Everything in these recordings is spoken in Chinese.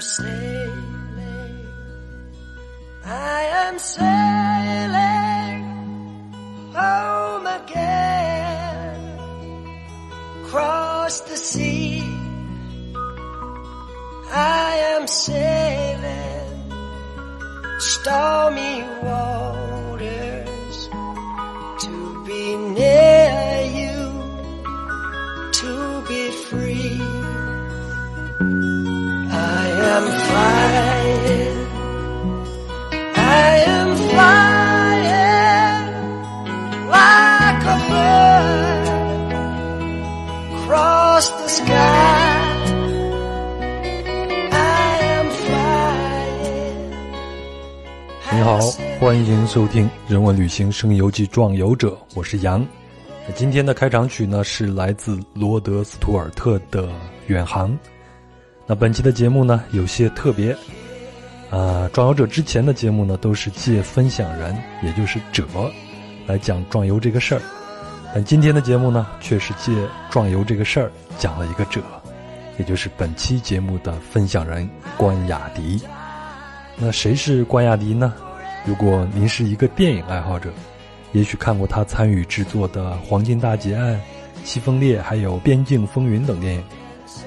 sailing, I am sailing home again. Cross the 欢迎收听《人文旅行声游记·壮游者》，我是杨。今天的开场曲呢是来自罗德斯图尔特的《远航》。那本期的节目呢有些特别，啊，壮游者之前的节目呢都是借分享人，也就是者，来讲壮游这个事儿。但今天的节目呢却是借壮游这个事儿讲了一个者，也就是本期节目的分享人关雅迪。那谁是关雅迪呢？如果您是一个电影爱好者，也许看过他参与制作的《黄金大劫案》《西风烈》还有《边境风云》等电影。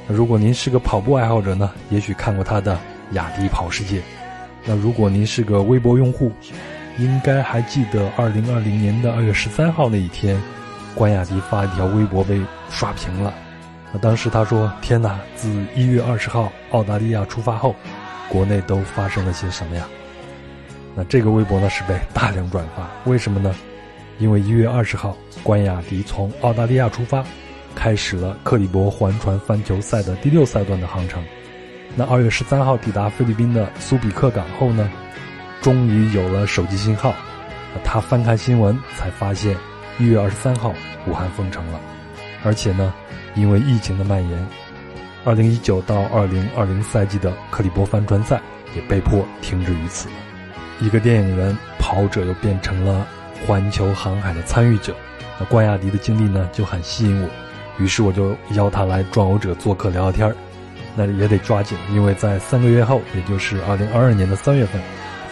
那如果您是个跑步爱好者呢？也许看过他的《雅迪跑世界》。那如果您是个微博用户，应该还记得2020年的2月13号那一天，关雅迪发一条微博被刷屏了。那当时他说：“天哪！自1月20号澳大利亚出发后，国内都发生了些什么呀？”那这个微博呢是被大量转发，为什么呢？因为1月20号，关雅迪从澳大利亚出发。开始了克里伯环船帆球赛的第六赛段的航程。那二月十三号抵达菲律宾的苏比克港后呢，终于有了手机信号。他翻看新闻才发现，一月二十三号武汉封城了，而且呢，因为疫情的蔓延，二零一九到二零二零赛季的克里伯帆船赛也被迫停止于此。一个电影人跑者又变成了环球航海的参与者。那关雅迪的经历呢，就很吸引我。于是我就邀他来壮游者做客聊聊天儿，那也得抓紧，因为在三个月后，也就是二零二二年的三月份，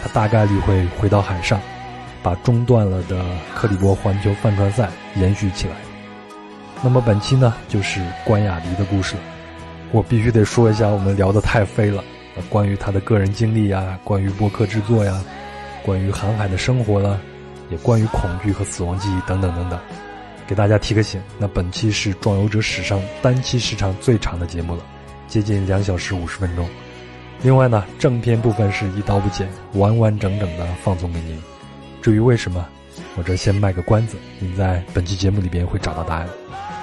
他大概率会回到海上，把中断了的克里伯环球帆船赛延续起来。那么本期呢，就是关雅迪的故事。我必须得说一下，我们聊得太飞了，关于他的个人经历呀，关于播客制作呀，关于航海的生活了，也关于恐惧和死亡记忆等等等等。给大家提个醒，那本期是壮游者史上单期时长最长的节目了，接近两小时五十分钟。另外呢，正片部分是一刀不剪，完完整整的放送给您。至于为什么，我这先卖个关子，您在本期节目里边会找到答案。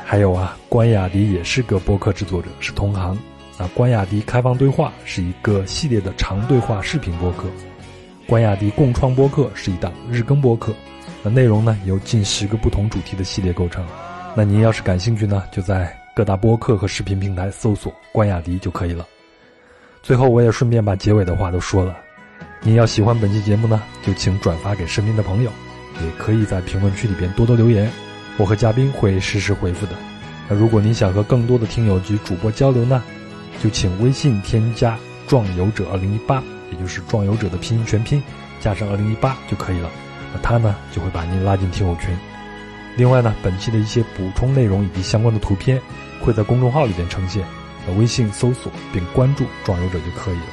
还有啊，关雅迪也是个播客制作者，是同行。那关雅迪开放对话是一个系列的长对话视频播客，关雅迪共创播客是一档日更播客。那内容呢由近十个不同主题的系列构成，那您要是感兴趣呢，就在各大播客和视频平台搜索关雅迪就可以了。最后我也顺便把结尾的话都说了，您要喜欢本期节目呢，就请转发给身边的朋友，也可以在评论区里边多多留言，我和嘉宾会实时回复的。那如果您想和更多的听友及主播交流呢，就请微信添加“壮游者二零一八”，也就是“壮游者”的拼音全拼加上二零一八就可以了。那他呢就会把您拉进听友群。另外呢，本期的一些补充内容以及相关的图片会在公众号里边呈现，那微信搜索并关注“壮游者”就可以了。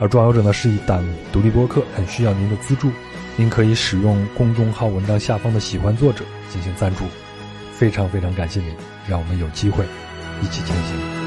而“壮游者”呢是一档独立播客，很需要您的资助。您可以使用公众号文章下方的“喜欢作者”进行赞助，非常非常感谢您，让我们有机会一起前行。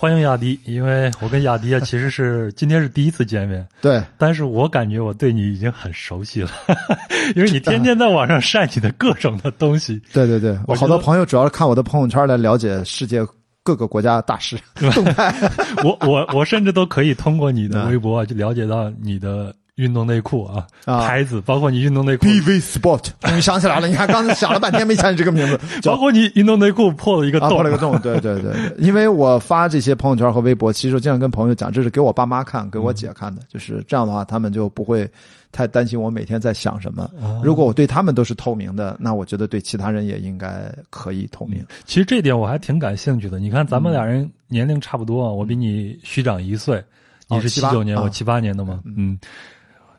欢迎雅迪，因为我跟雅迪啊，其实是今天是第一次见面。对，但是我感觉我对你已经很熟悉了，因为你天天在网上晒你的各种的东西。对对对，我好多朋友主要是看我的朋友圈来了解世界各个国家大事 动态。我我我甚至都可以通过你的微博啊就了解到你的运动内裤啊，啊。牌子，包括你运动内裤，PV Sport，终于想起来了。你看，刚才想了半天没想起这个名字，包括你运动内裤破了一个啊，洞，破了个洞，对对对。对，因为我发这些朋友圈和微博，其实我经常跟朋友讲，这是给我爸妈看，给我姐看的，就是这样的话，他们就不会太担心我每天在想什么。哦如果我对他们都是透明的，那我觉得对其他人也应该可以透明。其实这点我还挺感兴趣的。你看，咱嗯们俩人年龄差不多啊，我比你虚长一岁，哦你是七78九年，啊我七八年的嘛。嗯，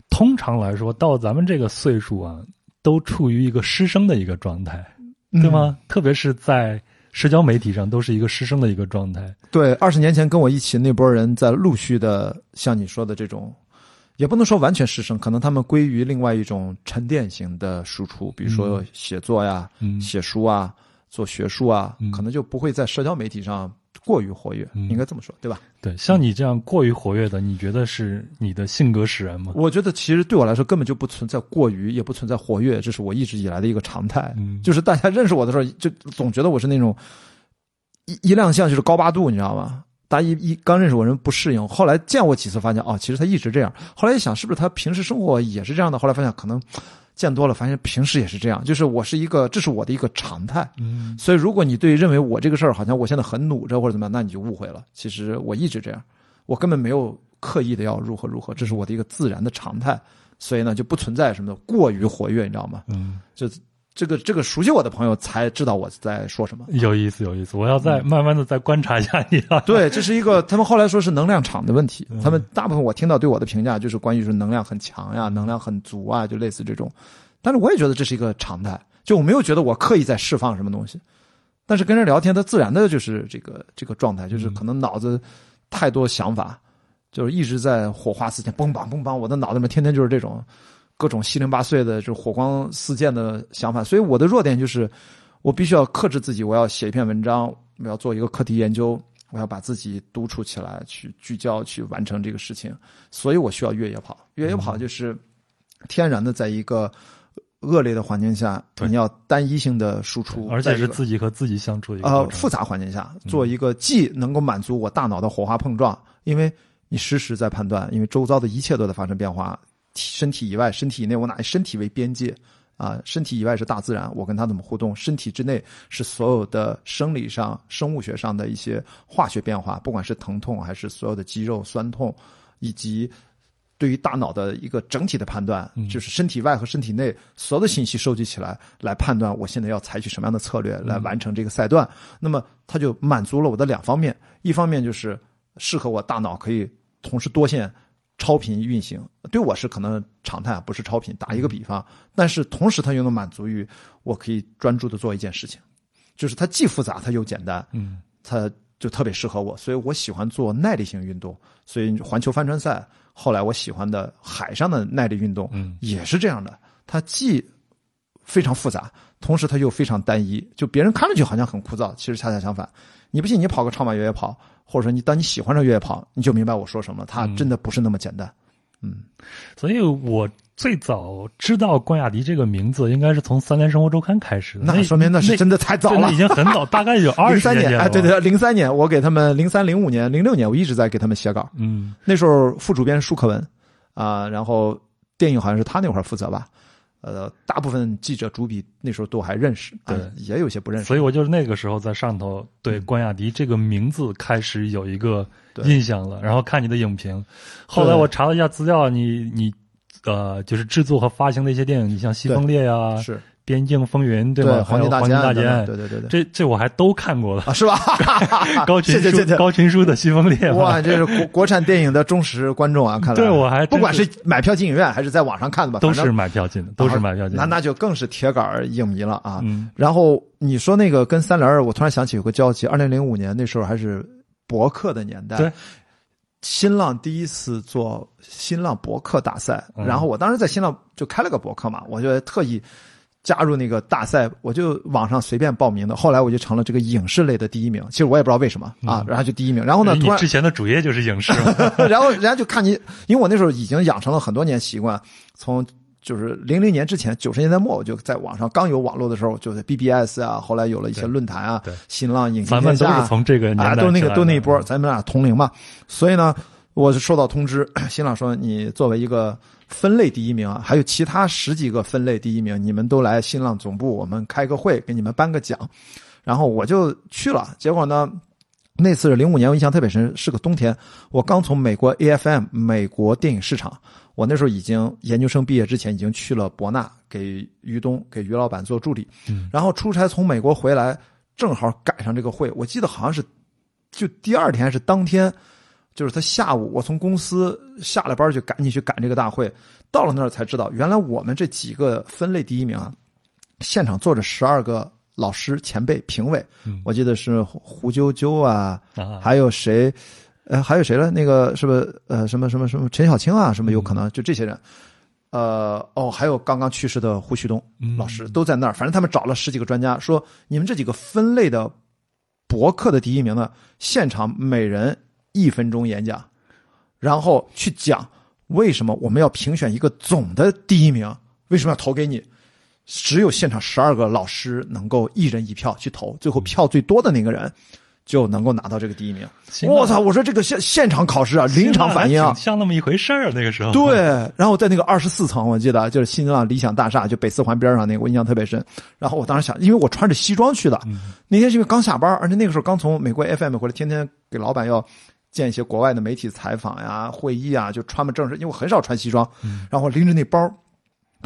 通常来说，到咱们这个岁数啊，都处于一个师生的一个状态，嗯对吗？特别是在社交媒体上，都是一个师生的一个状态。对，二十年前跟我一起那波人在陆续的像你说的这种，也不能说完全失声，可能他们归于另外一种沉淀型的输出，比如说写作呀、嗯写书啊、做学术啊，嗯可能就不会在社交媒体上过于活跃，嗯应该这么说，对吧？对，像你这样过于活跃的，你觉得是你的性格使然吗？我觉得其实对我来说根本就不存在过于，也不存在活跃，这是我一直以来的一个常态。嗯就是大家认识我的时候，就总觉得我是那种一一亮相就是高八度，你知道吗？大家一一刚认识我人不适应，后来见我几次发现哦，其实他一直这样。后来一想，是不是他平时生活也是这样的？后来发现可能见多了，发现平时也是这样。就是我是一个，这是我的一个常态。嗯所以如果你对认为我这个事儿好像我现在很努着或者怎么样，那你就误会了。其实我一直这样，我根本没有刻意的要如何如何，这是我的一个自然的常态。所以呢，就不存在什么过于活跃，你知道吗？嗯，就这个这个熟悉我的朋友才知道我在说什么。有意思，有意思。我要再慢慢的再观察一下你啊。对，这是一个他们后来说是能量场的问题。嗯他们大部分我听到对我的评价就是关于说能量很强呀，能量很足啊，就类似这种。但是我也觉得这是一个常态，就我没有觉得我刻意在释放什么东西，但是跟人聊天，他自然的就是这个这个状态，就是可能脑子太多想法，就是一直在火花四溅，嘣嘣嘣梆，我的脑子里面天天就是这种各种七零八碎的，就火光四溅的想法。所以我的弱点就是，我必须要克制自己，我要写一篇文章，我要做一个课题研究，我要把自己督促起来，去聚焦，去完成这个事情。所以我需要越野跑，越野跑就是天然的在一个恶劣的环境下，对你要单一性的输出，而且是自己和自己相处一个呃复杂环境下做一个既能够满足我大脑的火花碰撞，因为你实时在判断，因为周遭的一切都在发生变化，体身体以外、身体以内，我拿身体为边界啊，身体以外是大自然，我跟它怎么互动；身体之内是所有的生理上、生物学上的一些化学变化，不管是疼痛还是所有的肌肉酸痛，以及。对于大脑的一个整体的判断，就是身体外和身体内所有的信息收集起来，来判断我现在要采取什么样的策略来完成这个赛段。那么它就满足了我的两方面，一方面就是适合我大脑可以同时多线超频运行，对我是可能常态，不是超频。打一个比方，但是同时它又能满足于我可以专注的做一件事情，就是它既复杂它又简单，嗯它就特别适合我，所以我喜欢做耐力型运动。所以环球帆船赛，后来我喜欢的海上的耐力运动，嗯也是这样的。它既非常复杂，同时它又非常单一，就别人看上去好像很枯燥，其实恰恰相反。你不信，你跑个超马越野跑，或者说你当你喜欢上越野跑，你就明白我说什么了。它真的不是那么简单。嗯所以我最早知道关雅迪这个名字，应该是从《三联生活周刊》开始的。那说明那是真的太早了已经很早，大概有 二。三年，哎，对对，零三年我给他们，零三零五年、零六年我一直在给他们写稿。嗯那时候副主编舒克文啊、然后电影好像是他那会儿负责吧。呃，大部分记者主笔那时候都还认识，啊对也有些不认识。所以我就是那个时候在上头对关雅迪这个名字开始有一个印象了，然后看你的影评，后来我查了一下资料，你你呃就是制作和发行的一些电影，你像《西风烈》呀、《是边境风云》对吧？黄金大还有黄金大劫案，对对对对，这这我还都看过了。啊是吧？高群书高群书的《西风烈》嘛哇，这是国国产电影的忠实观众啊！看来对我还不管是买票进影院还是在网上看的吧，都是买票进的，都是买票进的。那那就更是铁杆影迷了啊！嗯然后你说那个跟三联儿，我突然想起有个交集，二零零五年那时候还是博客的年代，对，新浪第一次做新浪博客大赛，嗯然后我当时在新浪就开了个博客嘛，我就特意加入那个大赛，我就网上随便报名的，后来我就成了这个影视类的第一名，其实我也不知道为什么啊，然后就第一名，然后呢，你之前的主业就是影视，然后人家就看你，因为我那时候已经养成了很多年习惯，从就是零零年之前，九十年代末我就在网上刚有网络的时候，就在 BBS 啊，后来有了一些论坛啊对，新浪、影视咱们都是从这个年代啊，都那个都那一波，咱们俩同龄嘛，所以呢，我是收到通知，新浪说你作为一个分类第一名啊，还有其他十几个分类第一名，你们都来新浪总部，我们开个会，给你们颁个奖。然后我就去了，结果呢，那次是零五年，我印象特别深，是个冬天，我刚从美国 AFM 美国电影市场，我那时候已经研究生毕业之前已经去了博纳，给于东给于老板做助理，然后出差从美国回来，正好赶上这个会，我记得好像是就第二天还是当天，就是他下午我从公司下了班就赶紧去赶这个大会，到了那儿才知道，原来我们这几个分类第一名啊，现场坐着十二个。老师、前辈、评委，我记得是胡啾啾啊，还有谁？呃，还有谁了？那个是不是呃什么什么什么陈小青啊？什么有可能就这些人？呃，哦，还有刚刚去世的胡旭东老师都在那儿。反正他们找了十几个专家，说你们这几个分类的博客的第一名呢，现场每人一分钟演讲，然后去讲为什么我们要评选一个总的第一名，为什么要投给你？只有现场十二个老师能够一人一票去投，最后票最多的那个人就能够拿到这个第一名。我操！我说这个现现场考试啊，临场反应啊，像那么一回事儿。那个时候，对。然后在那个二十四层，我记得就是新浪理想大厦，就北四环边上那个，我印象特别深。然后我当时想，因为我穿着西装去的，那天是因为刚下班，而且那个时候刚从美国 FM 回来，天天给老板要见一些国外的媒体采访呀、会议啊，就穿么正式，因为我很少穿西装。然后拎着那包。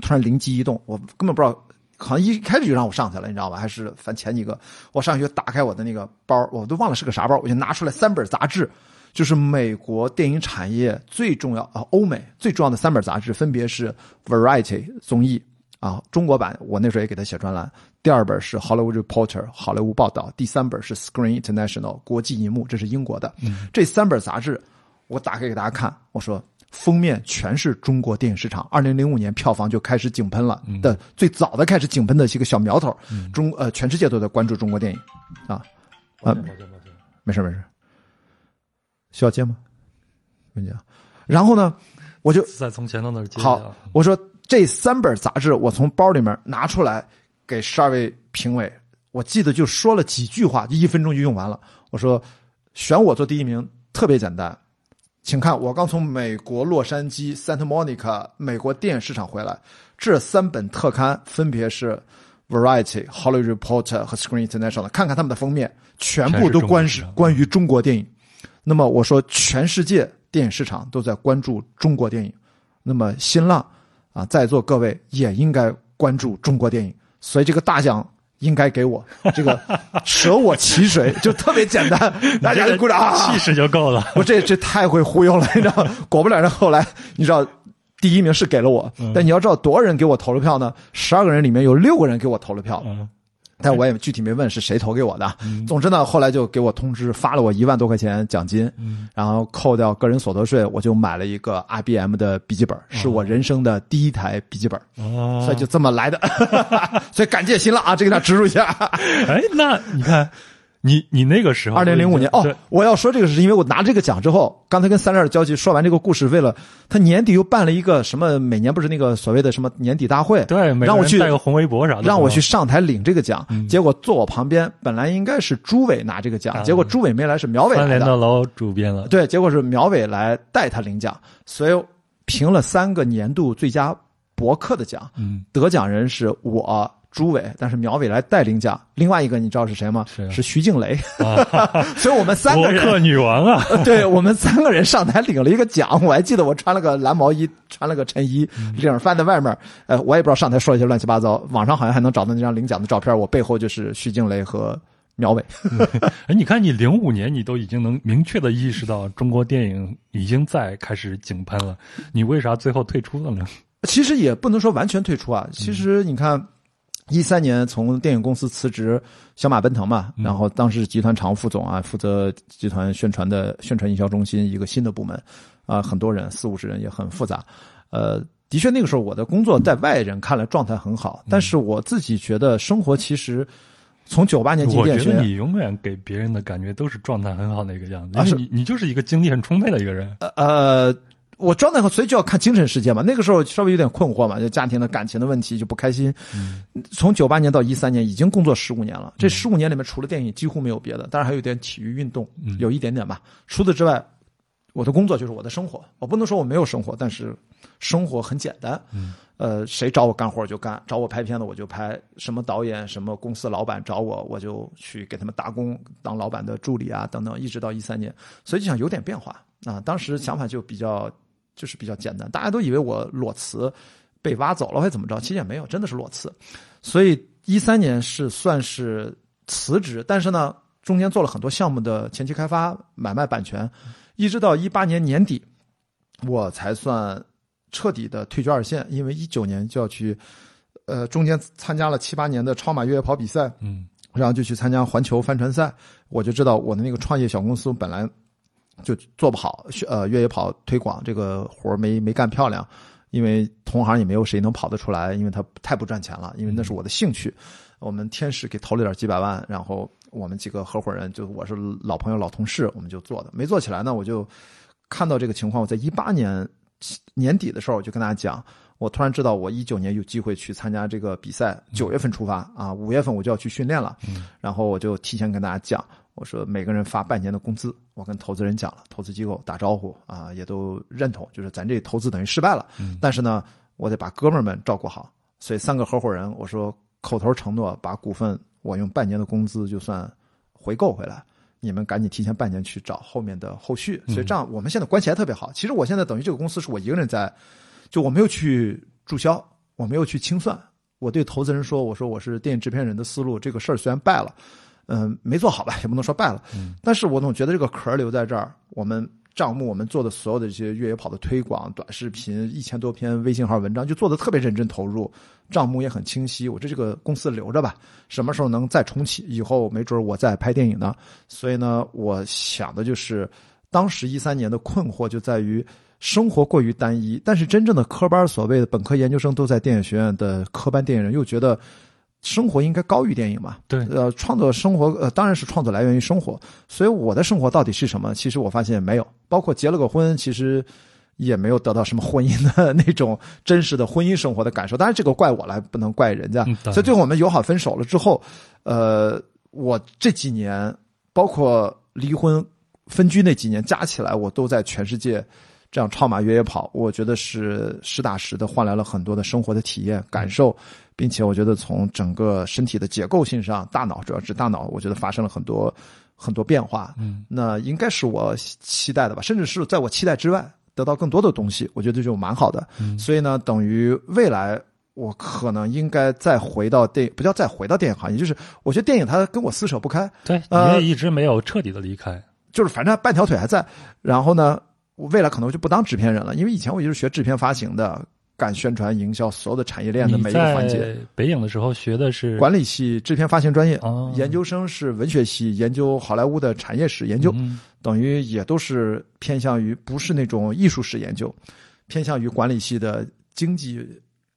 突然灵机一动，我根本不知道，好像一开始就让我上去了，你知道吧？还是反前几个，我上去打开我的那个包，我都忘了是个啥包，我就拿出来三本杂志，就是美国电影产业最重要啊，欧美最重要的三本杂志，分别是 Variety 综艺啊，中国版我那时候也给他写专栏，第二本是 Hollywood Reporter 好莱坞报道，第三本是 Screen International 国际银幕，这是英国的，这三本杂志我打开给大家看，我说。封面全是中国电影市场，二零零五年票房就开始井喷了的最早的开始井喷的一个小苗头。中呃，全世界都在关注中国电影，啊啊，没事没事，需要接吗？没接。然后呢，我就再从前头那儿接。好，我说这三本杂志我从包里面拿出来给十二位评委，我记得就说了几句话，一分钟就用完了。我说选我做第一名特别简单。请看，我刚从美国洛杉矶 Santa Monica 美国电影市场回来。这三本特刊分别是 Variety、Hollywood Reporter 和 Screen International。看看他们的封面，全部都关是关于中国电影。那么我说，全世界电影市场都在关注中国电影。那么新浪啊，在座各位也应该关注中国电影。所以这个大奖。应该给我 这个舍我其谁，就特别简单，大家就鼓掌，气势就够了。我这这太会忽悠了，你知道？果不了，然后来，你知道，第一名是给了我，但你要知道多少人给我投了票呢？十二个人里面有六个人给我投了票。但我也具体没问是谁投给我的。总之呢，后来就给我通知发了我一万多块钱奖金，然后扣掉个人所得税，我就买了一个 IBM 的笔记本，是我人生的第一台笔记本。哦，所以就这么来的。所以感谢新浪啊，这个他植入一下。哎，那你看。你你那个时候，二零零五年哦，我要说这个是因为我拿这个奖之后，刚才跟三链交集说完这个故事，为了他年底又办了一个什么，每年不是那个所谓的什么年底大会，对，让我去带个红围脖啥的，让我去上台领这个奖，结果坐我旁边本来应该是朱伟拿这个奖，结果朱伟没来，是苗伟来的。老主编了，对，结果是苗伟来带他领奖，所以评了三个年度最佳博客的奖，嗯，得奖人是我。朱伟，但是苗伟来带领奖。另外一个你知道是谁吗？是徐静蕾。所以我们三个 人女王啊，对我们三个人上台领了一个奖。我还记得我穿了个蓝毛衣，穿了个衬衣，领翻在外面。呃，我也不知道上台说了一些乱七八糟。网上好像还能找到那张领奖的照片，我背后就是徐静蕾和苗伟。哎，你看，你零五年你都已经能明确的意识到中国电影已经在开始井喷了，你为啥最后退出了呢？其实也不能说完全退出啊。其实你看。一三年从电影公司辞职，小马奔腾嘛，然后当时集团常务副总啊，负责集团宣传的宣传营销中心一个新的部门，啊，很多人四五十人也很复杂，呃，的确那个时候我的工作在外人看来状态很好，但是我自己觉得生活其实从九八年进电学，我觉得你永远给别人的感觉都是状态很好的一个样子，因为你你就是一个精力很充沛的一个人，呃。我状态好，所以就要看精神世界嘛。那个时候稍微有点困惑嘛，就家庭的感情的问题就不开心。从九八年到一三年，已经工作十五年了。这十五年里面，除了电影，几乎没有别的。当然还有点体育运动，有一点点吧。除此之外，我的工作就是我的生活，我不能说我没有生活，但是生活很简单。嗯，呃，谁找我干活就干，找我拍片子我就拍，什么导演、什么公司老板找我，我就去给他们打工，当老板的助理啊等等，一直到一三年，所以就想有点变化啊。当时想法就比较就是比较简单，大家都以为我裸辞被挖走了还怎么着，其实也没有，真的是裸辞。所以一三年是算是辞职，但是呢，中间做了很多项目的前期开发、买卖版权，一直到一八年年底，我才算彻底的退居二线，因为一九年就要去，呃，中间参加了七八年的超马越野跑比赛，嗯。然后就去参加环球帆船赛，我就知道我的那个创业小公司本来就做不好，呃，越野跑推广这个活儿没没干漂亮，因为同行也没有谁能跑得出来，因为它太不赚钱了，因为那是我的兴趣。我们天使给投了点几百万，然后我们几个合伙人，就我是老朋友、老同事，我们就做的，没做起来呢，我就看到这个情况，我在一八年年底的时候，我就跟大家讲，我突然知道我一九年有机会去参加这个比赛，九月份出发啊，五月份我就要去训练了，然后我就提前跟大家讲，我说每个人发半年的工资，我跟投资人讲了，投资机构打招呼啊，也都认同，就是咱这投资等于失败了，但是呢，我得把哥们儿们照顾好，所以三个合伙人，我说口头承诺把股份我用半年的工资就算回购回来。你们赶紧提前半年去找后面的后续，所以这样我们现在关系还特别好。其实我现在等于这个公司是我一个人在，就我没有去注销，我没有去清算。我对投资人说：“我说我是电影制片人的思路，这个事儿虽然败了，嗯、没做好吧，也不能说败了，但是我总觉得这个壳儿留在这儿，我们账目我们做的所有的这些越野跑的推广、短视频一千多篇微信号文章，就做的特别认真投入，账目也很清晰。我这这个公司留着吧，什么时候能再重启？以后没准我再拍电影呢。所以呢，我想的就是，当时一三年的困惑就在于。生活过于单一，但是真正的科班所谓的本科研究生都在电影学院的科班电影人，又觉得生活应该高于电影嘛？对呃，创作生活呃，当然是创作来源于生活。所以我的生活到底是什么？其实我发现没有，包括结了个婚，其实也没有得到什么婚姻的那种真实的婚姻生活的感受。当然，这个怪我来，不能怪人家。嗯所以最后我们友好分手了之后，呃，我这几年包括离婚分居那几年加起来，我都在全世界。这样超马越野跑，我觉得是实打实的换来了很多的生活的体验感受，并且我觉得从整个身体的结构性上，大脑主要是大脑，我觉得发生了很多很多变化。嗯，那应该是我期待的吧，甚至是在我期待之外得到更多的东西，我觉得就蛮好的。嗯所以呢，等于未来我可能应该再回到电影，不叫再回到电影行业，就是我觉得电影它跟我撕扯不开，对，你呃也一直没有彻底的离开。就是反正半条腿还在。然后呢，我未来可能就不当制片人了，因为以前我就是学制片发行的，干宣传营销所有的产业链的每一个环节。北影的时候学的是管理系制片发行专业，哦研究生是文学系，研究好莱坞的产业史研究，嗯等于也都是偏向于不是那种艺术史研究，偏向于管理系的经济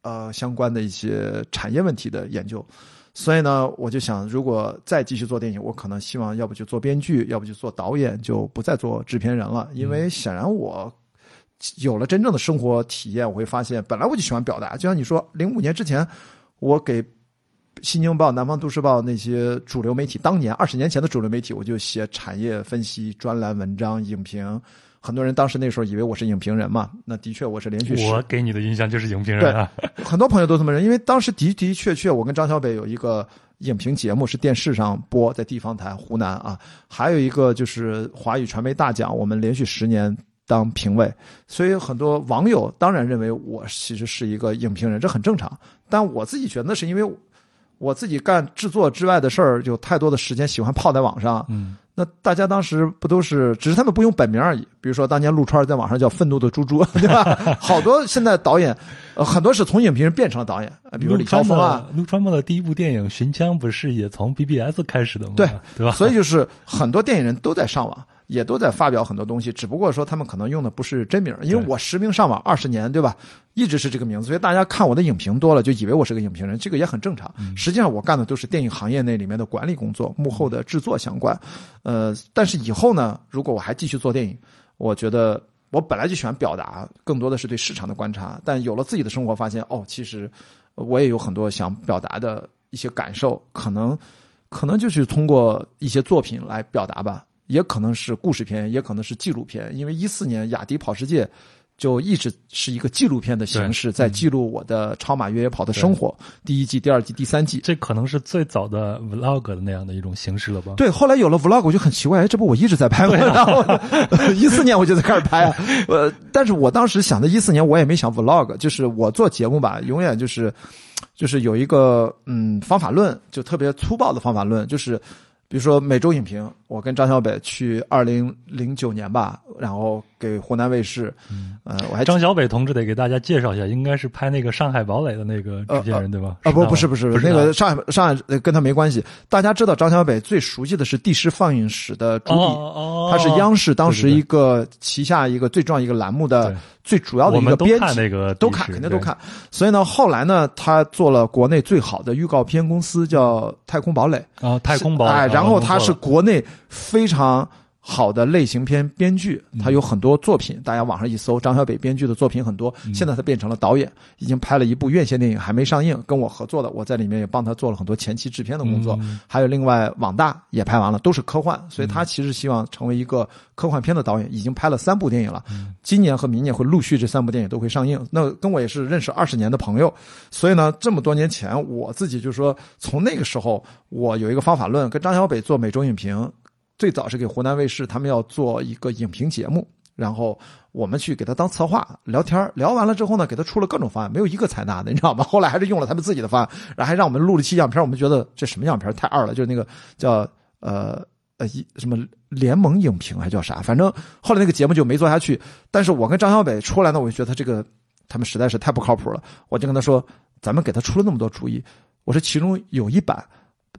呃相关的一些产业问题的研究。所以呢，我就想，如果再继续做电影，我可能希望要不就做编剧，要不就做导演，就不再做制片人了。因为显然我有了真正的生活体验，我会发现，本来我就喜欢表达。就像你说，零五年之前，我给《新京报》《南方都市报》那些主流媒体，当年二十年前的主流媒体，我就写产业分析、专栏文章、影评。很多人当时那时候以为我是影评人嘛，那的确我是连续十我给你的印象就是影评人啊。很多朋友都这么认，因为当时的的确确，我跟张小北有一个影评节目是电视上播，在地方台湖南啊，还有一个就是华语传媒大奖，我们连续十年当评委，所以很多网友当然认为我其实是一个影评人，这很正常。但我自己觉得那是因为我自己干制作之外的事儿，有太多的时间喜欢泡在网上，嗯，那大家当时不都是，只是他们不用本名而已。比如说当年陆川在网上叫愤怒的猪猪，对吧？好多现在导演，呃，很多是从影评人变成了导演，呃比如李霄峰啊。陆川梦的第一部电影《寻枪》不是也从 BBS 开始的吗？对对吧？所以就是很多电影人都在上网，也都在发表很多东西，只不过说他们可能用的不是真名，因为我实名上网二十年，对吧？一直是这个名字，所以大家看我的影评多了，就以为我是个影评人，这个也很正常。实际上我干的都是电影行业内里面的管理工作，幕后的制作相关。呃，但是以后呢，如果我还继续做电影，我觉得我本来就喜欢表达，更多的是对市场的观察。但有了自己的生活，发现哦，其实我也有很多想表达的一些感受，可能可能就是通过一些作品来表达吧。也可能是故事片，也可能是纪录片。因为一四年雅迪跑世界就一直是一个纪录片的形式，在记录我的超马越野跑的生活。第一季、第二季、第三季，这可能是最早的 vlog 的那样的一种形式了吧？对，后来有了 vlog，我就很奇怪，哎，这不我一直在拍吗？一四年我就在开始拍啊，呃，但是我当时想的，一四年我也没想 vlog，就是我做节目吧，永远就是就是有一个嗯方法论，就特别粗暴的方法论，就是比如说每周影评，我跟张小北去二零零九年吧，然后给湖南卫视，呃，我还张小北同志得给大家介绍一下，应该是拍那个《上海堡垒》的那个制片人对吧？啊，不，不是，不是，那个上海上海呃跟他没关系。大家知道张小北最熟悉的是第十放映室的主笔，哦哦，他是央视当时一个旗下一个最重要一个栏目的最主要的一个编辑。看那个都看，肯定都看。所以呢，后来呢，他做了国内最好的预告片公司，叫太空堡垒。啊，太空堡垒，哎，啊然后他是国内非常好的类型片编剧，嗯他有很多作品，大家网上一搜，张小北编剧的作品很多。嗯现在他变成了导演，已经拍了一部院线电影，还没上映，跟我合作的，我在里面也帮他做了很多前期制片的工作。嗯还有另外网大也拍完了，都是科幻，所以他其实希望成为一个科幻片的导演，已经拍了三部电影了。嗯今年和明年会陆续这三部电影都会上映。那跟我也是认识二十年的朋友，所以呢，这么多年前我自己就说，从那个时候我有一个方法论，跟张小北做每周影评，最早是给湖南卫视，他们要做一个影评节目，然后我们去给他当策划聊天聊完了之后呢，给他出了各种方案，没有一个采纳的，你知道吗？后来还是用了他们自己的方案，然后还让我们录了期样片，我们觉得这什么样片太二了，就是那个叫呃呃一什么联盟影评还叫啥，反正后来那个节目就没做下去。但是我跟张小北出来呢，我就觉得他这个他们实在是太不靠谱了，我就跟他说，咱们给他出了那么多主意，我说其中有一版。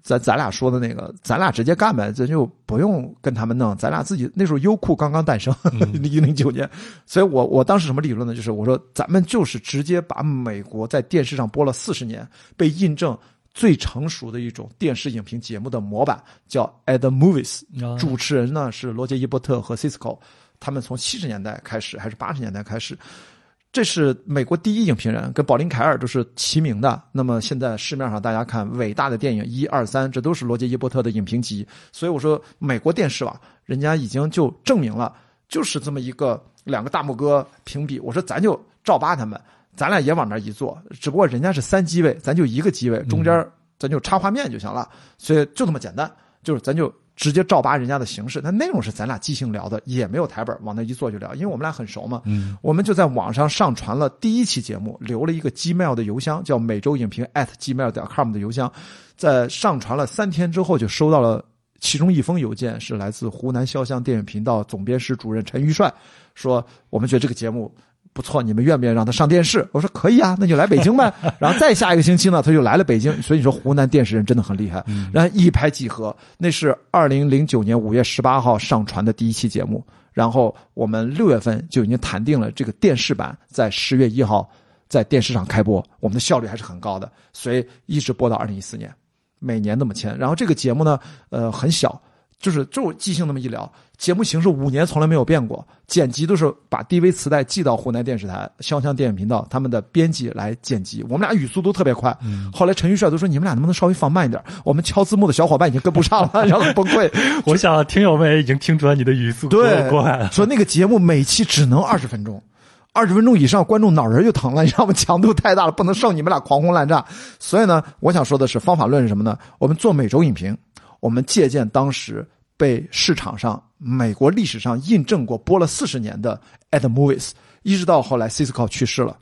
咱咱俩说的那个，咱俩直接干呗，咱就不用跟他们弄，咱俩自己那时候优酷刚刚诞生，一零九年，所以我我当时什么理论呢？就是我说咱们就是直接把美国在电视上播了四十年，被印证最成熟的一种电视影评节目的模板，叫 At the Movies，啊主持人呢是罗杰·伊伯特和 Cisco，他们从七十年代开始还是八十年代开始，这是美国第一影评人，跟保林·凯尔都是齐名的。那么现在市面上大家看伟大的电影一二三，这都是罗杰·伊伯特的影评集。所以我说美国电视网，人家已经就证明了，就是这么一个两个大拇哥评比。我说咱就照扒他们，咱俩也往那一坐，只不过人家是三机位，咱就一个机位，中间咱就插画面就行了。所以就这么简单，就是咱就直接照扒人家的形式。那内容是咱俩即兴聊的，也没有台本，往那一坐就聊，因为我们俩很熟嘛。嗯我们就在网上上传了第一期节目，留了一个 Gmail 的邮箱，叫每周影评 at gmail 点 com 的邮箱，在上传了三天之后，就收到了其中一封邮件，是来自湖南潇湘电影频道总编室主任陈玉帅，说我们觉得这个节目。不错，你们愿不愿意让他上电视？我说可以啊，那就来北京呗。然后再下一个星期呢，他就来了北京。所以你说湖南电视人真的很厉害，然后一拍即合。那是二零零九年五月十八号上传的第一期节目，然后我们六月份就已经谈定了这个电视版在十月一号在电视上开播，我们的效率还是很高的，所以一直播到二零一四年，每年那么签。然后这个节目呢，呃，很小，就是就即兴那么一聊，节目形式五年从来没有变过，剪辑都是把 DV 磁带寄到湖南电视台潇湘电影频道他们的编辑来剪辑，我们俩语速都特别快。后来陈玉帅都说你们俩能不能稍微放慢一点，我们敲字幕的小伙伴已经跟不上了，然后崩溃。我想听友们也已经听出来你的语速。对多快了。说那个节目每期只能二十分钟，二十分钟以上观众脑仁就疼了，你知道吗？强度太大了，不能受你们俩狂轰滥炸。所以呢，我想说的是，方法论是什么呢？我们做每周影评，我们借鉴当时被市场上美国历史上印证过播了四十年的 At the Movies，一直到后来 Cisco 去世了，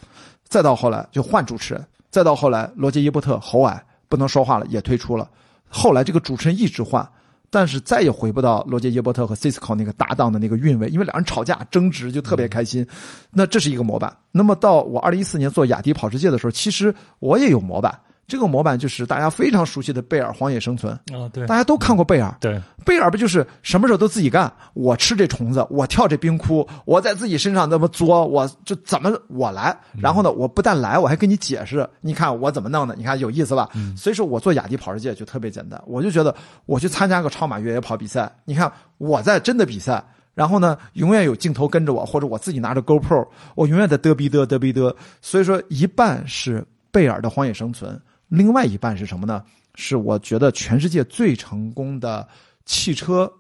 再到后来就换主持人，再到后来罗杰·伊伯特喉癌不能说话了，也退出了。后来这个主持人一直换，但是再也回不到罗杰·耶伯特和 Cisco 那个搭档的那个韵味，因为两人吵架争执就特别开心。那这是一个模板。那么到我二零一四年做雅迪跑世界的时候，其实我也有模板。这个模板就是大家非常熟悉的贝尔《荒野生存》，啊，对大家都看过贝尔。对，贝尔不就是什么事儿都自己干？我吃这虫子，我跳这冰窟，我在自己身上那么作，我就怎么我来？然后呢，我不但来，我还跟你解释，你看我怎么弄的？你看有意思吧？所以说我做雅迪跑世界就特别简单，我就觉得我去参加个超马越野跑比赛，你看我在真的比赛。然后呢，永远有镜头跟着我，或者我自己拿着 GoPro，我永远在嘚逼嘚嘚逼嘚。所以说，一半是贝尔的荒野生存，另外一半是什么呢？是我觉得全世界最成功的汽车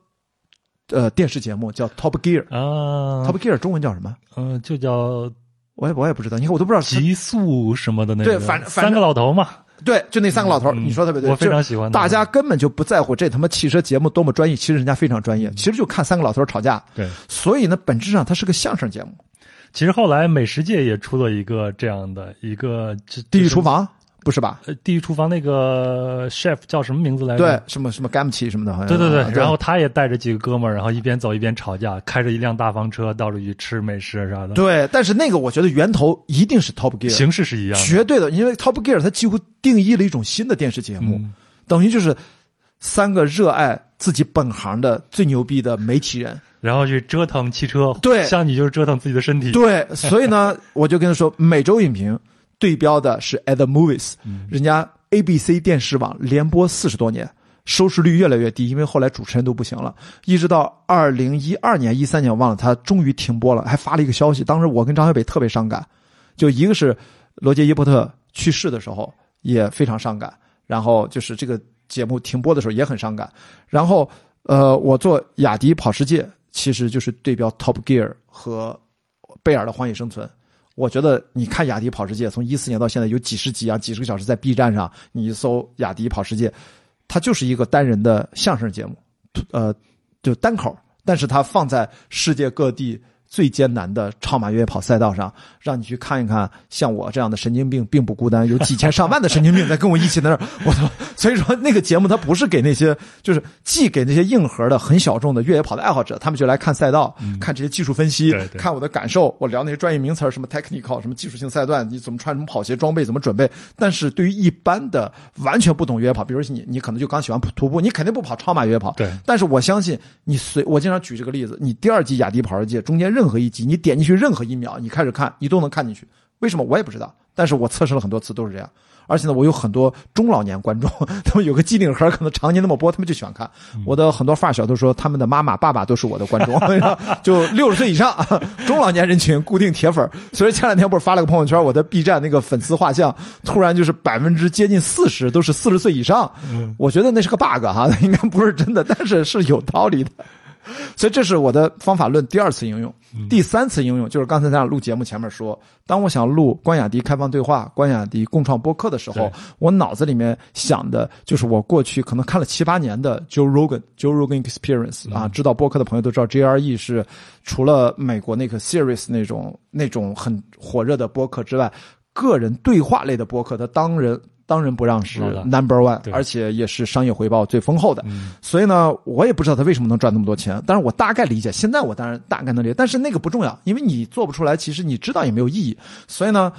呃电视节目，叫 Top Gear。啊，Top Gear 中文叫什么？嗯，就叫我也我也不知道，你看我都不知道。极速什么的那个，对反正反正三个老头嘛，对，就那三个老头，嗯你说特别对，我非常喜欢大家根本就不在乎这他妈汽车节目多么专业，其实人家非常专业，其实就看三个老头吵架。对。所以呢，本质上它是个相声节目，其实后来美食界也出了一个这样的一个《地狱厨，房》不是吧？呃，地狱厨房那个 chef 叫什么名字来着？对，什么什么 Gamchi 什么的，好像对对对啊，然后他也带着几个哥们儿，然后一边走一边吵架，开着一辆大房车到处去吃美食啥的，对，但是那个我觉得源头一定是 Top Gear，形式是一样的。绝对的，因为 Top Gear 它几乎定义了一种新的电视节目，嗯等于就是三个热爱自己本行的最牛逼的媒体人。然后去折腾汽车，对像你就是折腾自己的身体，对，所以呢，我就跟他说，每周影评对标的是 At the Movies，、人家 ABC 电视网连播四十多年。收视率越来越低，因为后来主持人都不行了，一直到二零一二年、一三年，我忘了，他终于停播了，还发了一个消息。当时我跟张小北特别伤感，就一个是罗杰·伊伯特去世的时候也非常伤感，然后就是这个节目停播的时候也很伤感。然后呃，我做雅迪跑世界，其实就是对标 Top Gear 和贝尔的《荒野生存》。我觉得你看雅迪跑世界，从一四年到现在有几十集啊，几十个小时在 B 站上，你一搜雅迪跑世界，它就是一个单人的相声节目，呃，就单口，但是它放在世界各地最艰难的超马越野跑赛道上，让你去看一看，像我这样的神经病并不孤单，有几千上万的神经病在跟我一起在那儿。我操！所以说那个节目它不是给那些，就是既给那些硬核的、很小众的越野跑的爱好者，他们就来看赛道，看这些技术分析对，对看我的感受，我聊那些专业名词，什么 technical，什么技术性赛段，你怎么穿什么跑鞋装备，怎么准备。但是对于一般的完全不懂越野跑，比如说你，你可能就刚喜欢徒步，你肯定不跑超马越野跑。对但是我相信你随我经常举这个例子，你第二季雅迪跑世界中间任何一集，你点进去任何一秒，你开始看，你都能看进去。为什么我也不知道，但是我测试了很多次都是这样。而且呢，我有很多中老年观众，他们有个机顶盒，可能常年那么播，他们就喜欢看。我的很多发小都说，他们的妈妈、爸爸都是我的观众，就六十岁以上 中老年人群固定铁粉。所以前两天不是发了个朋友圈，我的 B 站那个粉丝画像，突然就是百分之接近四十都是四十岁以上。我觉得那是个 bug 哈，应该不是真的，但是是有道理的。所以这是我的方法论第二次应用，第三次应用就是刚才咱俩录节目前面说，当我想录关雅迪开放对话、关雅迪共创播客的时候，我脑子里面想的就是我过去可能看了七八年的 Joe Rogan、Joe Rogan Experience 啊，知道播客的朋友都知道 JRE 是除了美国那个 Series 那种那种很火热的播客之外，个人对话类的播客，它当仁当仁不让是 number one，而且也是商业回报最丰厚的。嗯所以呢，我也不知道他为什么能赚那么多钱，但是我大概理解。现在我当然大概能理解，但是那个不重要，因为你做不出来，其实你知道也没有意义。所以呢，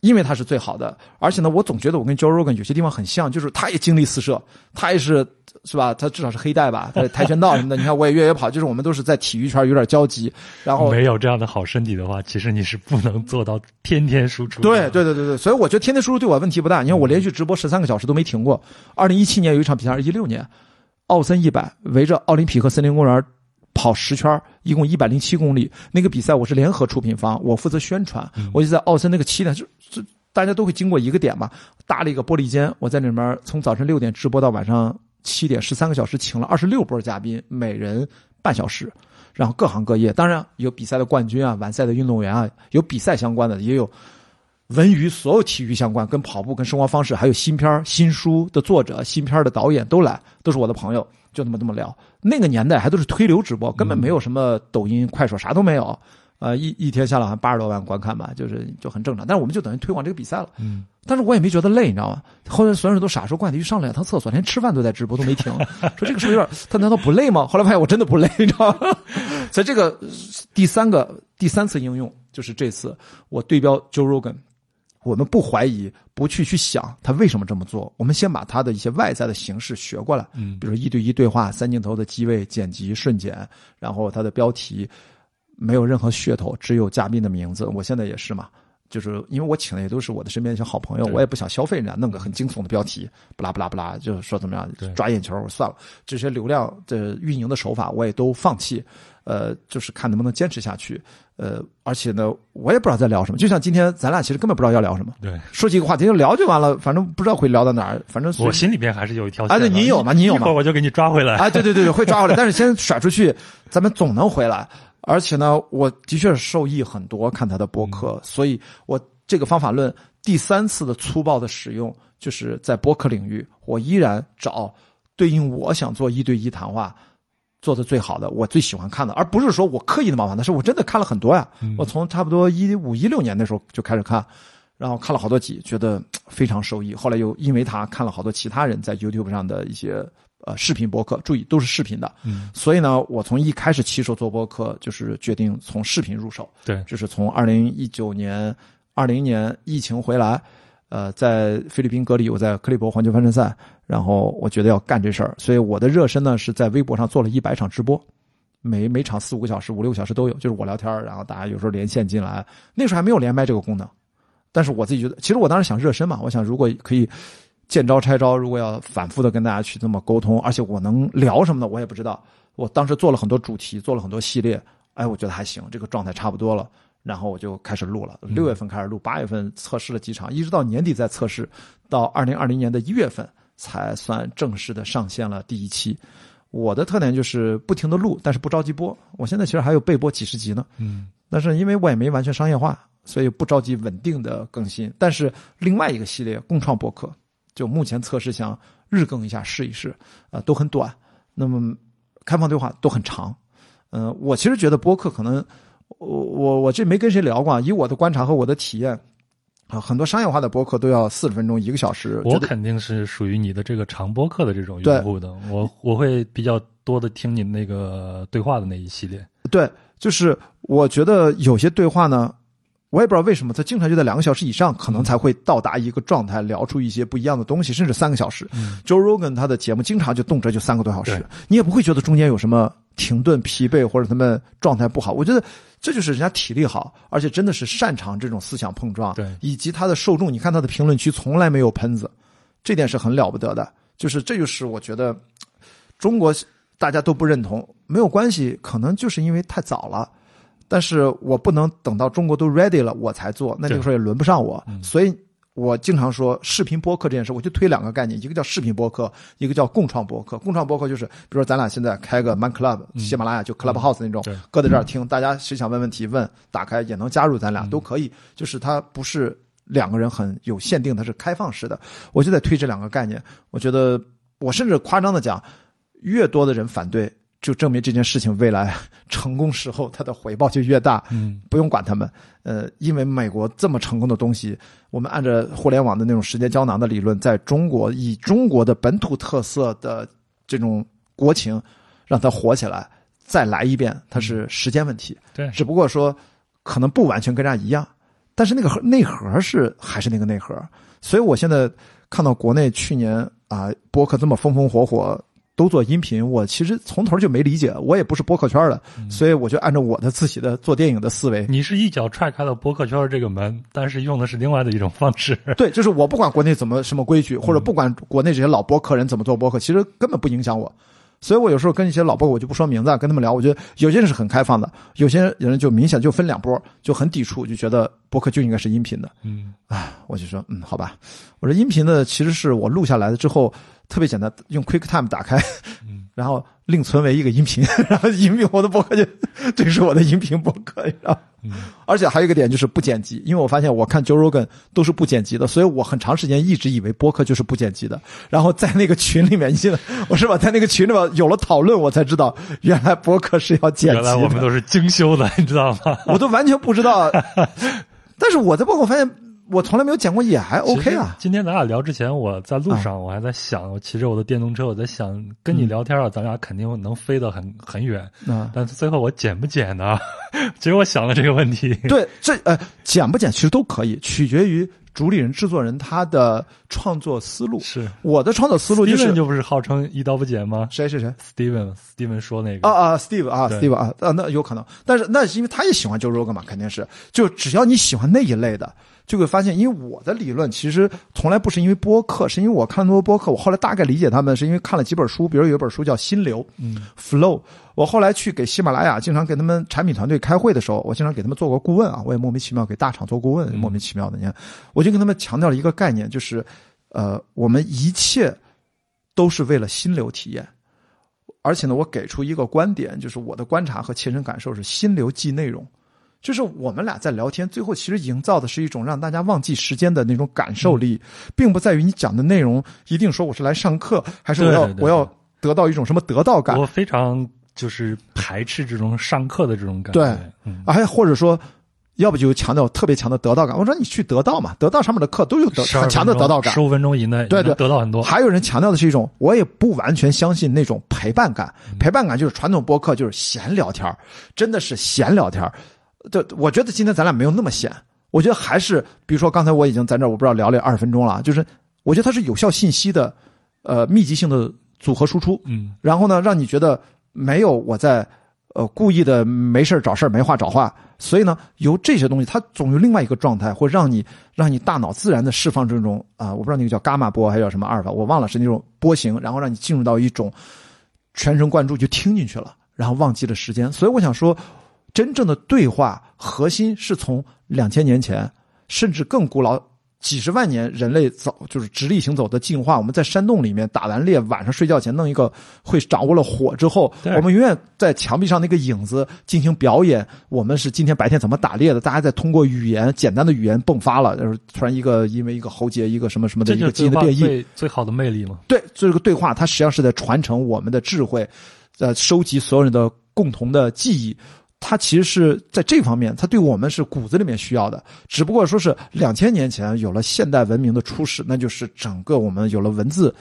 因为他是最好的，而且呢，我总觉得我跟 Joe Rogan 有些地方很像，就是他也经历四射，他也是是吧？他至少是黑带吧，他 跆拳道什么的。你看我也越野跑，就是我们都是在体育圈有点交集，然后没有这样的好身体的话，其实你是不能做到天天输出。对对对对对，所以我觉得天天输出对我问题不大。你看我连续直播十三个小时都没停过。二零一七年有一场比赛，二零一六年奥森一百围着奥林匹克森林公园跑十圈，一共一百零七公里。那个比赛我是联合出品方，我负责宣传，我就在奥森那个起点，就就大家都会经过一个点嘛，搭了一个玻璃间，我在里面从早晨六点直播到晚上七点，十三个小时，请了二十六波嘉宾，每人半小时。然后各行各业，当然有比赛的冠军啊，完赛的运动员啊，有比赛相关的，也有文娱所有体育相关，跟跑步、跟生活方式，还有新片儿新书的作者、新片儿的导演都来，都是我的朋友，就那么这么聊。那个年代还都是推流直播，根本没有什么抖音、快手，啥都没有。呃，一一天下来好像八十多万观看吧，就是就很正常。但是我们就等于推广这个比赛了。嗯，但是我也没觉得累，你知道吗？后来所有人都傻，说冠迪上了两趟厕所，连吃饭都在直播，都没停。说这个是不是有点？他难道不累吗？后来发现我真的不累，你知道吗？所以这个第三个第三次应用就是这次我对标 Joe Rogan，我们不怀疑，不去去想他为什么这么做，我们先把他的一些外在的形式学过来，嗯比如说一对一对话、三镜头的机位、剪辑、瞬剪，然后他的标题没有任何噱头，只有嘉宾的名字。我现在也是嘛，就是因为我请的也都是我的身边一些好朋友，我也不想消费人家，弄个很惊悚的标题，不拉不拉不拉，就是说怎么样抓眼球，算了，这些流量的运营的手法我也都放弃，呃，就是看能不能坚持下去，呃，而且呢，我也不知道在聊什么，就像今天咱俩其实根本不知道要聊什么，对。说几个话题就聊就完了，反正不知道会聊到哪儿，反正我心里边还是有一条线啊对你有吗？你有吗？一会儿我就给你抓回来。啊，对对对对，会抓回来，但是先甩出去，咱们总能回来。而且呢，我的确是受益很多，看他的播客，所以我这个方法论第三次的粗暴的使用，就是在播客领域，我依然找对应我想做一对一谈话做的最好的，我最喜欢看的，而不是说我刻意的模仿，但是我真的看了很多呀。我从差不多一五一六年那时候就开始看，然后看了好多集，觉得非常受益。后来又因为他看了好多其他人在 YouTube 上的一些呃视频博客，注意都是视频的，嗯，所以呢，我从一开始起手做博客，就是决定从视频入手，对，就是从二零一九年、二零年疫情回来，呃，在菲律宾隔离，我在克利伯环球帆船赛，然后我觉得要干这事儿，所以我的热身呢是在微博上做了一百场直播，每每场四五个小时、五六个小时都有，就是我聊天，然后大家有时候连线进来，那时候还没有连麦这个功能，但是我自己觉得，其实我当时想热身嘛，我想如果可以见招拆招，如果要反复的跟大家去这么沟通，而且我能聊什么的，我也不知道。我当时做了很多主题，做了很多系列，哎，我觉得还行，这个状态差不多了。然后我就开始录了，六月份开始录，八月份测试了几场，一直到年底再测试，到二零二零年的一月份才算正式的上线了第一期。我的特点就是不停的录，但是不着急播。我现在其实还有备播几十集呢，嗯，但是因为我也没完全商业化，所以不着急稳定的更新。但是另外一个系列共创博客，就目前测试想日更一下试一试，啊、都很短。那么开放对话都很长。嗯、我其实觉得播客可能，我我我这没跟谁聊过啊，以我的观察和我的体验，啊，很多商业化的播客都要四十分钟、一个小时。我肯定是属于你的这个长播客的这种用户的，我我会比较多的听你那个对话的那一系列。对，就是我觉得有些对话呢，我也不知道为什么，他经常就在两个小时以上，可能才会到达一个状态，聊出一些不一样的东西，甚至三个小时。嗯 Joe Rogan 他的节目经常就动辄就三个多小时，你也不会觉得中间有什么停顿、疲惫或者他们状态不好。我觉得这就是人家体力好，而且真的是擅长这种思想碰撞，对以及他的受众，你看他的评论区从来没有喷子，这点是很了不得的。就是这就是我觉得中国大家都不认同，没有关系，可能就是因为太早了。但是我不能等到中国都 ready 了我才做，那这个时候也轮不上我。所以我经常说视频播客这件事，我就推两个概念，一个叫视频播客，一个叫共创播客。共创播客就是，比如说咱俩现在开个 Man Club，、喜马拉雅就 Clubhouse 那种，对搁在这儿听，大家谁想问问题问，打开也能加入咱俩、都可以。就是它不是两个人很有限定，它是开放式的。我就在推这两个概念，我觉得我甚至夸张的讲，越多的人反对，就证明这件事情未来 成功时候它的回报就越大。嗯，不用管他们，呃，因为美国这么成功的东西，我们按照互联网的那种时间胶囊的理论，在中国以中国的本土特色的这种国情，让它火起来，再来一遍，它是时间问题。对，只不过说可能不完全跟人家一样，但是那个核内核是还是那个内核。所以我现在看到国内去年啊播客这么风风火火。都做音频，我其实从头就没理解，我也不是播客圈的，所以我就按照我的自己的做电影的思维，你是一脚踹开了播客圈这个门，但是用的是另外的一种方式。对，就是我不管国内怎么什么规矩，或者不管国内这些老播客人怎么做播客，其实根本不影响我。所以我有时候跟一些老播客，我就不说名字啊，跟他们聊，我觉得有些人是很开放的，有些人就明显就分两波，就很抵触，就觉得播客就应该是音频的。嗯，我就说，嗯，好吧，我说音频的其实是我录下来的之后特别简单，用 QuickTime 打开，然后另存为一个音频，然后音频我的博客就 这是我的音频博客，你知道。而且还有一个点就是不剪辑，因为我发现我看 Joe Rogan 都是不剪辑的，所以我很长时间一直以为播客就是不剪辑的。然后在那个群里面，你记得我是吧？在那个群里面有了讨论，我才知道原来播客是要剪辑的。原来我们都是精修的，你知道吗？我都完全不知道。但是我在博客发现，我从来没有剪过，也还 OK 啊。今天咱俩聊之前，我在路上我还在想，我骑着我的电动车，我在想跟你聊天啊，咱俩肯定能飞得很很远。嗯，但是最后我剪不剪呢？其实我想了这个问题。对，这呃剪不剪其实都可以，取决于主理人、制作人他的创作思路。是我的创作思路就是就不是号称一刀不剪吗谁谁谁？Steven Steven 说那个啊啊，Steve 啊，Steve 啊，啊，那有可能，但是那是因为他也喜欢 Joe Rogan 嘛，肯定是，就只要你喜欢那一类的，就会发现，因为我的理论其实从来不是因为播客，是因为我看那么多播客，我后来大概理解他们是因为看了几本书，比如有一本书叫《心流》，嗯，Flow。我后来去给喜马拉雅经常给他们产品团队开会的时候，我经常给他们做过顾问啊，我也莫名其妙给大厂做顾问，嗯莫名其妙的，你看，我就跟他们强调了一个概念，就是，呃，我们一切都是为了心流体验。而且呢，我给出一个观点，就是我的观察和切身感受是心流即内容，就是我们俩在聊天，最后其实营造的是一种让大家忘记时间的那种感受力，并不在于你讲的内容一定说我是来上课，还是我要对对对我要得到一种什么得到感我非常就是排斥这种上课的这种感对觉。嗯，啊，还或者说。要不就强调特别强的得到感，我说你去得到嘛，得到上面的课都有得很强的得到感十，五分钟以内，对对得到很多。还有人强调的是一种，我也不完全相信那种陪伴感。嗯陪伴感就是传统播客，就是闲聊天儿真的是闲聊天儿这我觉得今天咱俩没有那么闲，我觉得还是，比如说刚才我已经在这儿，我不知道聊了二十分钟了，就是我觉得它是有效信息的，呃，密集性的组合输出。嗯，然后呢，让你觉得没有我在呃故意的没事儿找事儿没话找话，所以呢，由这些东西，它总有另外一个状态，会让你让你大脑自然的释放这种啊、我不知道那个叫伽马波还是叫什么阿尔法，我忘了是那种波形，然后让你进入到一种全神贯注就听进去了，然后忘记了时间。所以我想说，真正的对话核心是从两千年前甚至更古老。几十万年人类走就是直立行走的进化，我们在山洞里面打完猎，晚上睡觉前弄一个会掌握了火之后，我们永远在墙壁上那个影子进行表演。我们是今天白天怎么打猎的？大家在通过语言简单的语言迸发了，就是突然一个因为一个喉结一个什么什么的一个基因的变异，最最好的魅力嘛。对，这个对话它实际上是在传承我们的智慧，呃，收集所有人的共同的记忆。它其实是在这方面，它对我们是骨子里面需要的。只不过说是两千年前有了现代文明的初始，那就是整个我们有了文字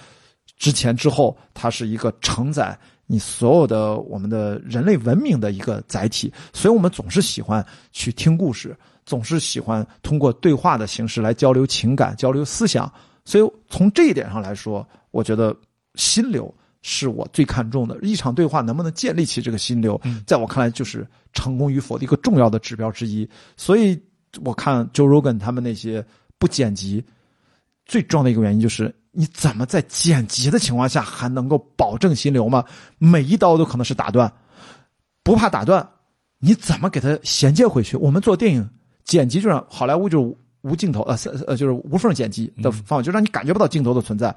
之前之后，它是一个承载你所有的我们的人类文明的一个载体。所以我们总是喜欢去听故事，总是喜欢通过对话的形式来交流情感、交流思想。所以从这一点上来说，我觉得心流是我最看重的。一场对话能不能建立起这个心流，在我看来就是成功与否的一个重要的指标之一。所以我看 Joe Rogan 他们那些不剪辑，最重要的一个原因就是。你怎么在剪辑的情况下还能够保证心流吗？每一刀都可能是打断，不怕打断，你怎么给它衔接回去？我们做电影剪辑就让好莱坞就是无镜头呃呃就是无缝剪辑的方法，就让你感觉不到镜头的存在，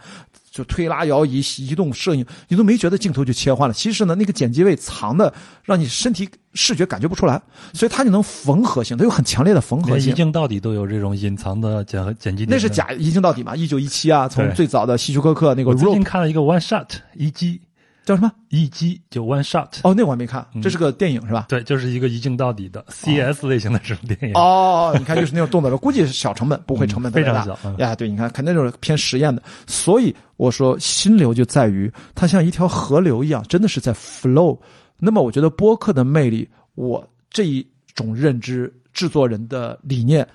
就推拉摇移、移动摄影，你都没觉得镜头就切换了。其实呢，那个剪辑位藏的让你身体视觉感觉不出来，所以它就能缝合性，它有很强烈的缝合性。一镜到底都有这种隐藏的剪剪辑点，那是假一镜到底嘛？一九一七啊，从最早的希区柯克那个我最近看了一个 One Shot 一击叫什么？一击就 One Shot，哦，那我还没看，这是个电影是吧？对，就是一个一镜到底的 CS 类型的这种电影。哦，你看，就是那种动作片，估计是小成本，不会成本特别大嗯非常小嗯呀。对，你看，肯定就是偏实验的。所以我说，心流就在于它像一条河流一样，真的是在 flow。那么，我觉得播客的魅力，我这一种认知，制作人的理念，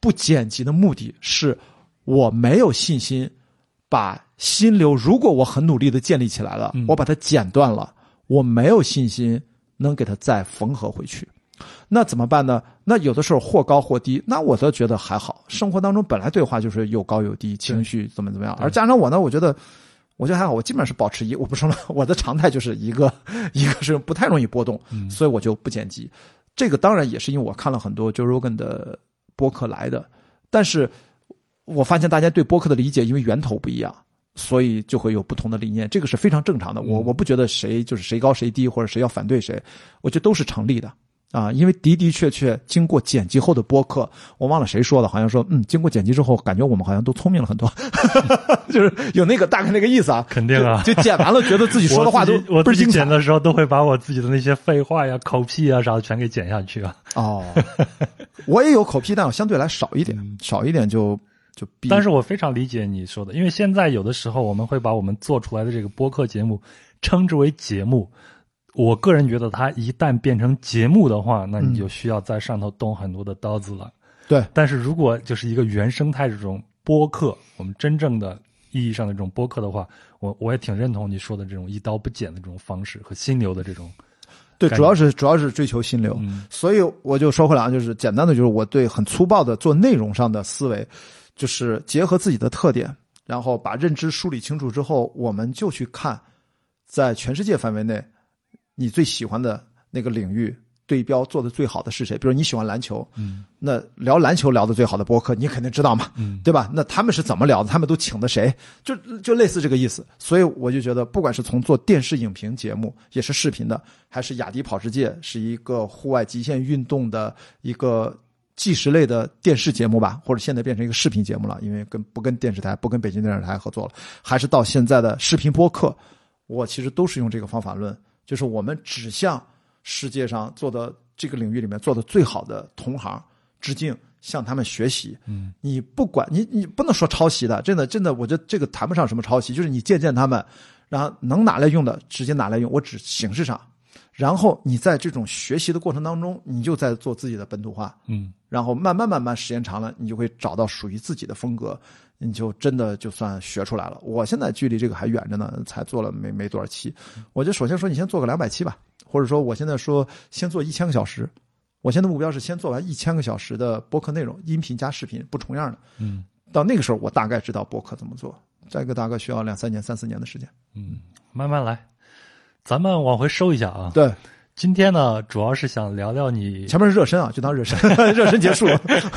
不剪辑的目的是，我没有信心把心流，如果我很努力的建立起来了，嗯我把它剪断了，我没有信心能给它再缝合回去。那怎么办呢？那有的时候或高或低，那我倒觉得还好。生活当中本来对话就是有高有低，情绪怎么怎么样。而加上我呢，我觉得，我觉得还好，我基本上是保持一，我不说了，我的常态就是一个，一个是不太容易波动，所以我就不剪辑。这个当然也是因为我看了很多 Joe Rogan 的播客来的，但是我发现大家对播客的理解因为源头不一样，所以就会有不同的理念，这个是非常正常的。我我不觉得谁就是谁高谁低，或者谁要反对谁，我觉得都是成立的。啊，因为的的确确经过剪辑后的播客，我忘了谁说的，好像说，嗯，经过剪辑之后，感觉我们好像都聪明了很多，就是有那个大概那个意思啊。肯定啊就就剪完了，觉得自己说的话都 我自己我自己倍儿精彩剪的时候都会把我自己的那些废话呀、口屁啊啥的全给剪下去啊。哦。我也有口屁，但我相对来少一点，少一点就就比。但是我非常理解你说的，因为现在有的时候我们会把我们做出来的这个播客节目称之为节目。我个人觉得，它一旦变成节目的话，那你就需要在上头动很多的刀子了。对，但是如果就是一个原生态这种播客，我们真正的意义上的这种播客的话，我我也挺认同你说的这种一刀不剪的这种方式和心流的这种。对，主要是主要是追求心流。嗯所以我就说回来啊，就是简单的，就是我对很粗暴的做内容上的思维，就是结合自己的特点，然后把认知梳理清楚之后，我们就去看，在全世界范围内，你最喜欢的那个领域对标做的最好的是谁？比如你喜欢篮球，嗯那聊篮球聊的最好的博客，你肯定知道嘛，嗯对吧？那他们是怎么聊的？他们都请的谁？就就类似这个意思。所以我就觉得，不管是从做电视影评节目，也是视频的，还是雅迪跑世界，是一个户外极限运动的一个纪实类的电视节目吧，或者现在变成一个视频节目了，因为跟不跟电视台、不跟北京电视台合作了，还是到现在的视频播客，我其实都是用这个方法论，就是我们指向世界上做的这个领域里面做的最好的同行致敬，向他们学习。嗯你不管你你不能说抄袭的，真的真的，我觉得这个谈不上什么抄袭，就是你借鉴他们，然后能拿来用的直接拿来用，我指形式上。然后你在这种学习的过程当中，你就在做自己的本土化，嗯然后慢慢慢慢时间长了，你就会找到属于自己的风格，你就真的就算学出来了。我现在距离这个还远着呢，才做了没没多少期。我就首先说，你先做个两百期吧，或者说我现在说先做一千个小时。我现在目标是先做完一千个小时的播客内容，音频加视频不重样的。嗯到那个时候，我大概知道播客怎么做。这个大概需要两三年、三四年的时间。嗯，慢慢来。咱们往回收一下啊。对，今天呢，主要是想聊聊你，前面是热身啊，就当热身，热身结束。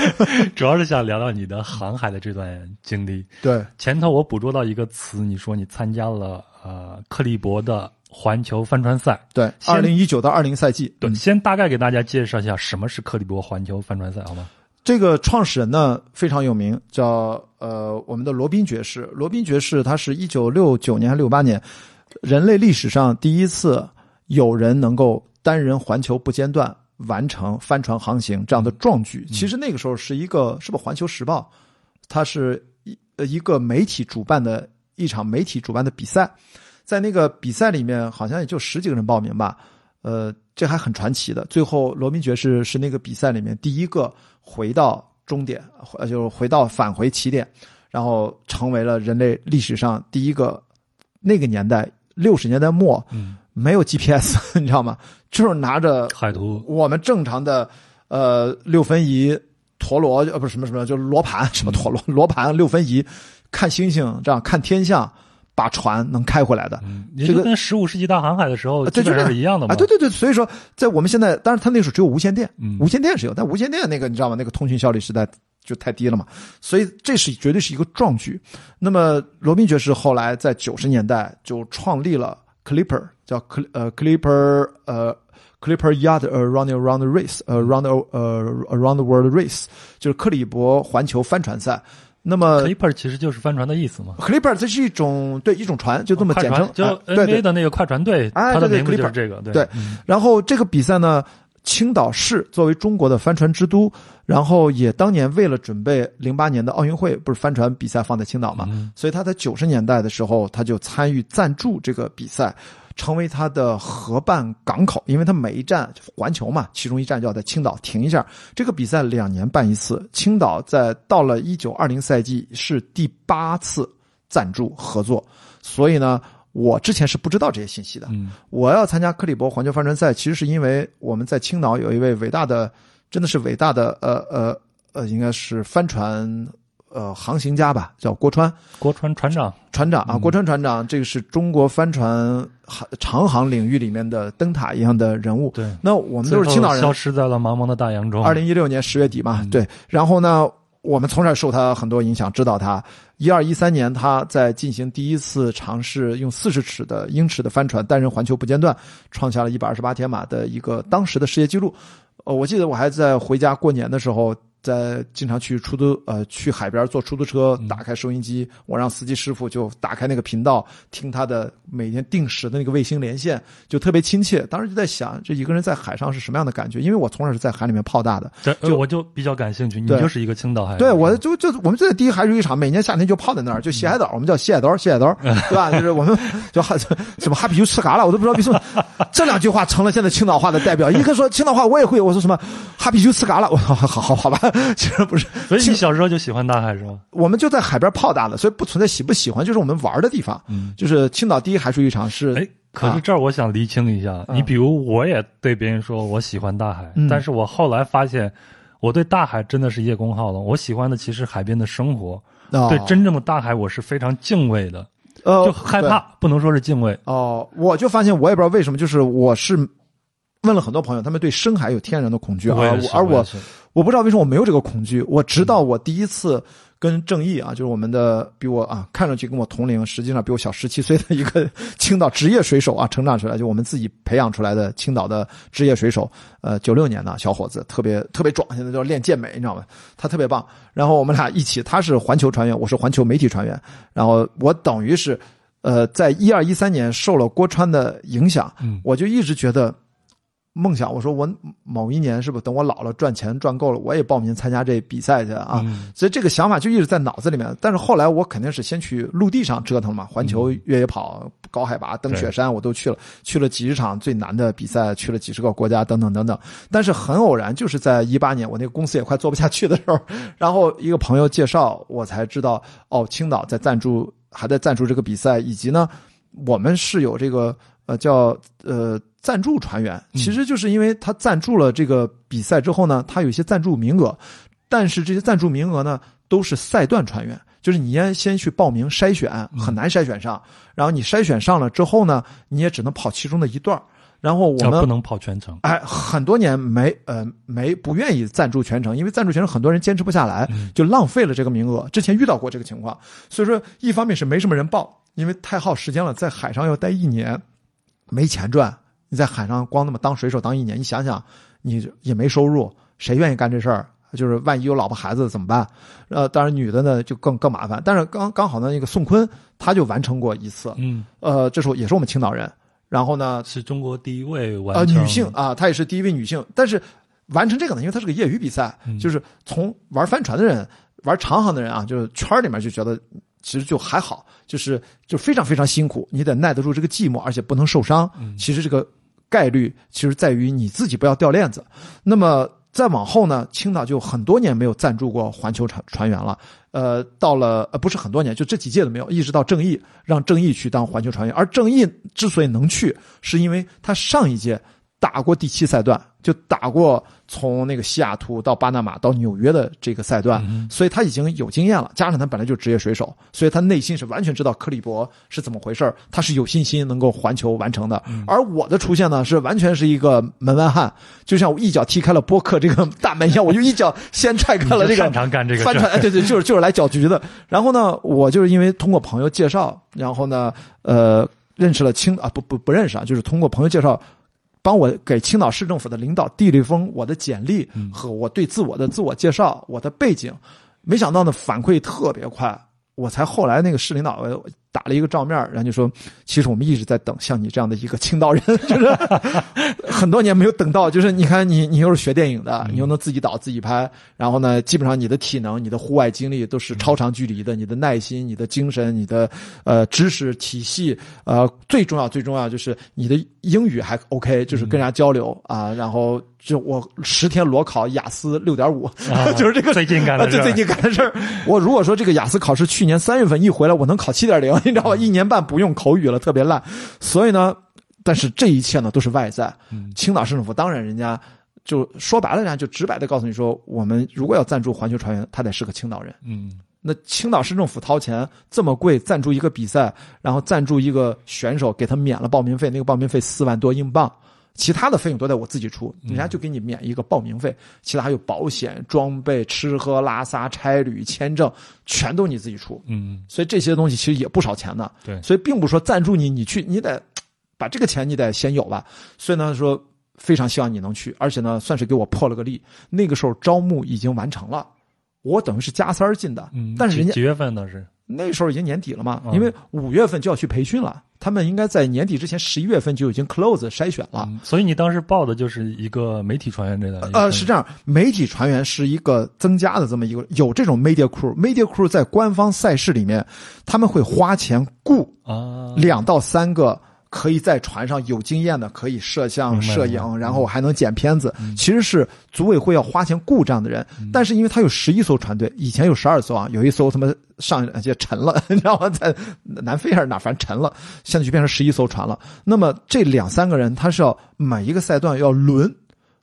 主要是想聊聊你的航海的这段经历。对，前头我捕捉到一个词，你说你参加了呃克利伯的环球帆船赛。对，先二零一九到二零赛季，对，嗯先大概给大家介绍一下什么是克利伯环球帆船赛，好吗？这个创始人呢非常有名，叫呃我们的罗宾爵士。罗宾爵士他是一九六九年还六八年，人类历史上第一次有人能够单人环球不间断完成帆船航行这样的壮举。其实那个时候是一个是不是《环球时报》，它是一呃一个媒体主办的一场媒体主办的比赛，在那个比赛里面好像也就十几个人报名吧，呃，这还很传奇的。最后，罗宾爵士是那个比赛里面第一个回到终点，呃，就是回到返回起点，然后成为了人类历史上第一个。那个年代，六十年代末，嗯，没有 GPS，你知道吗？就是拿着海图。我们正常的呃六分仪陀螺呃不是什么什么，就是罗盘什么陀螺罗盘六分仪看星星，这样看天象，把船能开回来的。嗯，也这个就跟十五世纪大航海的时候啊对基本上就是一样的嘛。啊，对对对，所以说在我们现在，当然他那时候只有无线电，嗯无线电是有，但无线电那个你知道吗？那个通讯效率实在就太低了嘛，所以这是绝对是一个壮举。那么罗宾爵士后来在九十年代就创立了 Clipper，叫 Cl 呃 Clipper 呃 Clipper Yacht Around Around Race，呃 Around 呃 Around the World Race，就是克里伯环球帆船赛。那么 Clipper 其实就是帆船的意思嘛。Clipper 这是一种对一种船，就这么简称船，就 NBA 的那个快船队，它的名字就是这个。对然后这个比赛呢，青岛市作为中国的帆船之都，然后也当年为了准备零八年的奥运会，不是帆船比赛放在青岛嘛，嗯所以他在九十年代的时候，他就参与赞助这个比赛。成为他的合办港口，因为他每一站环球嘛，其中一站就要在青岛停一下。这个比赛两年办一次，青岛在到了一九二零赛季是第八次赞助合作，所以呢，我之前是不知道这些信息的。嗯我要参加克里伯环球帆船赛，其实是因为我们在青岛有一位伟大的，真的是伟大的呃呃呃，应该是帆船呃航行家吧，叫郭川郭川船长，船长啊，郭川船长，这个是中国帆船航长航领域里面的灯塔一样的人物。对，那我们都是青岛人消，失在了茫茫的大洋中。二零一六年十月底嘛，嗯对。然后呢，我们从这儿受他很多影响，知道他。一二一三年，他在进行第一次尝试用四十尺的英尺的帆船单人环球不间断，创下了一百二十八天马的一个当时的世界纪录。呃，我记得我还在回家过年的时候，在经常去出租呃去海边坐出租车，打开收音机，我让司机师傅就打开那个频道，听他的每天定时的那个卫星连线，就特别亲切。当时就在想，这一个人在海上是什么样的感觉？因为我从小是在海里面泡大的，这就我就比较感兴趣，你就是一个青岛海人。对，我就就我们就在第一海水浴场，每年夏天就泡在那儿，就洗海岛，我们叫洗海岛，洗海岛，对吧？就是我们就哈什么哈啤酒吃嘎了，我都不知道为什么 这两句话成了现在青岛话的代表。一个说青岛话我也会，我说什么哈啤酒吃嘎了，我说好好好吧，其实不是，所以你小时候就喜欢大海是吗？我们就在海边泡大的，所以不存在喜不喜欢，就是我们玩的地方。嗯，就是青岛第一海水浴场是，哎，可是这儿我想厘清一下，你比如我也对别人说我喜欢大海，嗯但是我后来发现，我对大海真的是叶公好龙。我喜欢的其实海边的生活，哦对真正的大海我是非常敬畏的，呃就害怕，不能说是敬畏。哦，我就发现我也不知道为什么，就是我是问了很多朋友，他们对深海有天然的恐惧，而也是而我我不知道为什么我没有这个恐惧。我直到我第一次跟郑毅啊，就是我们的比我啊看上去跟我同龄，实际上比我小十七岁的一个青岛职业水手啊，成长出来，就我们自己培养出来的青岛的职业水手，呃，九六年的小伙子，特别特别壮，现在叫练健美，你知道吗？他特别棒。然后我们俩一起，他是环球船员，我是环球媒体船员，然后我等于是。呃，在一二一三年受了郭川的影响，嗯我就一直觉得梦想。我说我某一年是不是等我老了赚钱赚够了，我也报名参加这比赛去啊？嗯所以这个想法就一直在脑子里面。但是后来我肯定是先去陆地上折腾嘛，环球越野跑、高海拔、登雪山我都去了，去了几十场最难的比赛，去了几十个国家等等等等。但是很偶然，就是在一八年，我那个公司也快做不下去的时候，然后一个朋友介绍，我才知道哦，青岛在赞助，还在赞助这个比赛，以及呢，我们是有这个呃叫呃赞助船员，其实就是因为他赞助了这个比赛之后呢，他有一些赞助名额，但是这些赞助名额呢都是赛段船员。就是你先先去报名筛选，很难筛选上，然后你筛选上了之后呢，你也只能跑其中的一段然后我们不能跑全程。哎，很多年没呃没不愿意赞助全程，因为赞助全程很多人坚持不下来，就浪费了这个名额。之前遇到过这个情况，所以说一方面是没什么人报，因为太耗时间了，在海上要待一年，没钱赚。你在海上光那么当水手当一年，你想想，你也没收入，谁愿意干这事儿？就是万一有老婆孩子怎么办？呃，当然女的呢就更更麻烦。但是刚刚好呢，那个宋坤他就完成过一次，嗯，呃，这时候也是我们青岛人。然后呢，是中国第一位完呃，成女性啊，她也是第一位女性，但是完成这个呢，因为它是个业余比赛，嗯就是从玩帆船的人、玩长航的人啊，就是圈里面就觉得其实就还好，就是就非常非常辛苦，你得耐得住这个寂寞，而且不能受伤。嗯其实这个概率其实在于你自己不要掉链子。那么再往后呢，青岛就很多年没有赞助过环球船船员了。呃，到了呃不是很多年，就这几届都没有，一直到郑义让郑义去当环球船员。而郑义之所以能去，是因为他上一届打过第七赛段，就打过从那个西雅图到巴拿马到纽约的这个赛段，所以他已经有经验了。加上他本来就是职业水手，所以他内心是完全知道克里伯是怎么回事儿他是有信心能够环球完成的。而我的出现呢，是完全是一个门外汉，就像我一脚踢开了波克这个大门一样，我就一脚先踹开了这个擅长干这个事儿帆船，哎，对对，就是就是来搅局的。然后呢，我就是因为通过朋友介绍，然后呢，呃，认识了青啊不不不认识啊，就是通过朋友介绍。帮我给青岛市政府的领导递了一封我的简历和我对自我的自我介绍，我的背景，没想到呢反馈特别快，我才后来那个市领导呃打了一个照面，然后就说，其实我们一直在等像你这样的一个青岛人，就是 很多年没有等到，就是你看你你又是学电影的，你又能自己导自己拍，然后呢，基本上你的体能、你的户外经历都是超长距离的，你的耐心、你的精神、你的呃知识体系，呃，最重要最重要就是你的英语还 OK，就是跟人家交流啊，然后就我十天裸考雅思六点五，啊 就是这个最近干的事最近干的事儿。我如果说这个雅思考试去年三月份一回来，我能考七点零，你知道吧？一年半不用口语了，特别烂。所以呢，但是这一切呢都是外在。青岛市政府当然人家就说白了，人家就直白的告诉你说，我们如果要赞助环球船员，他得是个青岛人。嗯，那青岛市政府掏钱这么贵赞助一个比赛，然后赞助一个选手，给他免了报名费，那个报名费四万多英镑，其他的费用都得我自己出，人家就给你免一个报名费，其他还有保险、装备、吃喝拉撒、差旅、签证，全都你自己出。嗯，所以这些东西其实也不少钱的。对所以并不是说赞助你，你去你得把这个钱你得先有吧。所以呢说非常希望你能去，而且呢算是给我破了个例。那个时候招募已经完成了，我等于是加塞儿进的，嗯，但是人家几几月份呢？是那时候已经年底了嘛，嗯因为五月份就要去培训了，他们应该在年底之前十一月份就已经 close 筛选了。嗯所以你当时报的就是一个媒体船员这个呃，是这样，媒体船员是一个增加的这么一个，有这种 media crew，media crew 在官方赛事里面，他们会花钱雇啊，两到三个可以在船上有经验的，可以摄像、摄影，然后还能剪片子。其实是组委会要花钱雇这样的人，嗯但是因为他有十一艘船队，以前有十二艘啊，有一艘他妈上就沉了，你知道吗？在南非还是哪，反正沉了，现在就变成十一艘船了。那么这两三个人，他是要每一个赛段要轮，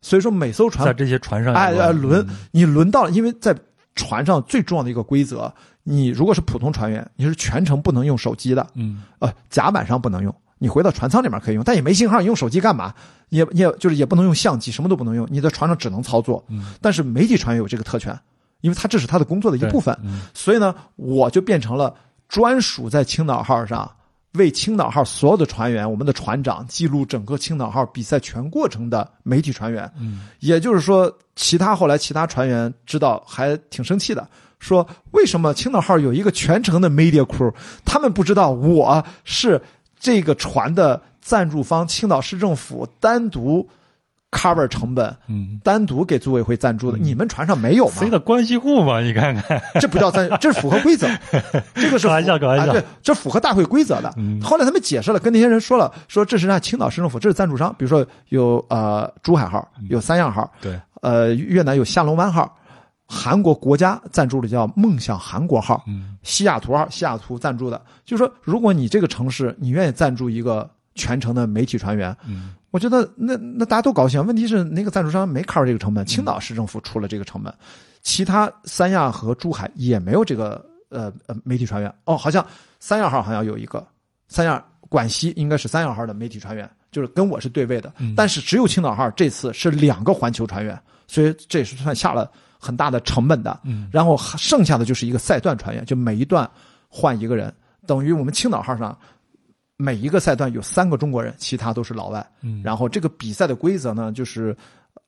所以说每艘船在这些船上哎有哎轮，你轮到了，因为在船上最重要的一个规则，你如果是普通船员，你是全程不能用手机的，嗯呃，甲板上不能用，你回到船舱里面可以用，但也没信号，你用手机干嘛？也也就是也不能用相机，什么都不能用，你在船上只能操作。嗯，但是媒体船员有这个特权，因为他这是他的工作的一部分，嗯所以呢，我就变成了专属在青岛号上为青岛号所有的船员，我们的船长记录整个青岛号比赛全过程的媒体船员。嗯也就是说，其他后来其他船员知道还挺生气的，说为什么青岛号有一个全程的 media crew，他们不知道我是这个船的赞助方青岛市政府单独 cover 成本。嗯，单独给组委会赞助的，你们船上没有吗？谁的关系户嘛？你看看，这不叫赞，这是符合规则，这个是开玩笑开玩笑啊对，这符合大会规则的。嗯后来他们解释了，跟那些人说了，说这是让青岛市政府，这是赞助商，比如说有呃珠海号，有三亚号，对，呃越南有下龙湾号，韩国国家赞助的叫梦想韩国号，嗯西雅图号西雅图赞助的，就是说如果你这个城市你愿意赞助一个全程的媒体船员，嗯我觉得那那大家都高兴。问题是那个赞助商没 cover 这个成本，青岛市政府出了这个成本，其他三亚和珠海也没有这个呃呃媒体船员。哦，好像三亚号好像有一个，三亚广西应该是三亚号的媒体船员，就是跟我是对位的。嗯但是只有青岛号这次是两个环球船员，所以这也是算下了很大的成本的。嗯然后剩下的就是一个赛段船员，就每一段换一个人，等于我们青岛号上每一个赛段有三个中国人，其他都是老外。嗯，然后这个比赛的规则呢，就是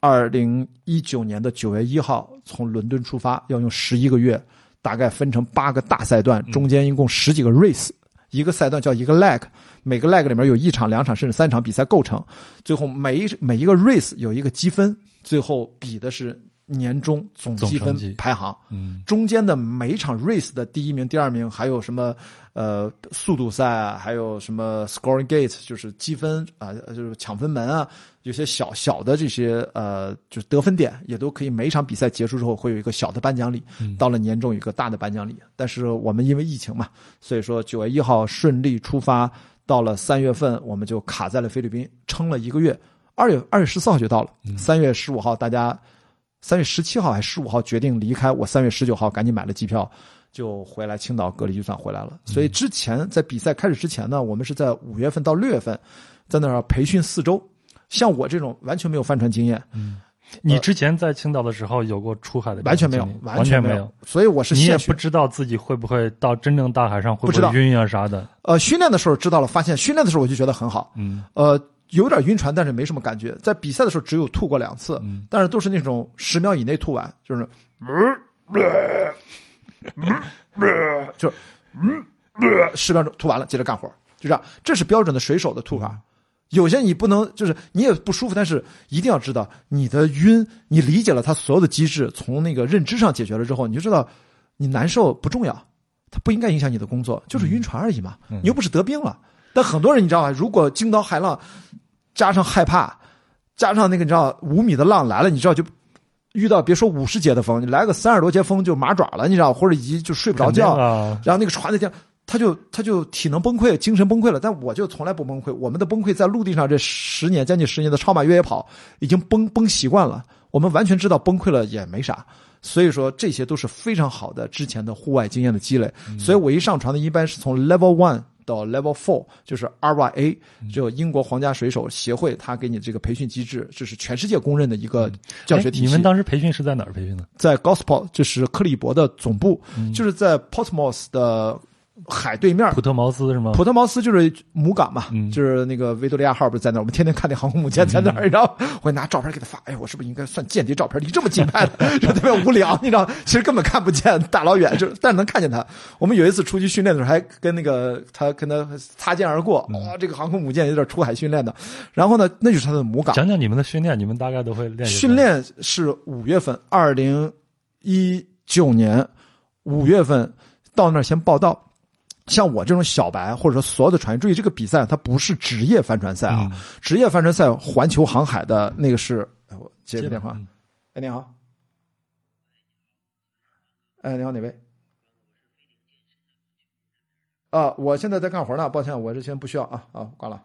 二零一九年的九月一号从伦敦出发，要用十一个月，大概分成八个大赛段，中间一共十几个 race，、一个赛段叫一个 leg，每个 leg 里面有一场、两场甚至三场比赛构成，最后每一每一个 race 有一个积分，最后比的是年终总积分排行。嗯中间的每一场 race 的第一名、第二名，还有什么呃速度赛啊，还有什么 scoring gate，就是积分啊、呃就是抢分门啊，有些小小的这些呃，就是得分点，也都可以。每一场比赛结束之后，会有一个小的颁奖礼，嗯到了年终有一个大的颁奖礼。但是我们因为疫情嘛，所以说九月一号顺利出发，到了三月份我们就卡在了菲律宾，撑了一个月。二月二月十四号就到了，三月十五号大家三月十七号还是十五号决定离开，我三月十九号赶紧买了机票，就回来青岛隔离就算回来了。所以之前在比赛开始之前呢，我们是在五月份到六月份在那儿培训四周。像我这种完全没有帆船经验，嗯你之前在青岛的时候有过出海的这完全没有完没有。，所以我是你也不知道自己会不会到真正大海上会不会晕啊啥的。呃，训练的时候知道了，发现训练的时候我就觉得很好，嗯呃，有点晕船，但是没什么感觉。在比赛的时候只有吐过两次，嗯但是都是那种十秒以内吐完，就是，就是，十秒钟吐完了，接着干活，就这样。这是标准的水手的吐法。有些你不能，就是你也不舒服，但是一定要知道你的晕，你理解了它所有的机制，从那个认知上解决了之后，你就知道你难受不重要，它不应该影响你的工作，就是晕船而已嘛。嗯你又不是得病了。但很多人你知道吧？如果惊涛骇浪加上害怕，加上那个你知道五米的浪来了，你知道就遇到别说五十节的风，你来个三十多节风就麻爪了，你知道，或者以及就睡不着觉，啊，然后那个船在天，他就他就体能崩溃，精神崩溃了。但我就从来不崩溃，我们的崩溃在陆地上这十年将近十年的超马越野跑已经崩崩习惯了，我们完全知道崩溃了也没啥。所以说这些都是非常好的之前的户外经验的积累。所以我一上船的一般是从 Level One 到 Level Four，就是 RYA，就英国皇家水手协会，他给你这个培训机制，这是全世界公认的一个教学体系。哎你们当时培训是在哪儿培训的？在 Gosport，这是克利伯的总部，嗯就是在 Portsmouth 的海对面。普特茅斯是吗？普特茅斯就是母港嘛，嗯就是那个维多利亚号不是在那儿，我们天天看那航空母舰在那儿，然后我拿照片给他发，哎，我是不是应该算间谍照片？离这么近拍的，就特别无聊，你知道，其实根本看不见，大老远就，但是能看见他。我们有一次出去训练的时候，还跟那个他跟他擦肩而过，哇、这个航空母舰有点出海训练的。然后呢，那就是他的母港。讲讲你们的训练，你们大概都会练训练是五月份，二零一九年五月份到那儿先报道，像我这种小白，或者说所有的船员，注意这个比赛它不是职业帆船赛啊，职业帆船赛环球航海的那个是，哎我接个电话，嗯哎你好，哎你好哪位？啊，我现在在干活呢，抱歉，我这先不需要啊啊，挂了。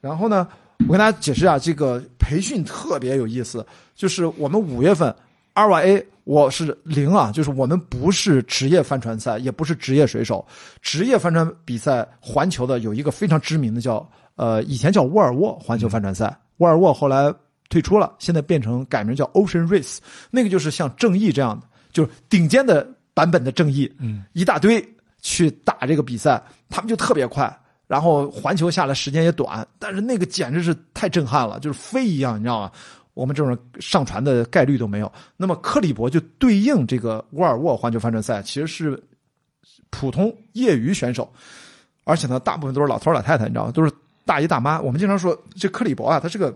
然后呢，我跟大家解释一下，这个培训特别有意思，就是我们五月份 RYA 我是零啊，就是我们不是职业帆船赛，也不是职业水手，职业帆船比赛环球的有一个非常知名的叫呃，以前叫沃尔沃环球帆船赛，沃尔沃后来退出了，现在变成改名叫 Ocean Race，那个就是像正义这样的，就是顶尖的版本的正义，嗯，一大堆去打这个比赛，他们就特别快。然后环球下来时间也短，但是那个简直是太震撼了，就是飞一样，你知道吗？我们这种上传的概率都没有。那么克里伯就对应这个沃尔沃环球帆船赛，其实是普通业余选手，而且呢，大部分都是老头老太太，你知道吗？都是大爷大妈。我们经常说这克里伯啊，他是个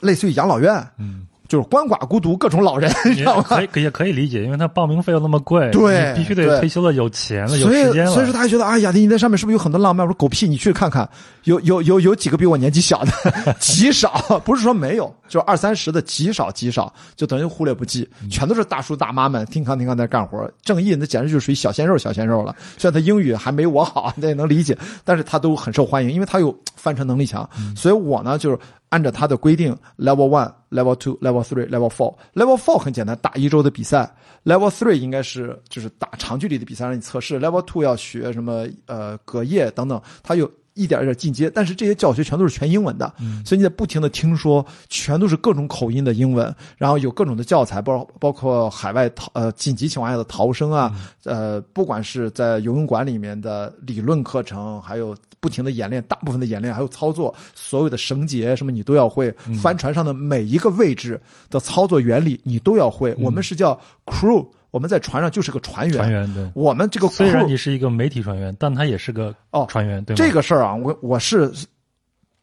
类似于养老院，嗯，就是鳏寡孤独各种老人，你知道吗？可以也可以理解，因为他报名费又那么贵，对必须得退休了，有钱了，有时间了，所以说他还觉得，哎呀，你在上面是不是有很多浪漫？我说狗屁，你去看看，有有有 有几个比我年纪小的，极少，不是说没有，就二三十的极少极少，就等于忽略不计，全都是大叔大妈们，听康听康在干活。正义那简直就属于小鲜肉小鲜肉了，虽然他英语还没我好，那也能理解，但是他都很受欢迎，因为他有翻车能力强。所以我呢就是按照他的规定，level one、level two、level three、level four。level four 很简单，打一周的比赛。level three 应该是就是打长距离的比赛让你测试。level two 要学什么呃隔夜等等，它有一点一点进阶，但是这些教学全都是全英文的，所以你得不停的听说，全都是各种口音的英文，然后有各种的教材，包包括海外逃呃紧急情况下的逃生啊，呃，不管是在游泳馆里面的理论课程，还有不停的演练，大部分的演练还有操作，所有的绳结什么你都要会，帆船上的每一个位置的操作原理你都要会。我们是叫 crew，我们在船上就是个船员。船员对。我们这个虽然你是一个媒体船员，但他也是个哦船员，对？这个事儿啊，我我是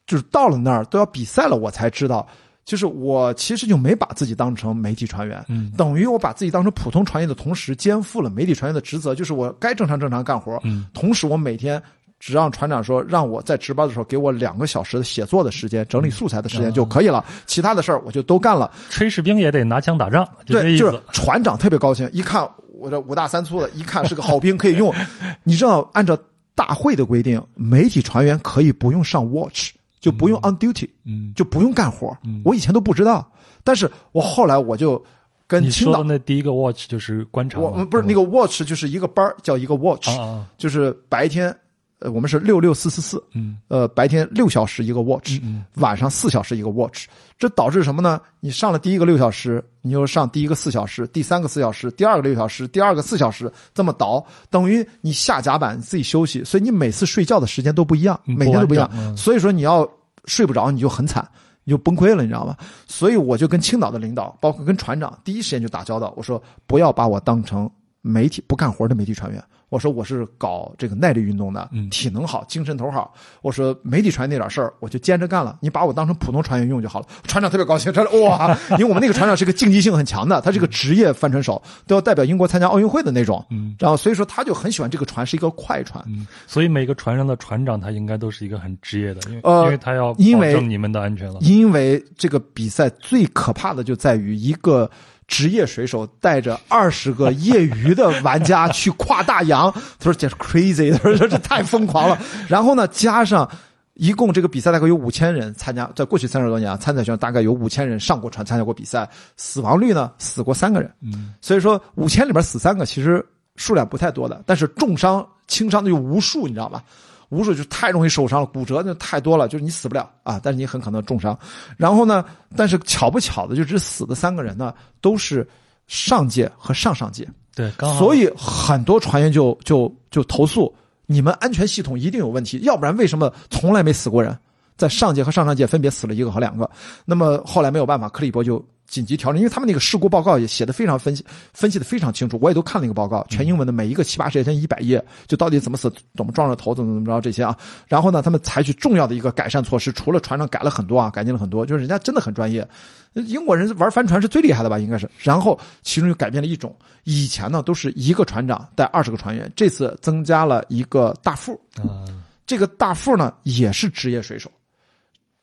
就是到了那儿都要比赛了，我才知道，就是我其实就没把自己当成媒体船员，嗯等于我把自己当成普通船员的同时，肩负了媒体船员的职责，就是我该正常正常干活，嗯同时我每天。只让船长说，让我在值班的时候给我两个小时的写作的时间、整理素材的时间就可以了，其他的事儿我就都干了。炊事兵也得拿枪打仗，对，就是。船长特别高兴，一看我这五大三粗的，一看是个好兵可以用。你知道，按照大会的规定，媒体船员可以不用上 watch，就不用 on duty，、嗯，就不用干活。我以前都不知道，但是我后来我就跟你说青岛的那第一个 watch 就是观察，我们不是那个 watch，就是一个班儿叫一个 watch，、啊啊，就是白天，呃，我们是六六四四四，嗯呃，白天六小时一个 watch，、嗯晚上四小时一个 watch，这导致什么呢？你上了第一个六小时，你又上第一个四小时，第三个四小时，第二个六小时，第二个四小时，这么倒，等于你下甲板自己休息，所以你每次睡觉的时间都不一样，嗯每天都不一样所以说你要睡不着，你就很惨。你就崩溃了，你知道吗？所以我就跟青岛的领导，包括跟船长，第一时间就打交道。我说不要把我当成媒体不干活的媒体船员。我说我是搞这个耐力运动的，嗯体能好，精神头好。我说媒体船那点事儿，我就兼着干了。你把我当成普通船员用就好了。船长特别高兴，他说哇，因为我们那个船长是个竞技性很强的，他是个职业帆船手，都要代表英国参加奥运会的那种。嗯然后所以说他就很喜欢这个船是一个快船。嗯，所以每个船上的船长他应该都是一个很职业的，因为、呃因为他要保证你们的安全了。因为这个比赛最可怕的就在于一个职业水手带着二十个业余的玩家去跨大洋，他说这是 crazy，他说这太疯狂了。然后呢，加上一共这个比赛大概有五千人参加，在过去三十多年啊，参赛选手大概有五千人上过船参加过比赛，死亡率呢死过三个人，嗯所以说五千里边死三个，其实数量不太多的，但是重伤、轻伤的有无数，你知道吧？无数就太容易受伤了，骨折那太多了，就是你死不了啊，但是你很可能重伤。然后呢，但是巧不巧的，就只死的三个人呢，都是上届和上上届，对，刚好所以很多船员就就就投诉，你们安全系统一定有问题，要不然为什么从来没死过人？在上届和上上届分别死了一个和两个。那么后来没有办法，克里伯就紧急调整，因为他们那个事故报告也写的非常分析，分析的非常清楚，我也都看了一个报告，全英文的，每一个七八十页，一百页，就到底怎么死，怎么撞着头，怎么怎么着这些啊。然后呢，他们采取重要的一个改善措施，除了船上改了很多啊，改进了很多，就是人家真的很专业。英国人玩帆船是最厉害的吧？应该是。然后其中就改变了一种，以前呢都是一个船长带二十个船员，这次增加了一个大副。啊，这个大副呢也是职业水手，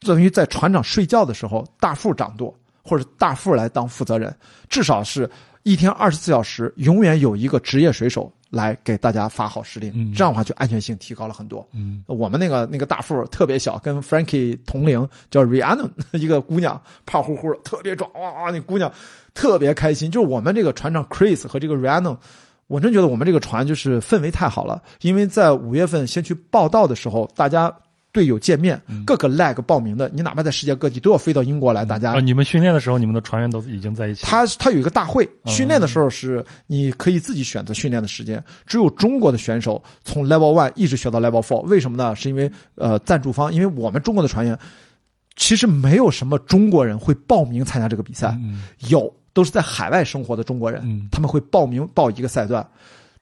等于在船长睡觉的时候，大副掌舵或者大副来当负责人，至少是一天二十四小时，永远有一个职业水手来给大家发号施令。嗯这样的话就安全性提高了很多。嗯我们那个那个大副特别小，跟 Frankie 同龄，叫 Rihanna，一个姑娘，胖乎乎的，特别壮，哇哇，那姑娘特别开心。就是我们这个船长 Chris 和这个 Rihanna，我真觉得我们这个船就是氛围太好了。因为在五月份先去报道的时候，大家队友见面，各个 leg 报名的，你哪怕在世界各地都要飞到英国来，大家啊，你们训练的时候，你们的船员都已经在一起。他他有一个大会，嗯。训练的时候是你可以自己选择训练的时间，只有中国的选手从 Level One 一直学到 Level Four，为什么呢？是因为呃赞助方，因为我们中国的船员其实没有什么中国人会报名参加这个比赛，嗯。有都是在海外生活的中国人，嗯。他们会报名报一个赛段。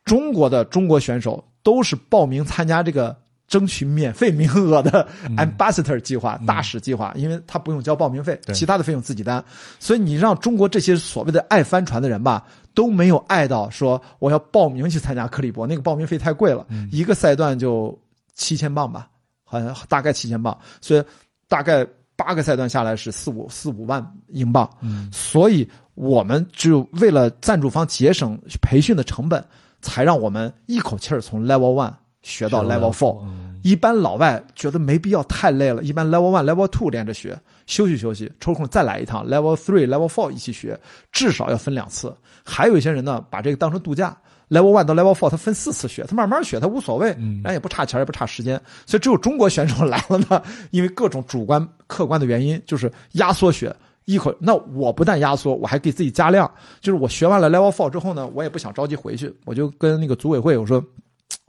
中国的中国选手都是报名参加这个争取免费名额的 ambassador 计划、大使计划，因为他不用交报名费，对。其他的费用自己担。所以你让中国这些所谓的爱帆船的人吧，都没有爱到说我要报名去参加克利伯，那个报名费太贵了，一个赛段就七千镑吧，好像大概七千镑，所以大概八个赛段下来是四五四五万英镑。嗯。所以我们就为了赞助方节省培训的成本，才让我们一口气儿从 Level One 学到 Level Four。嗯一般老外觉得没必要太累了，一般 Level One、Level Two 连着学，休息休息，抽空再来一趟 Level Three、Level Four 一起学，至少要分两次。还有一些人呢，把这个当成度假。Level One 到 Level Four，他分四次学，他慢慢学，他无所谓，嗯人家也不差钱，也不差时间。所以只有中国选手来了呢，因为各种主观、客观的原因，就是压缩学。一口，那我不但压缩，我还给自己加量。就是我学完了 Level Four 之后呢，我也不想着急回去，我就跟那个组委会我说，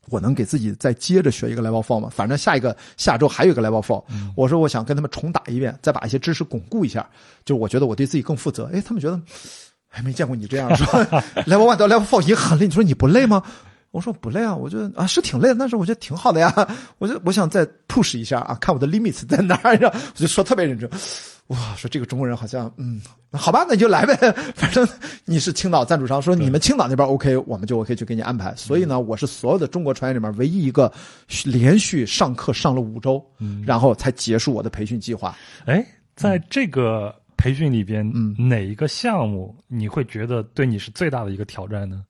我能给自己再接着学一个 Level Four 吗？反正下一个下周还有一个 Level Four，、我说我想跟他们重打一遍，再把一些知识巩固一下。就是我觉得我对自己更负责。哎，他们觉得还没见过你这样说，Level One 到 Level Four 已经很累，你说你不累吗？我说不累啊，我觉得啊是挺累的，但是我觉得挺好的呀。我就我想再 push 一下啊，看我的 limits 在哪儿，我就说特别认真。哇，说这个中国人好像，嗯，好吧，那你就来呗，反正你是青岛赞助商，说你们青岛那边 OK，我们就 OK 去给你安排。所以呢，我是所有的中国船员里面唯一一个连续上课上了五周，然后才结束我的培训计划。哎，在这个培训里边，嗯。哪一个项目你会觉得对你是最大的一个挑战呢？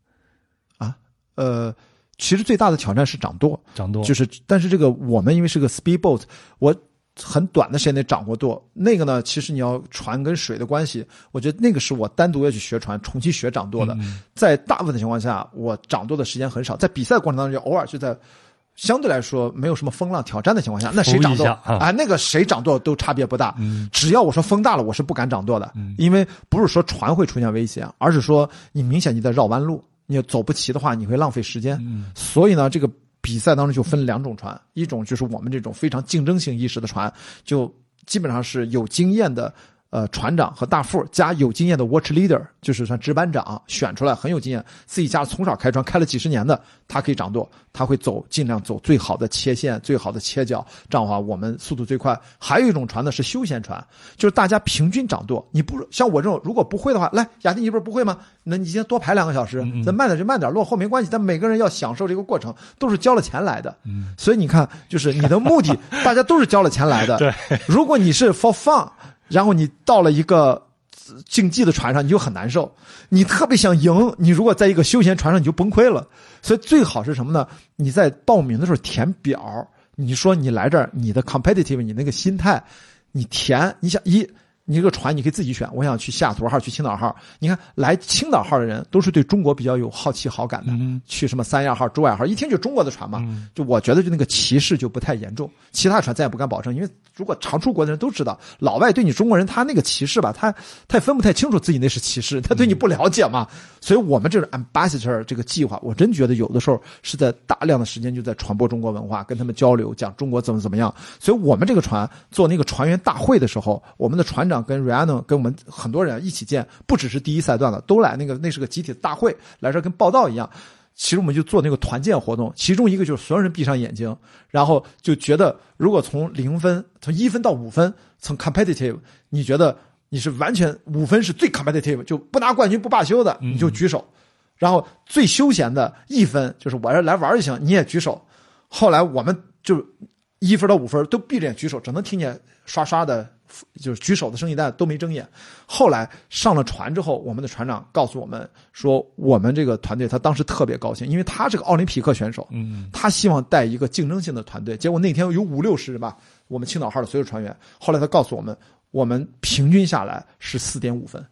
啊，呃，其实最大的挑战是掌舵，掌舵。就是，但是这个我们因为是个 speedboat，我很短的时间内掌过舵。那个呢，其实你要船跟水的关系，我觉得那个是我单独要去学船，重新学掌舵的。嗯在大部分的情况下，我掌舵的时间很少，在比赛过程当中就偶尔就在。相对来说，没有什么风浪挑战的情况下，那谁掌舵下啊那个谁掌舵都差别不大。嗯只要我说风大了，我是不敢掌舵的，因为不是说船会出现危险，而是说你明显你在绕弯路，你走不齐的话，你会浪费时间。嗯所以呢，这个比赛当中就分两种船，一种就是我们这种非常竞争性意识的船，就基本上是有经验的。呃，船长和大副加有经验的 watch leader，就是算值班长，选出来很有经验，自己家从小开船开了几十年的，他可以掌舵，他会走尽量走最好的切线、最好的切角，这样的话我们速度最快。还有一种船呢是休闲船，就是大家平均掌舵，你不像我这种如果不会的话，来雅迪你不是不会吗？那你今天多排两个小时，咱慢点就慢点，落后没关系，但每个人要享受这个过程，都是交了钱来的。嗯所以你看，就是你的目的，大家都是交了钱来的。对，如果你是 for fun，然后你到了一个竞技的船上，你就很难受。你特别想赢，你如果在一个休闲船上，你就崩溃了。所以最好是什么呢？你在报名的时候填表，你说你来这儿，你的 competitive，你那个心态，你填，你想一。你这个船你可以自己选，我想去西雅图号，去青岛号。你看来青岛号的人都是对中国比较有好奇好感的，嗯去什么三亚号、珠海号，一听就中国的船嘛。嗯就我觉得就那个歧视就不太严重，其他船咱也不敢保证，因为如果常出国的人都知道，老外对你中国人他那个歧视吧，他他也分不太清楚自己那是歧视，他对你不了解嘛。所以我们这种 ambassador 这个计划，我真觉得有的时候是在大量的时间就在传播中国文化，跟他们交流，讲中国怎么怎么样。所以我们这个船做那个船员大会的时候，我们的船长。长跟 Rhiannon 跟我们很多人一起见，不只是第一赛段的，都来那个那是个集体的大会，来这跟报道一样。其实我们就做那个团建活动，其中一个就是所有人闭上眼睛，然后就觉得如果从零分，从一分到五分，从 competitive，你觉得你是完全五分是最 competitive，就不拿冠军不罢休的，你就举手。然后最休闲的一分就是我这来玩就行，你也举手。后来我们就一分到五分都闭着眼举手，只能听见刷刷的，就是举手的声音，但都没睁眼。后来上了船之后，我们的船长告诉我们说，我们这个团队他当时特别高兴，因为他是个奥林匹克选手，嗯，他希望带一个竞争性的团队。结果那天有五六十人吧，我们青岛号的所有船员。后来他告诉我们，我们平均下来是四点五分，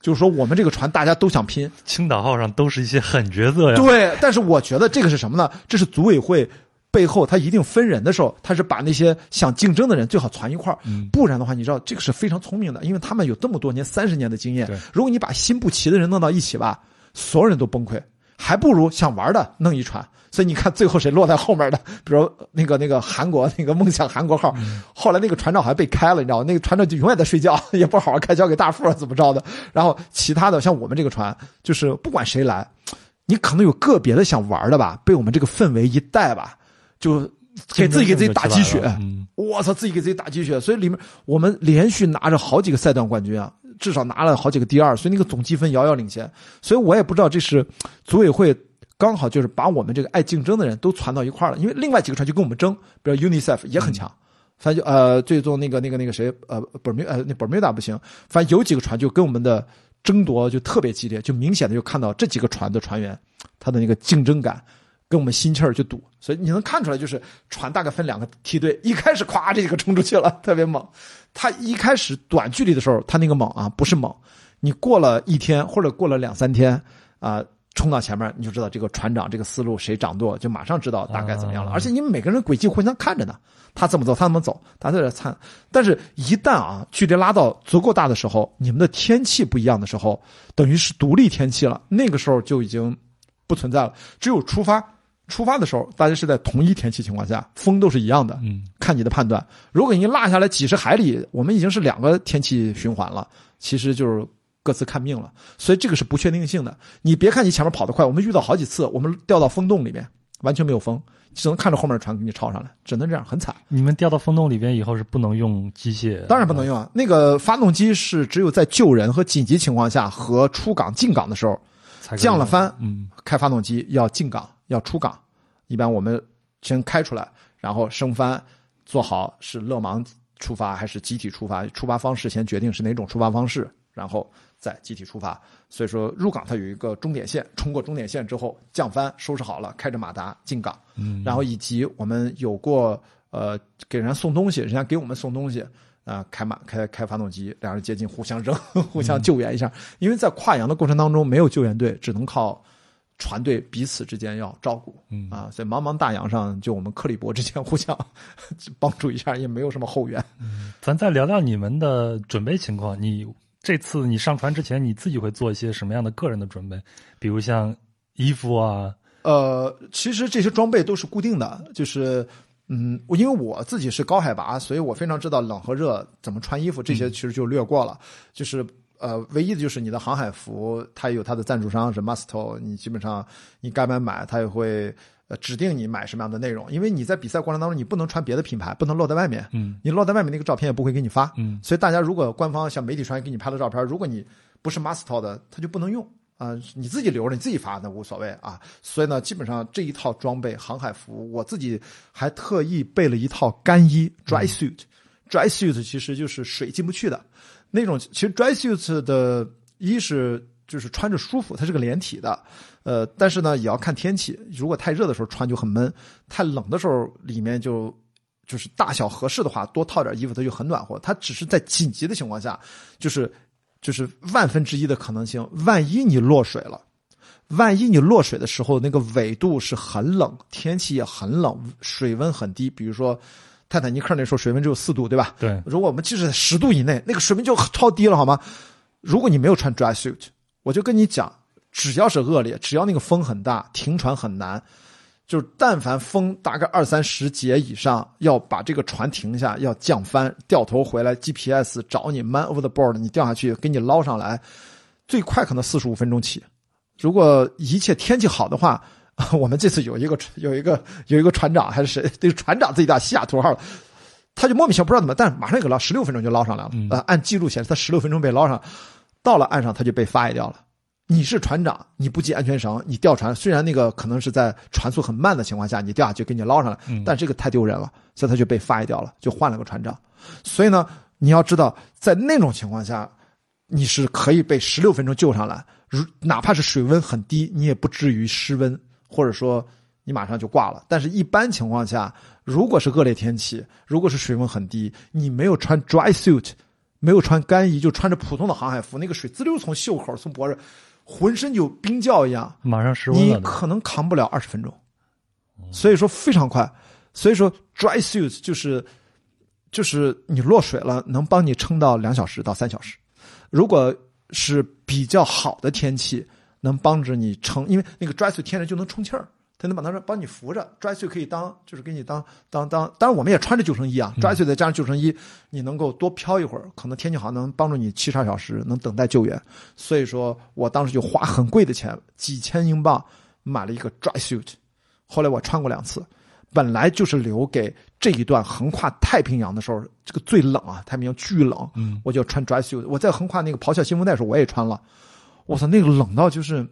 就是说我们这个船大家都想拼。青岛号上都是一些狠角色呀。对，但是我觉得这个是什么呢？这是组委会背后他一定分人的时候，他是把那些想竞争的人最好攒一块儿，嗯不然的话，你知道这个是非常聪明的，因为他们有这么多年、三十年的经验。如果你把心不齐的人弄到一起吧，所有人都崩溃，还不如想玩的弄一船。所以你看，最后谁落在后面的？比如那个那个韩国那个梦想韩国号，后来那个船长还被开了，你知道吗？那个船长就永远在睡觉，也不好好开交给大副怎么着的。然后其他的像我们这个船，就是不管谁来，你可能有个别的想玩的吧，被我们这个氛围一带吧，就给自己给自己打鸡血。嗯，我操，自己给自己打鸡血，所以里面我们连续拿着好几个赛段冠军啊，至少拿了好几个第二，所以那个总积分遥遥领先。所以我也不知道这是组委会刚好就是把我们这个爱竞争的人都攒到一块儿了，因为另外几个船就跟我们争，比如 UNICEF 也很强。反正就呃，最终那个那个那个谁呃，本米呃那本米达不行，反正有几个船就跟我们的争夺就特别激烈，就明显的就看到这几个船的船员他的那个竞争感跟我们心气儿就赌，所以你能看出来，就是船大概分两个梯队，一开始咵这几个冲出去了，特别猛。他一开始短距离的时候，他那个猛啊不是猛，你过了一天或者过了两三天啊、冲到前面你就知道这个船长这个思路谁掌舵，就马上知道大概怎么样了。啊而且你们每个人轨迹互相看着呢，他怎么走他怎么走，大家在这参。但是，一旦啊距离拉到足够大的时候，你们的天气不一样的时候，等于是独立天气了，那个时候就已经不存在了。只有出发出发的时候，大家是在同一天气情况下，风都是一样的，嗯，看你的判断。如果你落下来几十海里，我们已经是两个天气循环了，其实就是各自看命了。所以这个是不确定性的。你别看你前面跑得快，我们遇到好几次，我们掉到风洞里面，完全没有风，只能看着后面的船给你抄上来，只能这样，很惨。你们掉到风洞里边以后是不能用机械，当然不能用啊，那个发动机是只有在救人和紧急情况下和出港进港的时候降了帆，嗯，开发动机要进港要出港，一般我们先开出来，然后升帆，做好是勒芒出发还是集体出发，出发方式先决定是哪种出发方式，然后再集体出发。所以说入港它有一个终点线，冲过终点线之后降帆收拾好了，开着马达进港，嗯然后以及我们有过呃给人家送东西，人家给我们送东西。啊、开马开开发动机，两人接近，互相扔，互相救援一下。因为在跨洋的过程当中，没有救援队，只能靠船队彼此之间要照顾。嗯啊，在茫茫大洋上，就我们克里伯之间 互相 帮助一下，也没有什么后援。嗯咱再聊聊你们的准备情况。你这次你上船之前，你自己会做一些什么样的个人的准备？比如像衣服啊，呃，其实这些装备都是固定的，就是嗯，因为我自己是高海拔，所以我非常知道冷和热怎么穿衣服，这些其实就略过了。就是呃，唯一的就是你的航海服，它有它的赞助商是 Musto，你基本上你该买买，它也会呃指定你买什么样的内容，因为你在比赛过程当中你不能穿别的品牌，不能露在外面，嗯你露在外面那个照片也不会给你发。嗯所以大家如果官方像媒体传给你拍的照片，如果你不是 Master 的，它就不能用啊、你自己留着，你自己发那无所谓啊。所以呢，基本上这一套装备航海服，我自己还特意备了一套干衣 dry suit。dry suit 其实就是水进不去的那种。其实 dry suit 的一是就是穿着舒服，它是个连体的，呃，但是呢也要看天气。如果太热的时候穿就很闷，太冷的时候里面就就是大小合适的话，多套点衣服它就很暖和。它只是在紧急的情况下，就是就是万分之一的可能性，万一你落水了。万一你落水的时候，那个纬度是很冷，天气也很冷，水温很低。比如说泰坦尼克那时候水温只有四度，对吧？对，如果我们即使在十度以内，那个水温就超低了，好吗？如果你没有穿 dry suit，我就跟你讲，只要是恶劣，只要那个风很大，停船很难，就是但凡风大概二三十节以上，要把这个船停下，要降帆，掉头回来，GPS 找你 man over the board，你掉下去给你捞上来，最快可能四十五分钟起。如果一切天气好的话，我们这次有一个有一个有一个船长还是谁，这个船长自己打西雅图号，他就莫名其妙不知道怎么，但是马上给捞，十六分钟就捞上来了。呃，按记录显示他十六分钟被捞上，到了岸上他就被 fire 掉了。你是船长，你不系安全绳，你掉船，虽然那个可能是在船速很慢的情况下，你掉下去给你捞上来，但这个太丢人了，所以他就被 fire 掉了，就换了个船长。所以呢，你要知道，在那种情况下，你是可以被十六分钟救上来，如哪怕是水温很低，你也不至于失温，或者说你马上就挂了。但是，一般情况下，如果是恶劣天气，如果是水温很低，你没有穿 dry suit，没有穿干衣，就穿着普通的航海服，那个水滋溜从袖口从脖子。浑身就冰窖一样，马上失温了，你可能扛不了二十分钟，所以说非常快。所以说 dry suit 就是就是你落水了，能帮你撑到两小时到三小时。如果是比较好的天气，能帮着你撑，因为那个 dry suit 天然就能充气儿。它能把它帮你扶着，dry suit 可以当就是给你当当当，当然我们也穿着救生衣啊，dry suit 再加上救生衣，你能够多漂一会儿，可能天气好能帮助你七十二小时能等待救援。所以说我当时就花很贵的钱，几千英镑买了一个 dry suit，后来我穿过两次，本来就是留给这一段横跨太平洋的时候，这个最冷啊，太平洋巨冷，嗯，我就穿 dry suit。我在横跨那个咆哮新风带的时候我也穿了，我操，那个冷到就是。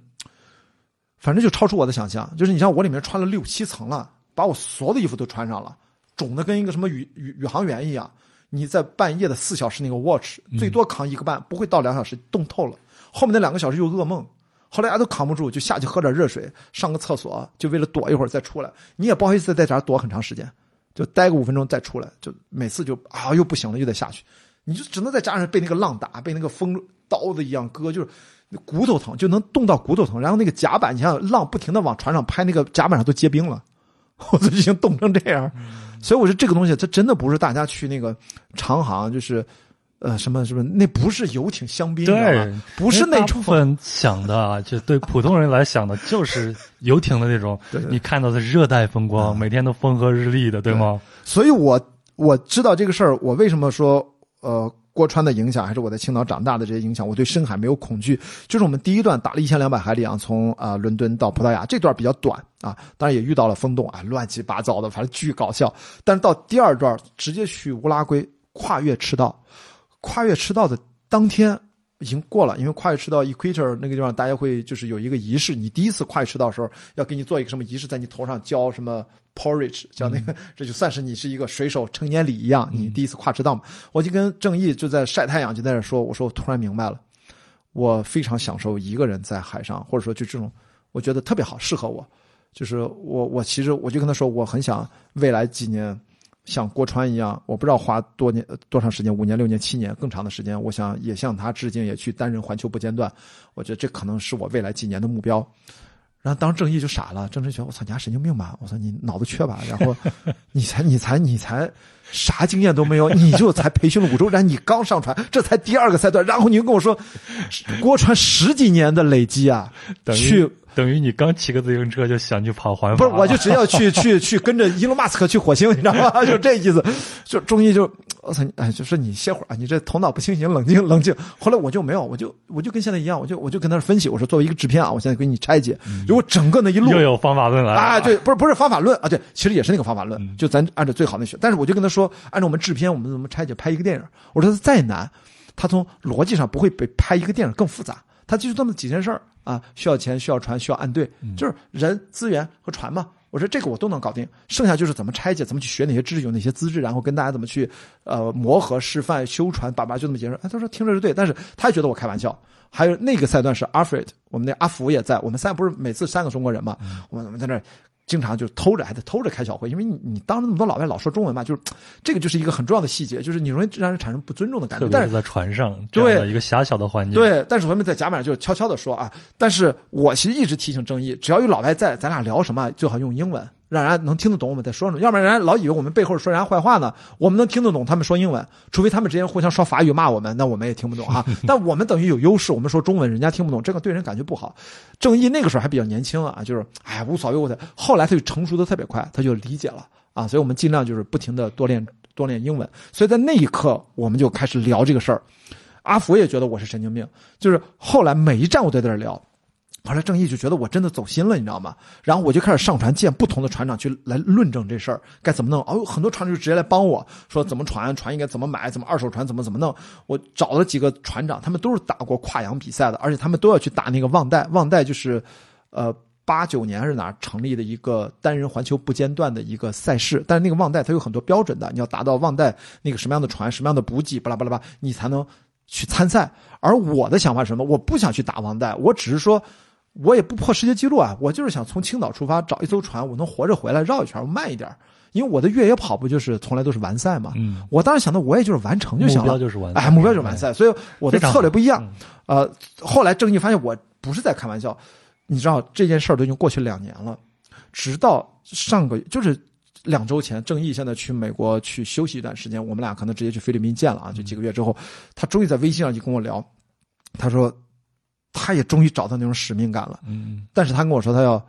反正就超出我的想象，就是你像我里面穿了六七层了，把我所有的衣服都穿上了，肿的跟一个什么宇宇宇航员一样。你在半夜的四小时那个 watch，最多扛一个半，不会到两小时，冻透了。后面那两个小时又噩梦，后来大家都扛不住，就下去喝点热水，上个厕所，就为了躲一会儿再出来。你也不好意思在这儿躲很长时间，就待个五分钟再出来，就每次就啊又不行了，又得下去，你就只能在家上被那个浪打，被那个风刀子一样割，就是。骨头疼就能冻到骨头疼，然后那个甲板，你像浪不停的往船上拍，那个甲板上都结冰了，我都已经冻成这样。所以我说这个东西，它真的不是大家去那个长航，就是呃什么什么，那不是游艇香槟，对，不是那部分想的，就对普通人来想的，就是游艇的那种，你看到的热带风光，每天都风和日丽的，对吗？所以我我知道这个事儿，我为什么说呃。郭川的影响，还是我在青岛长大的这些影响，我对深海没有恐惧。就是我们第一段打了一千两百海里啊，从啊伦敦到葡萄牙，这段比较短啊，当然也遇到了风洞啊，乱七八糟的，反正巨搞笑。但是到第二段直接去乌拉圭，跨越赤道，跨越赤道的当天。已经过了，因为跨越赤道 Equator 那个地方，大家会就是有一个仪式。你第一次跨越赤道的时候，要给你做一个什么仪式，在你头上浇什么 porridge，叫那个，这就算是你是一个水手成年礼一样。你第一次跨赤道嘛，我就跟正义就在晒太阳，就在那说，我说我突然明白了，我非常享受一个人在海上，或者说就这种，我觉得特别好，适合我。就是我我其实我就跟他说，我很想未来几年。像郭川一样，我不知道花多年多长时间，五年、六年、七年，更长的时间。我想也向他致敬，也去担任环球不间断。我觉得这可能是我未来几年的目标。然后当郑义就傻了，郑志觉得我操，你还神经病吧？我操，你脑子缺吧？然后你才你才你才啥经验都没有，你就才培训了五周，然后你刚上船，这才第二个赛段，然后你又跟我说，郭川十几年的累积啊，去。等于你刚骑个自行车就想去跑环法，不是？我就只要去 去去跟着伊隆马斯克去火星，你知道吗？就这意思。就终于就我操，哎，就说你歇会儿啊，你这头脑不清醒，冷静冷静。后来我就没有，我就我就跟现在一样，我就我就跟他分析，我说作为一个制片啊，我现在给你拆解，如果整个那一路又有方法论了啊，对，不是不是方法论啊，对，其实也是那个方法论，就咱按照最好的学。但是我就跟他说，按照我们制片，我们怎么拆解拍一个电影？我说他再难，他从逻辑上不会比拍一个电影更复杂。他就是这么几件事儿啊，需要钱，需要船，需要岸队，就是人、资源和船嘛。我说这个我都能搞定，剩下就是怎么拆解，怎么去学哪些知识，有哪些资质，然后跟大家怎么去呃磨合、示范、修船，爸爸就这么解释。哎，他说听着是对，但是他也觉得我开玩笑。还有那个赛段是阿弗 d 我们那阿福也在，我们三不是每次三个中国人嘛，我们我们在那。经常就偷着，还得偷着开小会，因为你你当着那么多老外老说中文嘛，就是这个就是一个很重要的细节，就是你容易让人产生不尊重的感觉。但是在船上，对一个狭小的环境，对。但是我们在甲板上就悄悄的说啊，但是我其实一直提醒郑毅，只要有老外在，咱俩聊什么最好用英文。让人家能听得懂我们在说什么，要不然人家老以为我们背后说人家坏话呢。我们能听得懂他们说英文，除非他们之间互相说法语骂我们，那我们也听不懂哈。但我们等于有优势，我们说中文，人家听不懂，这个对人感觉不好。郑毅那个时候还比较年轻啊，就是哎无所谓，我的。后来他就成熟的特别快，他就理解了啊，所以我们尽量就是不停的多练多练英文。所以在那一刻，我们就开始聊这个事儿。阿福也觉得我是神经病，就是后来每一站我都在这聊。后来正义就觉得我真的走心了，你知道吗？然后我就开始上船见不同的船长去来论证这事儿该怎么弄。哦，很多船长就直接来帮我说怎么船，船应该怎么买，怎么二手船怎么怎么弄。我找了几个船长，他们都是打过跨洋比赛的，而且他们都要去打那个旺代。旺代就是，呃，八九年还是哪儿成立的一个单人环球不间断的一个赛事。但是那个旺代它有很多标准的，你要达到旺代那个什么样的船、什么样的补给，巴拉巴拉巴，你才能去参赛。而我的想法是什么？我不想去打旺代，我只是说。我也不破世界纪录啊，我就是想从青岛出发，找一艘船，我能活着回来绕一圈，慢一点，因为我的越野跑步就是从来都是完赛嘛。嗯，我当时想的我也就是完成就行了，目标就是完，哎，目标就是完赛，所以我的策略不一样。呃，后来郑毅发现我不是在开玩笑，你知道这件事儿都已经过去两年了，直到上个就是两周前，郑毅现在去美国去休息一段时间，我们俩可能直接去菲律宾见了啊，就几个月之后，他终于在微信上就跟我聊，他说。他也终于找到那种使命感了，嗯，但是他跟我说他要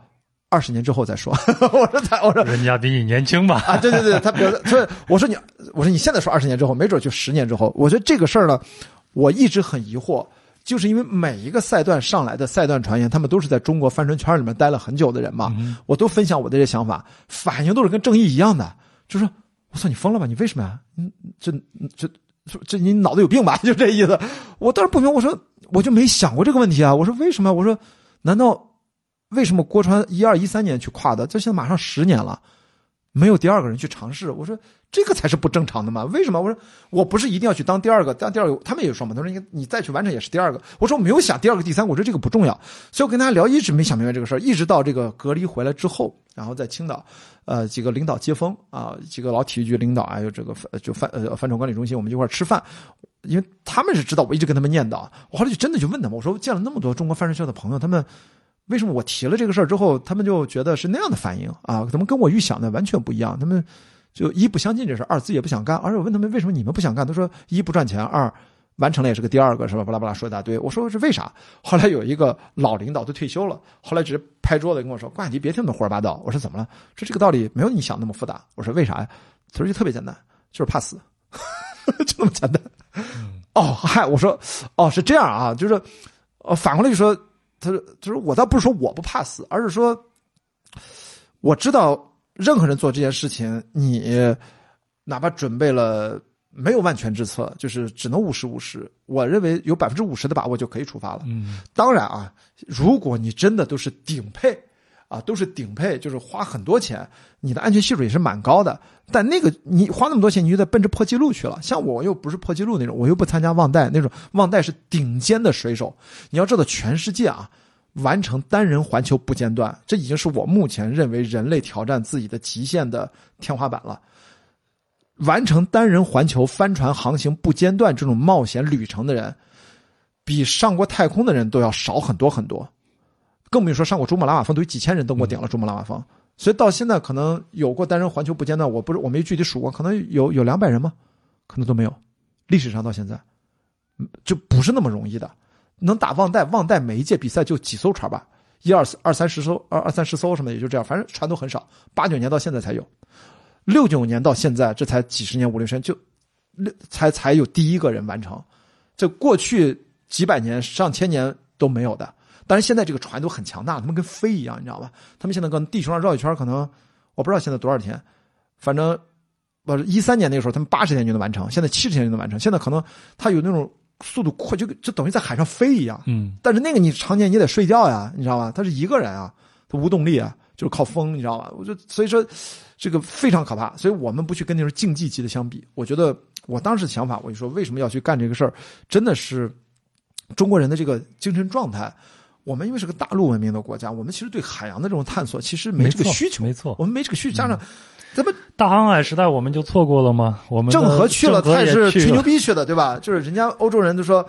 二十年之后再说。我说他，我说人家比你年轻吧？啊，对对对，他比如所以我说你，我说你现在说二十年之后，没准就十年之后。我觉得这个事儿呢，我一直很疑惑，就是因为每一个赛段上来的赛段传言，他们都是在中国帆船圈里面待了很久的人嘛，我都分享我的这想法，反应都是跟正义一样的，就说我操你疯了吧？你为什么呀？嗯，这这这你脑子有病吧？就这意思。我当时不明，我说。我就没想过这个问题啊！我说为什么？我说，难道为什么郭川一二一三年去跨的，这现在马上十年了，没有第二个人去尝试？我说这个才是不正常的嘛？为什么？我说我不是一定要去当第二个，当第二个他们也说嘛，他说你你再去完成也是第二个。我说我没有想第二个、第三个，我说这个不重要。所以我跟大家聊，一直没想明白这个事儿，一直到这个隔离回来之后，然后在青岛，呃，几个领导接风啊，几个老体育局领导，还有这个就帆呃帆船管理中心，我们一块儿吃饭。因为他们是知道我一直跟他们念叨，我后来就真的就问他们，我说见了那么多中国帆船校的朋友，他们为什么我提了这个事儿之后，他们就觉得是那样的反应啊？怎么跟我预想的完全不一样？他们就一不相信这事，二自己也不想干。而且我问他们为什么你们不想干，他说一不赚钱，二完成了也是个第二个，是吧？巴拉巴拉说一大堆。我说是为啥？后来有一个老领导都退休了，后来直接拍桌子跟我说：“挂你别听那胡说八道。”我说怎么了？说这个道理没有你想那么复杂。我说为啥呀？他说就特别简单，就是怕死，就那么简单。哦，嗨，我说，哦，是这样啊，就是，呃，反过来就说，他说，他说，我倒不是说我不怕死，而是说，我知道任何人做这件事情，你哪怕准备了没有万全之策，就是只能五十五十，我认为有百分之五十的把握就可以出发了。嗯，当然啊，如果你真的都是顶配。啊，都是顶配，就是花很多钱，你的安全系数也是蛮高的。但那个你花那么多钱，你就得奔着破纪录去了。像我又不是破纪录那种，我又不参加旺代那种，旺代是顶尖的水手。你要知道，全世界啊，完成单人环球不间断，这已经是我目前认为人类挑战自己的极限的天花板了。完成单人环球帆船航行不间断这种冒险旅程的人，比上过太空的人都要少很多很多。更别说上过珠穆朗玛峰，都有几千人登过顶了。珠穆朗玛峰，所以到现在可能有过单人环球不间断，我不是我没具体数过，可能有有两百人吗？可能都没有。历史上到现在，就不是那么容易的。能打旺代，旺代每一届比赛就几艘船吧，一二二三十艘，二二三十艘什么也就这样，反正船都很少。八九年到现在才有，六九年到现在这才几十年五六十年就才才有第一个人完成，这过去几百年上千年都没有的。但是现在这个船都很强大，他们跟飞一样，你知道吧？他们现在跟地球上绕一圈，可能我不知道现在多少天，反正不是一三年那个时候，他们八十天就能完成，现在七十天就能完成。现在可能它有那种速度快，就就等于在海上飞一样。嗯。但是那个你常年你得睡觉呀，你知道吧？他是一个人啊，他无动力啊，就是靠风，你知道吧？我就所以说这个非常可怕。所以我们不去跟那种竞技级的相比。我觉得我当时的想法，我就说为什么要去干这个事儿？真的是中国人的这个精神状态。我们因为是个大陆文明的国家，我们其实对海洋的这种探索其实没这个需求，没错，我们没这个需求。加上咱们大航海时代，我们就错过了吗？我们郑和去了，他也是吹牛逼去的，对吧？就是人家欧洲人都说，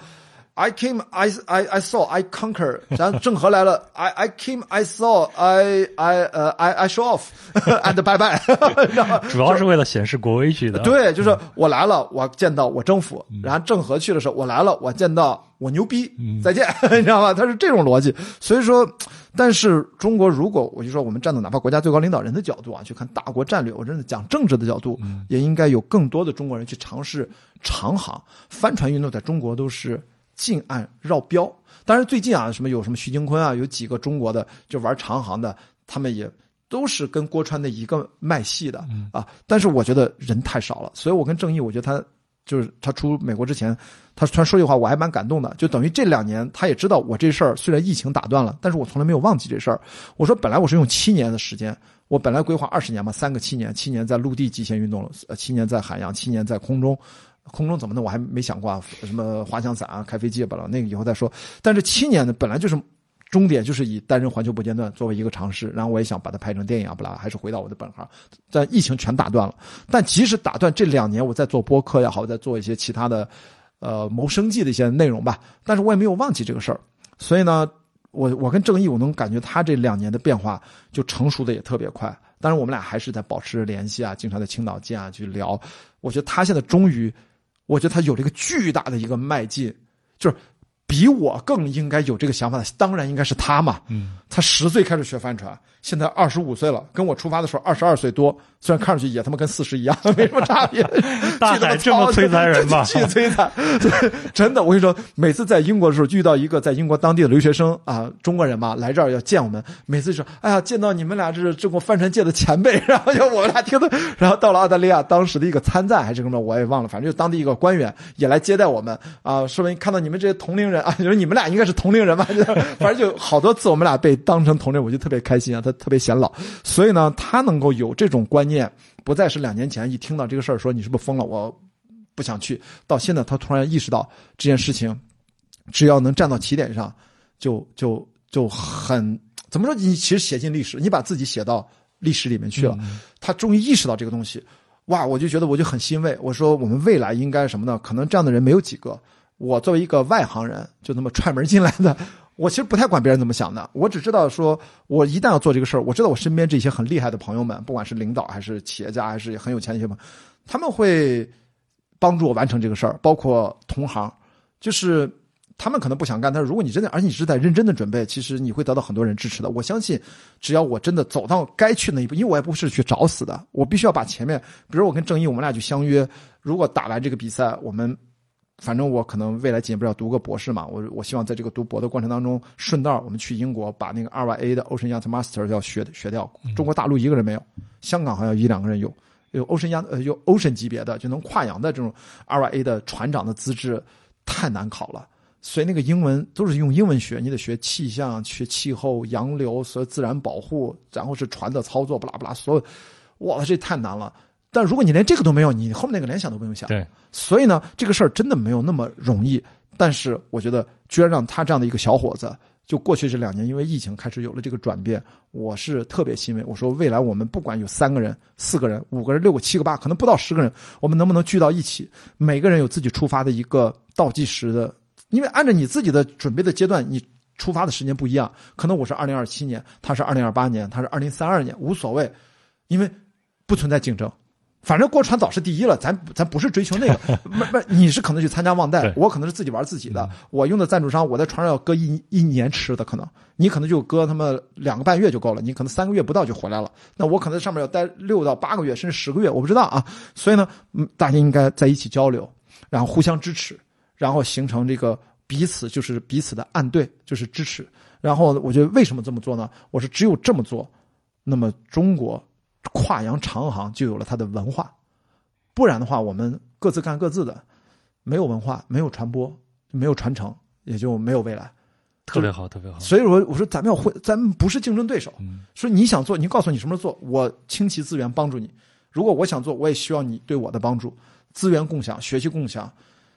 I came, I I I saw, I conquer。然后郑和来了，I I came, I saw, I I 呃 I I show off and bye bye。主要是为了显示国威去的。，对，就是我来了，我见到我征服，然后郑和去的时候，我来了，我见到我牛逼，再见，你知道吗？他是这种逻辑。所以说，但是中国如果我就说我们站到哪怕国家最高领导人的角度啊，去看大国战略，我真的讲政治的角度，也应该有更多的中国人去尝试长航帆船运动，在中国都是近岸绕标。当然，最近啊，什么有什么徐金坤啊，有几个中国的就玩长航的，他们也都是跟郭川的一个脉系的啊。但是我觉得人太少了，所以我跟郑毅，我觉得他就是他出美国之前，他突然说句话，我还蛮感动的。就等于这两年，他也知道我这事儿虽然疫情打断了，但是我从来没有忘记这事儿。我说本来我是用七年的时间，我本来规划二十年嘛，三个七年，七年在陆地极限运动了，呃，七年在海洋，七年在空中。空中怎么弄我还没想过啊，什么滑翔伞啊、开飞机吧了，那个以后再说。但是七年呢，本来就是终点，就是以单人环球不间断作为一个尝试，然后我也想把它拍成电影啊，不啦，还是回到我的本行。但疫情全打断了。但即使打断这两年，我在做播客也好，在做一些其他的呃谋生计的一些内容吧，但是我也没有忘记这个事儿。所以呢，我我跟郑毅，我能感觉他这两年的变化就成熟的也特别快。当然，我们俩还是在保持联系啊，经常在青岛见啊去聊。我觉得他现在终于。我觉得他有了一个巨大的一个迈进，就是比我更应该有这个想法的，当然应该是他嘛。嗯，他十岁开始学帆船，现在二十五岁了，跟我出发的时候二十二岁多，虽然看上去也他妈跟四十一样，没什么差别。大海这么摧残人吗？巨摧残，真的。我跟你说，每次在英国的时候遇到一个在英国当地的留学生啊，中国人嘛，来这儿要见我们，每次说，哎呀，见到你们俩这是中国帆船界的前辈，然后就我们俩听的，然后到了澳大利亚，当时的一个参赞还是什么，我也忘了，反正就当地一个官员也来接待我们啊，说明看到你们这些同龄人啊，你说你们俩应该是同龄人吧？反正就好多次我们俩被当成同龄，我就特别开心啊，他特别显老，所以呢，他能够有这种观念，不再是两年前一听到这个事儿说你是不是疯了，我。不想去，到现在他突然意识到这件事情，只要能站到起点上，就就就很怎么说？你其实写进历史，你把自己写到历史里面去了。他终于意识到这个东西，哇！我就觉得我就很欣慰。我说我们未来应该什么呢？可能这样的人没有几个。我作为一个外行人，就那么踹门进来的，我其实不太管别人怎么想的。我只知道说，我一旦要做这个事儿，我知道我身边这些很厉害的朋友们，不管是领导还是企业家，还是很有钱的一些朋友，他们会。帮助我完成这个事儿，包括同行，就是他们可能不想干，但是如果你真的，而且你是在认真的准备，其实你会得到很多人支持的。我相信，只要我真的走到该去那一步，因为我也不是去找死的，我必须要把前面，比如我跟郑毅，我们俩就相约，如果打完这个比赛，我们反正我可能未来几年不是要读个博士嘛，我我希望在这个读博的过程当中，顺道我们去英国把那个 RYA 的 Ocean Yacht Master 要学学掉，中国大陆一个人没有，香港好像一两个人有。有 Ocean 亚呃有 Ocean 级别的就能跨洋的这种 RYA 的船长的资质太难考了，所以那个英文都是用英文学，你得学气象、学气候、洋流、所有自然保护，然后是船的操作，不拉不拉，所有，哇，这太难了。但如果你连这个都没有，你后面那个连想都不用想。对，所以呢，这个事儿真的没有那么容易。但是我觉得，居然让他这样的一个小伙子。就过去这两年，因为疫情开始有了这个转变，我是特别欣慰。我说未来我们不管有三个人、四个人、五个人、六个、七个、八，可能不到十个人，我们能不能聚到一起？每个人有自己出发的一个倒计时的，因为按照你自己的准备的阶段，你出发的时间不一样。可能我是二零二七年，他是二零二八年，他是二零三二年，无所谓，因为不存在竞争。反正过船早是第一了，咱咱不是追求那个，不不，你是可能去参加忘带，我可能是自己玩自己的。我用的赞助商，我在船上要搁一一年吃的，可能你可能就搁他妈两个半月就够了，你可能三个月不到就回来了。那我可能在上面要待六到八个月，甚至十个月，我不知道啊。所以呢，嗯，大家应该在一起交流，然后互相支持，然后形成这个彼此就是彼此的暗对，就是支持。然后我觉得为什么这么做呢？我是只有这么做，那么中国。跨洋长航就有了它的文化，不然的话，我们各自干各自的，没有文化，没有传播，没有传承，也就没有未来。特别好，特别好。所以说，我说咱们要会，咱们不是竞争对手。说你想做，你告诉你什么时候做，我倾其资源帮助你。如果我想做，我也需要你对我的帮助，资源共享，学习共享。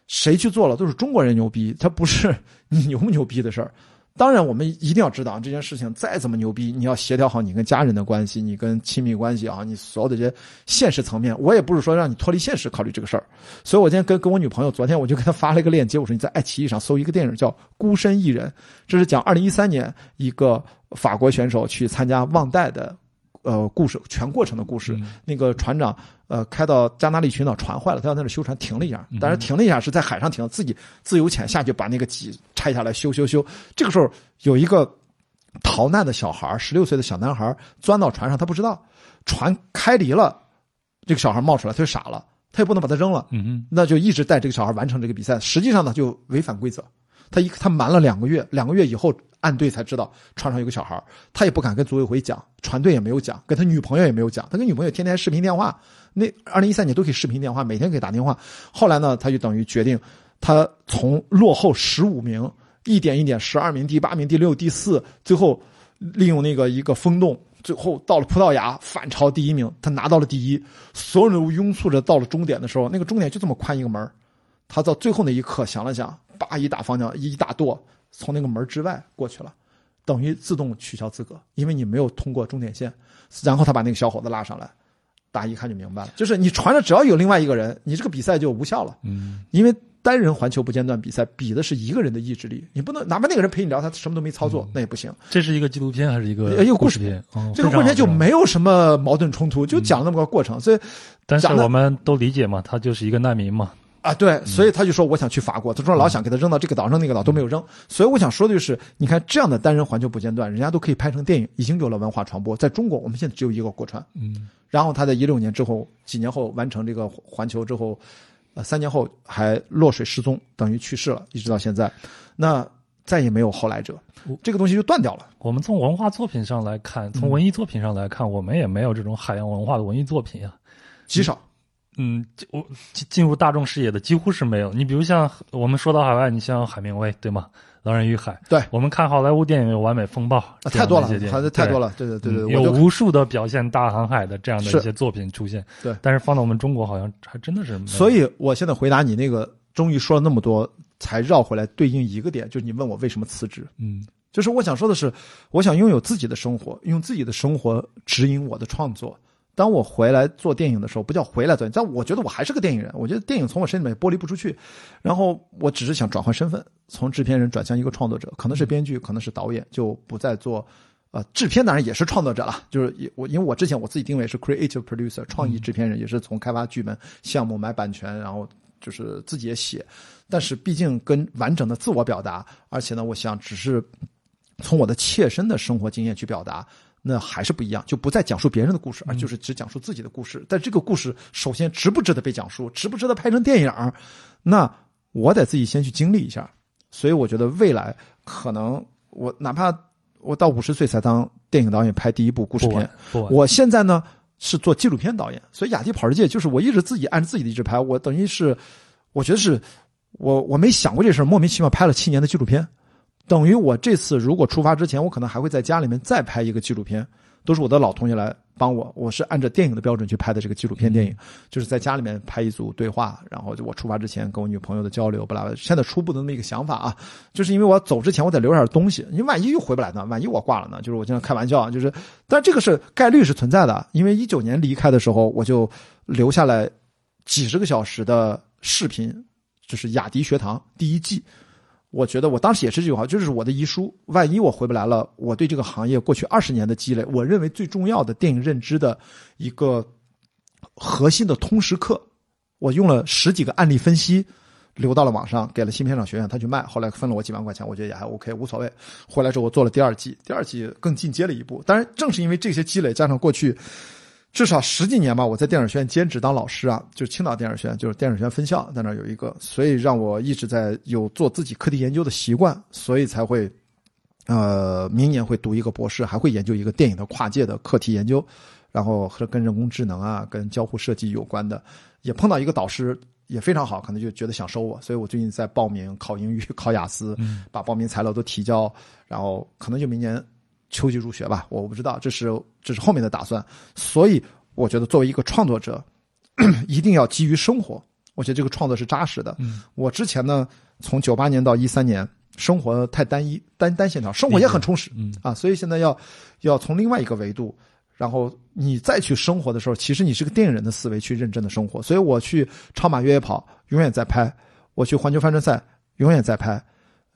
谁去做了，都是中国人牛逼，他不是你牛不牛逼的事儿。当然，我们一定要知道这件事情再怎么牛逼，你要协调好你跟家人的关系，你跟亲密关系啊，你所有的这些现实层面，我也不是说让你脱离现实考虑这个事儿。所以我今天跟跟我女朋友，昨天我就给她发了一个链接，我说你在爱奇艺上搜一个电影叫《孤身一人》，这是讲二零一三年一个法国选手去参加忘带的。呃，故事全过程的故事，那个船长呃开到加那利群岛，船坏了，他要在那修船，停了一下，但是停了一下是在海上停，自己自由潜下去把那个脊拆下来修修修。这个时候有一个逃难的小孩，十六岁的小男孩钻到船上，他不知道船开离了，这个小孩冒出来，他就傻了，他也不能把他扔了，嗯那就一直带这个小孩完成这个比赛。实际上呢，就违反规则，他一他瞒了两个月，两个月以后。岸队才知道船上有个小孩，他也不敢跟组委会讲，船队也没有讲，跟他女朋友也没有讲。他跟女朋友天天视频电话，那二零一三年都可以视频电话，每天可以打电话。后来呢，他就等于决定，他从落后十五名，一点一点，十二名、第八名、第六、第四，最后利用那个一个风洞，最后到了葡萄牙反超第一名，他拿到了第一。所有人都拥簇着到了终点的时候，那个终点就这么宽一个门他到最后那一刻想了想，叭一打方向，一大舵。从那个门之外过去了，等于自动取消资格，因为你没有通过终点线。然后他把那个小伙子拉上来，大家一看就明白了，就是你船上只要有另外一个人，你这个比赛就无效了。嗯，因为单人环球不间断比赛比的是一个人的意志力，你不能哪怕那个人陪你聊，他什么都没操作，那也不行。这是一个纪录片还是一个一个故事片？这个过程就没有什么矛盾冲突，就讲了那么个过程。所以，但是我们都理解嘛，他就是一个难民嘛。啊，对，所以他就说我想去法国，他说老想给他扔到这个岛，上那个岛都没有扔。所以我想说的就是，你看这样的单人环球不间断，人家都可以拍成电影，已经有了文化传播。在中国，我们现在只有一个国川，嗯，然后他在一六年之后，几年后完成这个环球之后，呃，三年后还落水失踪，等于去世了，一直到现在，那再也没有后来者，这个东西就断掉了。我们从文化作品上来看，从文艺作品上来看，我们也没有这种海洋文化的文艺作品啊，极少。嗯，我进进入大众视野的几乎是没有。你比如像我们说到海外，你像海明威，对吗？《狼人与海》。对，我们看好莱坞电影有《完美风暴》，太多了，还是太多了。对对对对，有无数的表现大航海的这样的一些作品出现。对，但是放到我们中国，好像还真的是。所以我现在回答你那个，终于说了那么多，才绕回来对应一个点，就是你问我为什么辞职。嗯，就是我想说的是，我想拥有自己的生活，用自己的生活指引我的创作。当我回来做电影的时候，不叫回来做，但我觉得我还是个电影人。我觉得电影从我身里面剥离不出去，然后我只是想转换身份，从制片人转向一个创作者，可能是编剧，可能是导演，就不再做，呃，制片当然也是创作者了。就是我，因为我之前我自己定位是 creative producer，创意制片人，也是从开发剧本、项目、买版权，然后就是自己也写。但是毕竟跟完整的自我表达，而且呢，我想只是从我的切身的生活经验去表达。那还是不一样，就不再讲述别人的故事，而就是只讲述自己的故事。但这个故事首先值不值得被讲述，值不值得拍成电影？那我得自己先去经历一下。所以我觉得未来可能我哪怕我到五十岁才当电影导演拍第一部故事片，我现在呢是做纪录片导演。所以《雅迪跑世界》就是我一直自己按着自己的意志拍，我等于是我觉得是我我没想过这事莫名其妙拍了七年的纪录片。等于我这次如果出发之前，我可能还会在家里面再拍一个纪录片，都是我的老同学来帮我。我是按照电影的标准去拍的这个纪录片电影，就是在家里面拍一组对话，然后就我出发之前跟我女朋友的交流，不拉巴。现在初步的那么一个想法啊，就是因为我走之前我得留点东西，因为万一又回不来呢？万一我挂了呢？就是我经常开玩笑，就是，但这个是概率是存在的。因为一九年离开的时候，我就留下来几十个小时的视频，就是雅迪学堂第一季。我觉得我当时也是这句话，就是我的遗书。万一我回不来了，我对这个行业过去二十年的积累，我认为最重要的电影认知的一个核心的通识课，我用了十几个案例分析，留到了网上，给了新片场学院，他去卖，后来分了我几万块钱，我觉得也还 OK，无所谓。回来之后我做了第二季，第二季更进阶了一步。当然，正是因为这些积累，加上过去。至少十几年吧，我在电影学院兼职当老师啊，就是青岛电影学院，就是电影学院分校在那有一个，所以让我一直在有做自己课题研究的习惯，所以才会，呃，明年会读一个博士，还会研究一个电影的跨界的课题研究，然后和跟人工智能啊、跟交互设计有关的，也碰到一个导师也非常好，可能就觉得想收我，所以我最近在报名考英语、考雅思，把报名材料都提交，然后可能就明年。秋季入学吧，我不知道，这是这是后面的打算。所以我觉得作为一个创作者，一定要基于生活。我觉得这个创作是扎实的。我之前呢，从九八年到一三年，生活太单一、单单线条，生活也很充实嗯啊，所以现在要要从另外一个维度，然后你再去生活的时候，其实你是个电影人的思维去认真的生活。所以我去超马越野跑永远在拍，我去环球帆船赛永远在拍，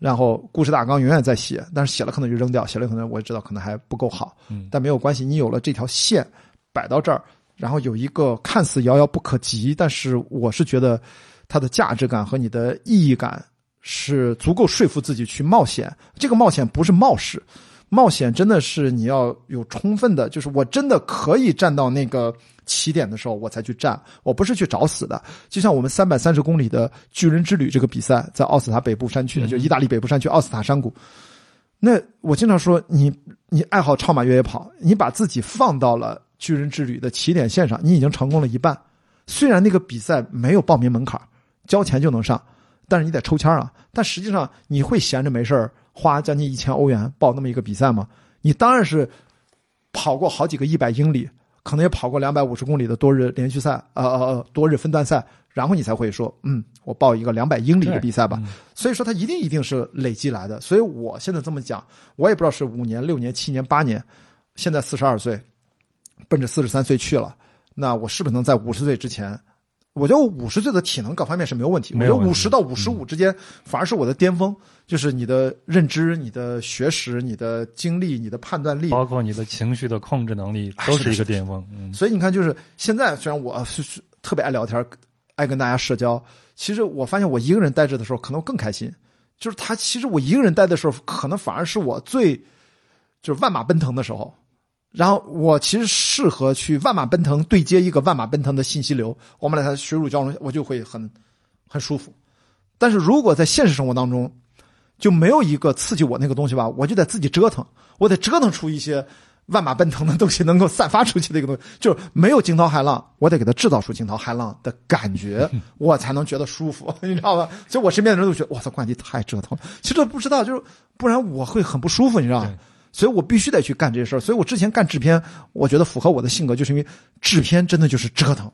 然后故事大纲永远在写，但是写了可能就扔掉，写了可能我也知道可能还不够好，嗯但没有关系，你有了这条线摆到这儿，然后有一个看似遥遥不可及，但是我是觉得它的价值感和你的意义感是足够说服自己去冒险。这个冒险不是冒失，冒险真的是你要有充分的，就是我真的可以站到那个起点的时候，我才去站，我不是去找死的。就像我们三百三十公里的巨人之旅这个比赛，在奥斯塔北部山区，就意大利北部山区奥斯塔山谷。那我经常说，你你爱好超马越野跑，你把自己放到了巨人之旅的起点线上，你已经成功了一半。虽然那个比赛没有报名门槛，交钱就能上，但是你得抽签啊。但实际上，你会闲着没事儿花将近一千欧元报那么一个比赛吗？你当然是跑过好几个一百英里，可能也跑过两百五十公里的多日连续赛，呃呃呃，多日分段赛，然后你才会说，嗯，我报一个两百英里的比赛吧。嗯所以说，它一定一定是累积来的。所以我现在这么讲，我也不知道是五年、六年、七年、八年，现在四十二岁，奔着四十三岁去了。那我是不是能在五十岁之前？我觉得五十岁的体能各方面是没有问题。我觉得五十到五十五之间反而是我的巅峰，就是你的认知、你的学识、你的经历、你的判断力，包括你的情绪的控制能力都是一个巅峰。嗯，所以你看，就是现在虽然我是是特别爱聊天，爱跟大家社交，其实我发现我一个人待着的时候，可能更开心。就是他，其实我一个人待的时候，可能反而是我最就是万马奔腾的时候。然后我其实适合去万马奔腾对接一个万马奔腾的信息流，我们俩在水乳交融，我就会很很舒服。但是如果在现实生活当中，就没有一个刺激我那个东西吧，我就得自己折腾，我得折腾出一些万马奔腾的东西，能够散发出去的一个东西，就是没有惊涛骇浪，我得给它制造出惊涛骇浪的感觉，我才能觉得舒服，你知道吧？所以我身边的人都觉得，哇操，冠迪太折腾了。其实不知道，就是不然我会很不舒服，你知道吗？所以我必须得去干这事儿。所以我之前干制片，我觉得符合我的性格，就是因为制片真的就是折腾。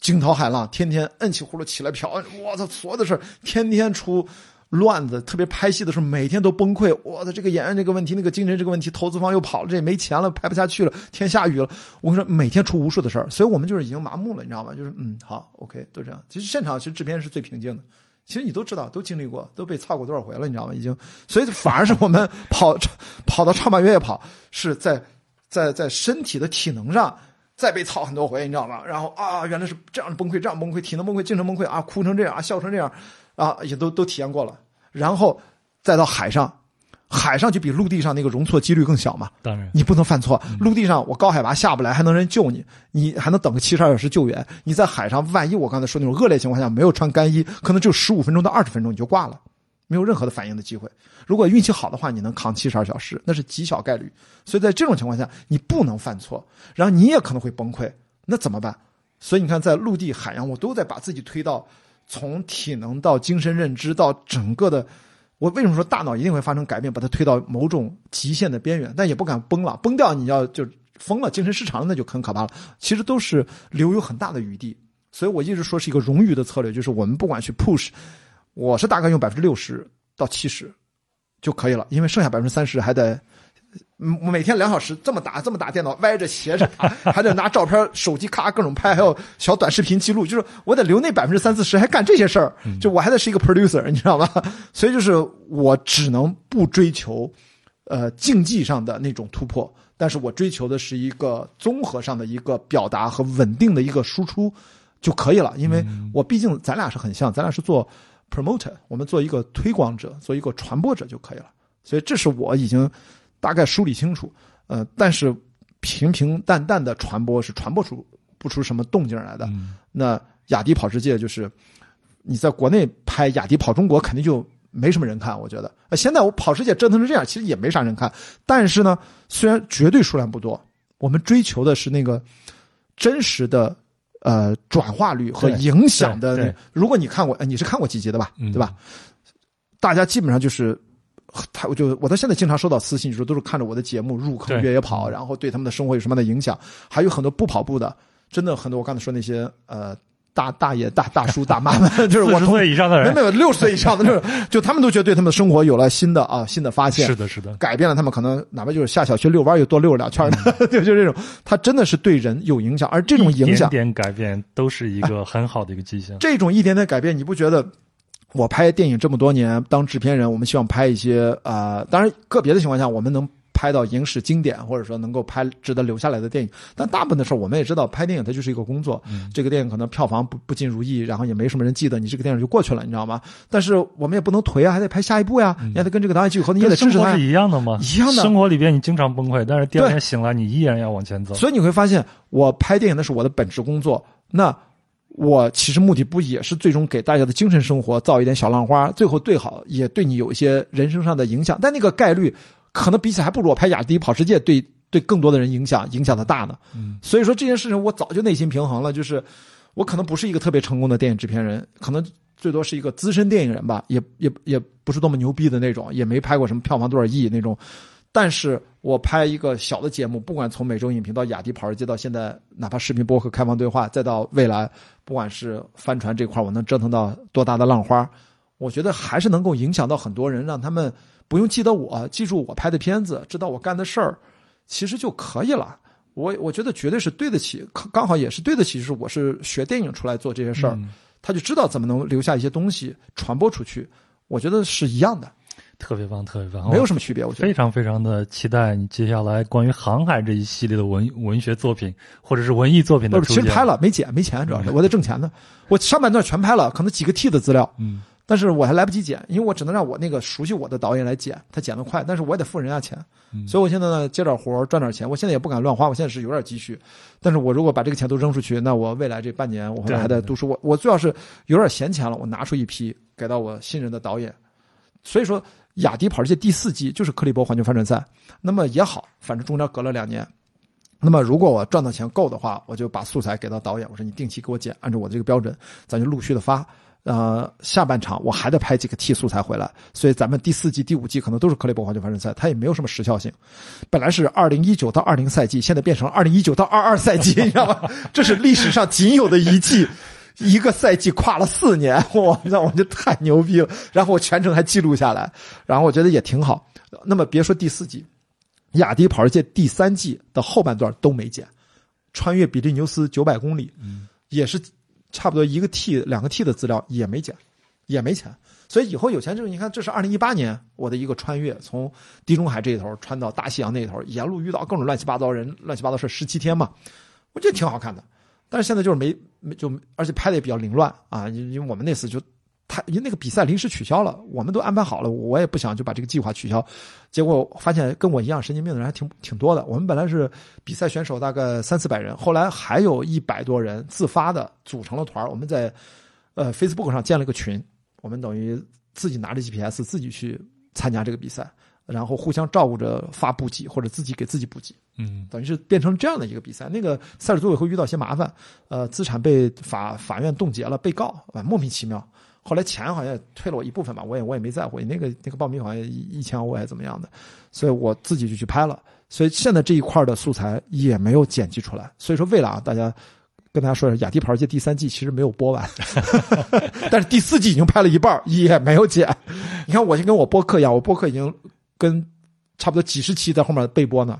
惊涛骇浪，天天摁起葫芦起来瓢，我操，所有的事儿天天出乱子，特别拍戏的时候每天都崩溃。我的这个演员这个问题，那个精神这个问题，投资方又跑了，这也没钱了，拍不下去了，天下雨了。我跟你说，每天出无数的事儿，所以我们就是已经麻木了，你知道吗？就是嗯，好，OK，都这样。其实现场其实制片是最平静的。其实你都知道，都经历过，都被操过多少回了，你知道吗？已经，所以反而是我们跑 跑到超马越野跑，是在在在身体的体能上再被操很多回，你知道吗？然后啊，原来是这样崩溃，这样崩溃，体能崩溃，精神崩溃啊，哭成这样啊，笑成这样啊，也都都体验过了。然后再到海上，海上就比陆地上那个容错几率更小嘛。当然，你不能犯错。陆地上我高海拔下不来，还能人救你，你还能等个七十二小时救援。你在海上，万一我刚才说那种恶劣情况下没有穿干衣，可能只有十五分钟到二十分钟你就挂了，没有任何的反应的机会。如果运气好的话，你能扛七十二小时，那是极小概率。所以在这种情况下，你不能犯错，然后你也可能会崩溃，那怎么办？所以你看，在陆地、海洋，我都在把自己推到从体能到精神认知到整个的。我为什么说大脑一定会发生改变，把它推到某种极限的边缘，但也不敢崩了，崩掉你要就疯了，精神失常，那就很可怕了。其实都是留有很大的余地，所以我一直说是一个冗余的策略，就是我们不管去 push，我是大概用百分之六十到七十就可以了，因为剩下百分之三十还得。嗯，每天两小时这么打，这么打电脑，歪着斜着打，还得拿照片、手机咔各种拍，还有小短视频记录，就是我得留那百分之三四十，还干这些事儿，就我还得是一个 producer，你知道吗？所以就是我只能不追求，呃，竞技上的那种突破，但是我追求的是一个综合上的一个表达和稳定的一个输出就可以了，因为我毕竟咱俩是很像，咱俩是做 promoter，我们做一个推广者，做一个传播者就可以了，所以这是我已经。大概梳理清楚，呃，但是平平淡淡的传播是传播出不出什么动静来的。嗯那雅迪跑世界就是你在国内拍雅迪跑中国，肯定就没什么人看。我觉得，呃，现在我跑世界折腾成这样，其实也没啥人看。但是呢，虽然绝对数量不多，我们追求的是那个真实的呃转化率和影响的。如果你看过，呃你是看过几集的吧？嗯对吧？大家基本上就是。他我就我到现在经常收到私信，就说都是看着我的节目入坑越野跑，然后对他们的生活有什么样的影响，还有很多不跑步的，真的很多。我刚才说那些呃大大爷、大大叔、大妈们，就是我40同岁以上的人没有六十岁以上的，就是就他们都觉得对他们的生活有了新的啊新的发现，是的，是的，改变了他们可能哪怕就是下小区遛弯儿又多遛了两圈 对，就这种，他真的是对人有影响，而这种影响一点点改变都是一个很好的一个迹象。这种一点点改变，你不觉得？我拍电影这么多年，当制片人，我们希望拍一些呃，当然个别的情况下，我们能拍到影史经典，或者说能够拍值得留下来的电影。但大部分的时候，我们也知道，拍电影它就是一个工作。这个电影可能票房不不尽如意，然后也没什么人记得你这个电影就过去了，你知道吗？但是我们也不能颓啊，还得拍下一部呀，你还得跟这个导演继续合作，你也得支持他生活是。一样的吗？一样的生活里边你经常崩溃，但是第二天醒来，你依然要往前走。所以你会发现，我拍电影那是我的本职工作。那我其实目的不也是最终给大家的精神生活造一点小浪花，最后对好也对你有一些人生上的影响，但那个概率可能比起还不如我拍雅迪跑世界对对更多的人影响影响的大呢。嗯，所以说这件事情我早就内心平衡了，就是我可能不是一个特别成功的电影制片人，可能最多是一个资深电影人吧，也也也不是多么牛逼的那种，也没拍过什么票房多少亿那种。但是我拍一个小的节目，不管从每周影评到雅迪跑世界，到现在哪怕视频播客开放对话，再到未来，不管是帆船这块，我能折腾到多大的浪花，我觉得还是能够影响到很多人，让他们不用记得我，记住我拍的片子，知道我干的事儿，其实就可以了。我我觉得绝对是对得起，刚好也是对得起，就是我是学电影出来做这些事儿，嗯他就知道怎么能留下一些东西传播出去。我觉得是一样的，特别棒，特别棒，没有什么区别。我觉得非常非常的期待你接下来关于航海这一系列的文文学作品或者是文艺作品的，出现。其实拍了没剪，没钱，主要是我在挣钱呢。我上半段全拍了，可能几个 T 的资料，嗯，但是我还来不及剪，因为我只能让我那个熟悉我的导演来剪，他剪得快，但是我也得付人家钱，嗯所以我现在呢接点活赚点钱。我现在也不敢乱花，我现在是有点积蓄，但是我如果把这个钱都扔出去，那我未来这半年我对还在读书，我我最要是有点闲钱了，我拿出一批给到我信任的导演。所以说，雅迪跑世界第四季就是克利伯环球帆船赛，那么也好，反正中间隔了两年。那么如果我赚到钱够的话，我就把素材给到导演，我说你定期给我剪，按照我这个标准，咱就陆续的发。呃，下半场我还得拍几个 T 素材回来，所以咱们第四季、第五季可能都是克利伯环球帆船赛，它也没有什么时效性。本来是二零一九到二零赛季，现在变成二零一九到二二赛季，你知道吗？这是历史上仅有的一季，一个赛季跨了四年，我，那我就太牛逼了。然后我全程还记录下来，然后我觉得也挺好。那么别说第四季，雅迪跑世界第三季的后半段都没减，穿越比利牛斯九百公里，也是差不多一个 T 两个 T 的资料也没减，也没钱。所以以后有钱就是你看，这是二零一八年我的一个穿越，从地中海这一头穿到大西洋那一头，沿路遇到各种乱七八糟人、乱七八糟事，十七天嘛，我觉得挺好看的。但是现在就是没没就，而且拍的也比较凌乱啊，因因为我们那次就太因为那个比赛临时取消了，我们都安排好了，我也不想就把这个计划取消。结果发现跟我一样神经病的人还挺挺多的。我们本来是比赛选手大概三四百人，后来还有一百多人自发的组成了团我们在呃 Facebook 上建了个群，我们等于自己拿着 GPS 自己去参加这个比赛，然后互相照顾着发补给或者自己给自己补给。嗯，等于是变成这样的一个比赛。那个赛事组委会遇到一些麻烦，呃，资产被法法院冻结了，被告啊，莫名其妙。后来钱好像退了我一部分吧，我也我也没在乎。那个那个报名好像一一千欧还是怎么样的，所以我自己就去拍了。所以现在这一块的素材也没有剪辑出来。所以说，为了啊，大家跟大家说一下，《雅迪跑世界》第三季其实没有播完，但是第四季已经拍了一半，也没有剪。你看，我就跟我播客一样，我播客已经跟差不多几十期在后面备播呢。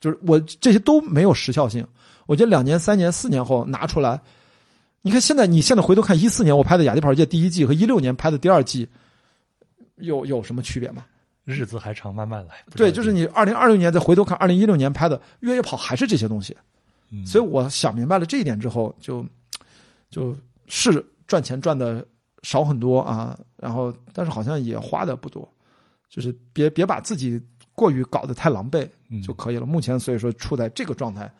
就是我这些都没有时效性。我觉得两年、三年、四年后拿出来，你看现在，你现在回头看一四年我拍的《雅迪跑世界》第一季和一六年拍的第二季，有有什么区别吗？日子还长，慢慢来。对，就是你二零二六年再回头看二零一六年拍的越野跑，还是这些东西。嗯所以我想明白了这一点之后，就就是赚钱赚的少很多啊，然后但是好像也花的不多，就是别别把自己过于搞得太狼狈嗯就可以了。目前所以说处在这个状态，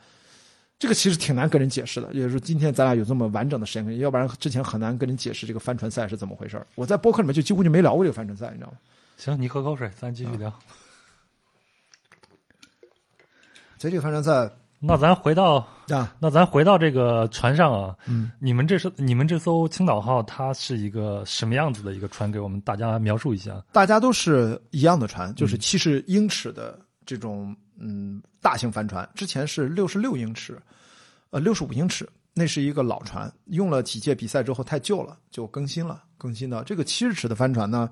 这个其实挺难跟人解释的。也就是说，今天咱俩有这么完整的时间，要不然之前很难跟人解释这个帆船赛是怎么回事儿我在播客里面就几乎就没聊过这个帆船赛，你知道吗？行，你喝口水，咱继续聊。所以这个帆船赛那咱回到啊，那咱回到这个船上啊，嗯，你们这是你们这艘青岛号，它是一个什么样子的一个船？给我们大家描述一下。大家都是一样的船，嗯就是七十英尺的这种嗯大型帆船，之前是六十六英尺，呃六十五英尺，那是一个老船，用了几届比赛之后太旧了，就更新了，更新的这个七十尺的帆船呢，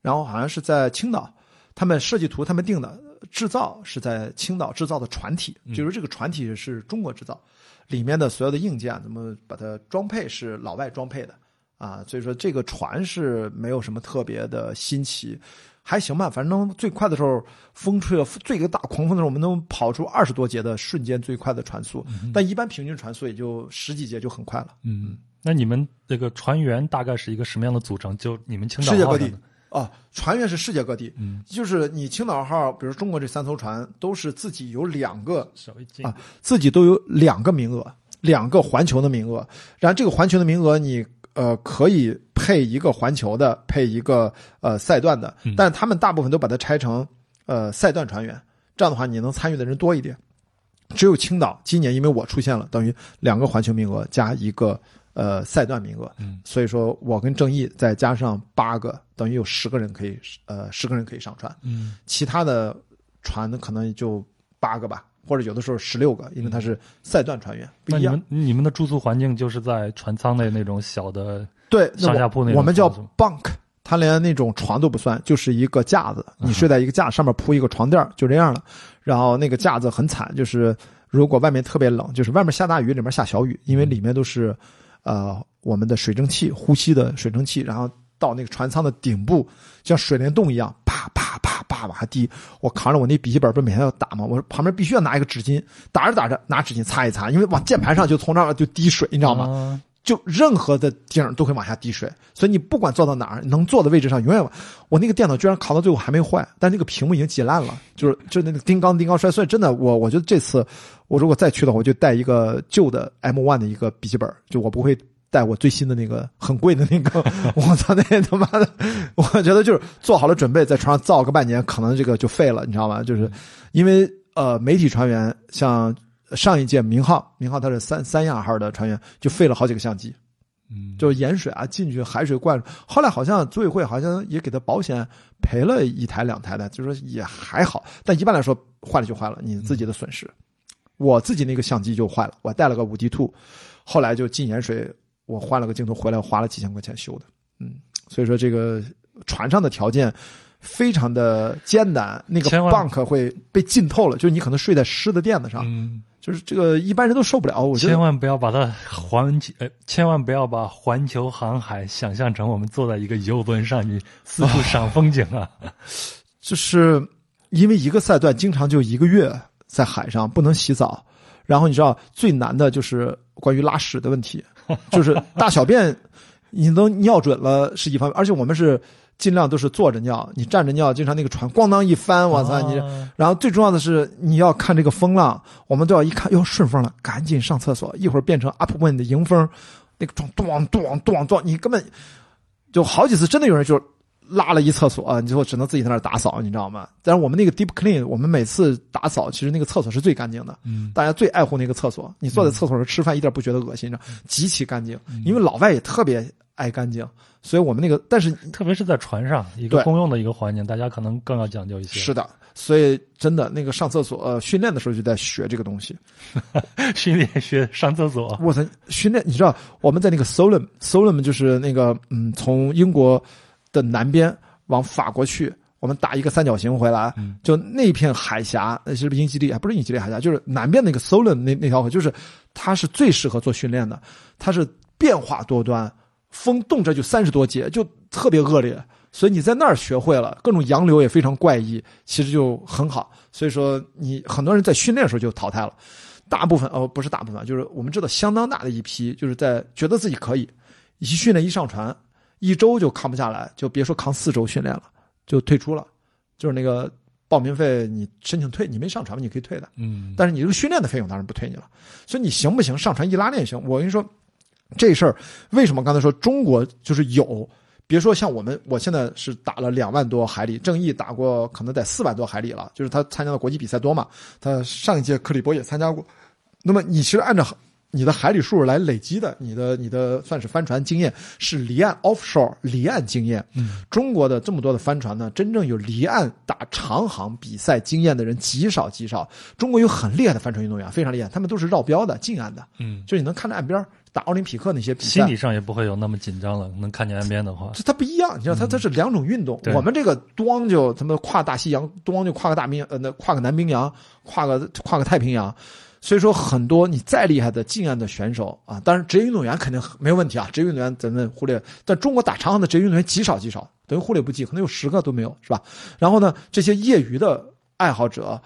然后好像是在青岛，他们设计图他们定的，制造是在青岛制造的船体，就是这个船体是中国制造，里面的所有的硬件怎么把它装配是老外装配的啊，所以说这个船是没有什么特别的新奇。还行吧，反正最快的时候，风吹了最个大狂风的时候，我们能跑出二十多节的瞬间最快的船速，但一般平均船速也就十几节就很快了。嗯，那你们这个船员大概是一个什么样的组成？就你们青岛世界各地啊，船员是世界各地，嗯，就是你青岛号，比如中国这三艘船都是自己有两个啊，自己都有两个名额，两个环球的名额，然后这个环球的名额你呃可以配一个环球的，配一个呃赛段的，但他们大部分都把它拆成呃赛段船员，这样的话你能参与的人多一点。只有青岛今年因为我出现了，等于两个环球名额加一个呃赛段名额，嗯，所以说我跟郑毅再加上八个，等于有十个人可以呃十个人可以上船，嗯。其他的船呢可能就八个吧，或者有的时候十六个，因为他是赛段船员不一样。那你们。你们的住宿环境就是在船舱内那种小的，对，上下铺那种我们叫 bunk，它连那种床都不算，就是一个架子，嗯。你睡在一个架上面铺一个床垫儿就这样了。然后那个架子很惨，就是如果外面特别冷，就是外面下大雨，里面下小雨，因为里面都是呃我们的水蒸气，呼吸的水蒸气，然后到那个船舱的顶部，像水帘洞一样，啪啪啪啪往下滴。我扛着我那笔记本，不是每天要打吗？我说旁边必须要拿一个纸巾，打着打着拿纸巾擦一擦，因为往键盘上就从那儿就滴水，你知道吗？就任何的顶儿都会往下滴水，所以你不管坐到哪儿，能坐的位置上永远。我那个电脑居然扛到最后还没坏，但那个屏幕已经挤烂了，就是就那个叮当叮当摔。碎真的，我我觉得这次我如果再去的话，我就带一个旧的 M1 的一个笔记本，就我不会带我最新的那个很贵的那个。我操，那他妈的，我觉得就是做好了准备，在船上造个半年，可能这个就废了，你知道吗？就是因为呃，媒体船员像。上一届明浩，明浩他是三三亚号的船员，就废了好几个相机，嗯，就是盐水啊进去海水灌。后来好像组委会好像也给他保险赔了一台两台的，就是说也还好。但一般来说坏了就坏了，你自己的损失。我自己那个相机就坏了，我带了个五 D Two，后来就进盐水，我换了个镜头回来花了几千块钱修的。嗯，所以说这个船上的条件。非常的艰难，那个 bunk 会被浸透了，就是你可能睡在湿的垫子上，嗯，就是这个一般人都受不了。我觉得千万不要把它环，呃，千万不要把环球航海想象成我们坐在一个游轮上，你四处赏风景啊。就是因为一个赛段经常就一个月在海上不能洗澡，然后你知道最难的就是关于拉屎的问题，就是大小便你都尿准了是一方面，而且我们是尽量都是坐着尿，你站着尿，经常那个船咣当一翻，我操你！啊然后最重要的是你要看这个风浪，我们都要一看哟顺风了，赶紧上厕所，一会儿变成 upwind 的迎风，那个撞咚咚咚咚，你根本就好几次真的有人就拉了一厕所，你最后只能自己在那儿打扫，你知道吗？但是我们那个 deep clean，我们每次打扫其实那个厕所是最干净的，嗯大家最爱护那个厕所。你坐在厕所上吃饭一点不觉得恶心，你知道，极其干净。因为老外也特别爱干净，所以我们那个但是特别是在船上一个对公用的一个环境，大家可能更要讲究一些。是的，所以真的那个上厕所、呃、训练的时候就在学这个东西。训练学上厕所，我操，训练你知道我们在那个 Solom，Solom 就是那个嗯，从英国的南边往法国去，我们打一个三角形回来，嗯就那片海峡，那是不是英吉利？啊不是英吉利海峡，就是南边那个 Solom 那那条河，就是它是最适合做训练的，它是变化多端，风动辄就三十多节，就特别恶劣。所以你在那儿学会了，各种洋流也非常怪异，其实就很好。所以说，你很多人在训练的时候就淘汰了。大部分哦，不是大部分，就是我们知道相当大的一批，就是在觉得自己可以，一训练一上船，一周就扛不下来，就别说扛四周训练了，就退出了。就是那个报名费你申请退，你没上船嘛，你可以退的。嗯，但是你这个训练的费用当然不退你了。所以你行不行？上船一拉练行。我跟你说，这事儿为什么刚才说中国就是有？别说像我们，我现在是打了两万多海里，郑毅打过可能得四万多海里了，就是他参加的国际比赛多嘛。他上一届克里伯也参加过。那么你其实按照你的海里数来累积的，你的你的算是帆船经验是离岸 offshore 离岸经验。嗯，中国的这么多的帆船呢，真正有离岸打长航比赛经验的人极少极少。中国有很厉害的帆船运动员，非常厉害，他们都是绕标的近岸的，嗯，就是你能看着岸边打奥林匹克那些比赛，心理上也不会有那么紧张了。能看见岸边的话，这它不一样，你知道，它它是两种运动。对我们这个咣就他妈跨大西洋，咣就跨个大冰呃，那跨个南冰洋，跨个跨个太平洋。所以说，很多你再厉害的近岸的选手啊，当然职业运动员肯定没有问题啊，职业运动员咱们忽略。但中国打长航的职业运动员极少极少，等于忽略不计，可能有十个都没有，是吧？然后呢，这些业余的爱好者，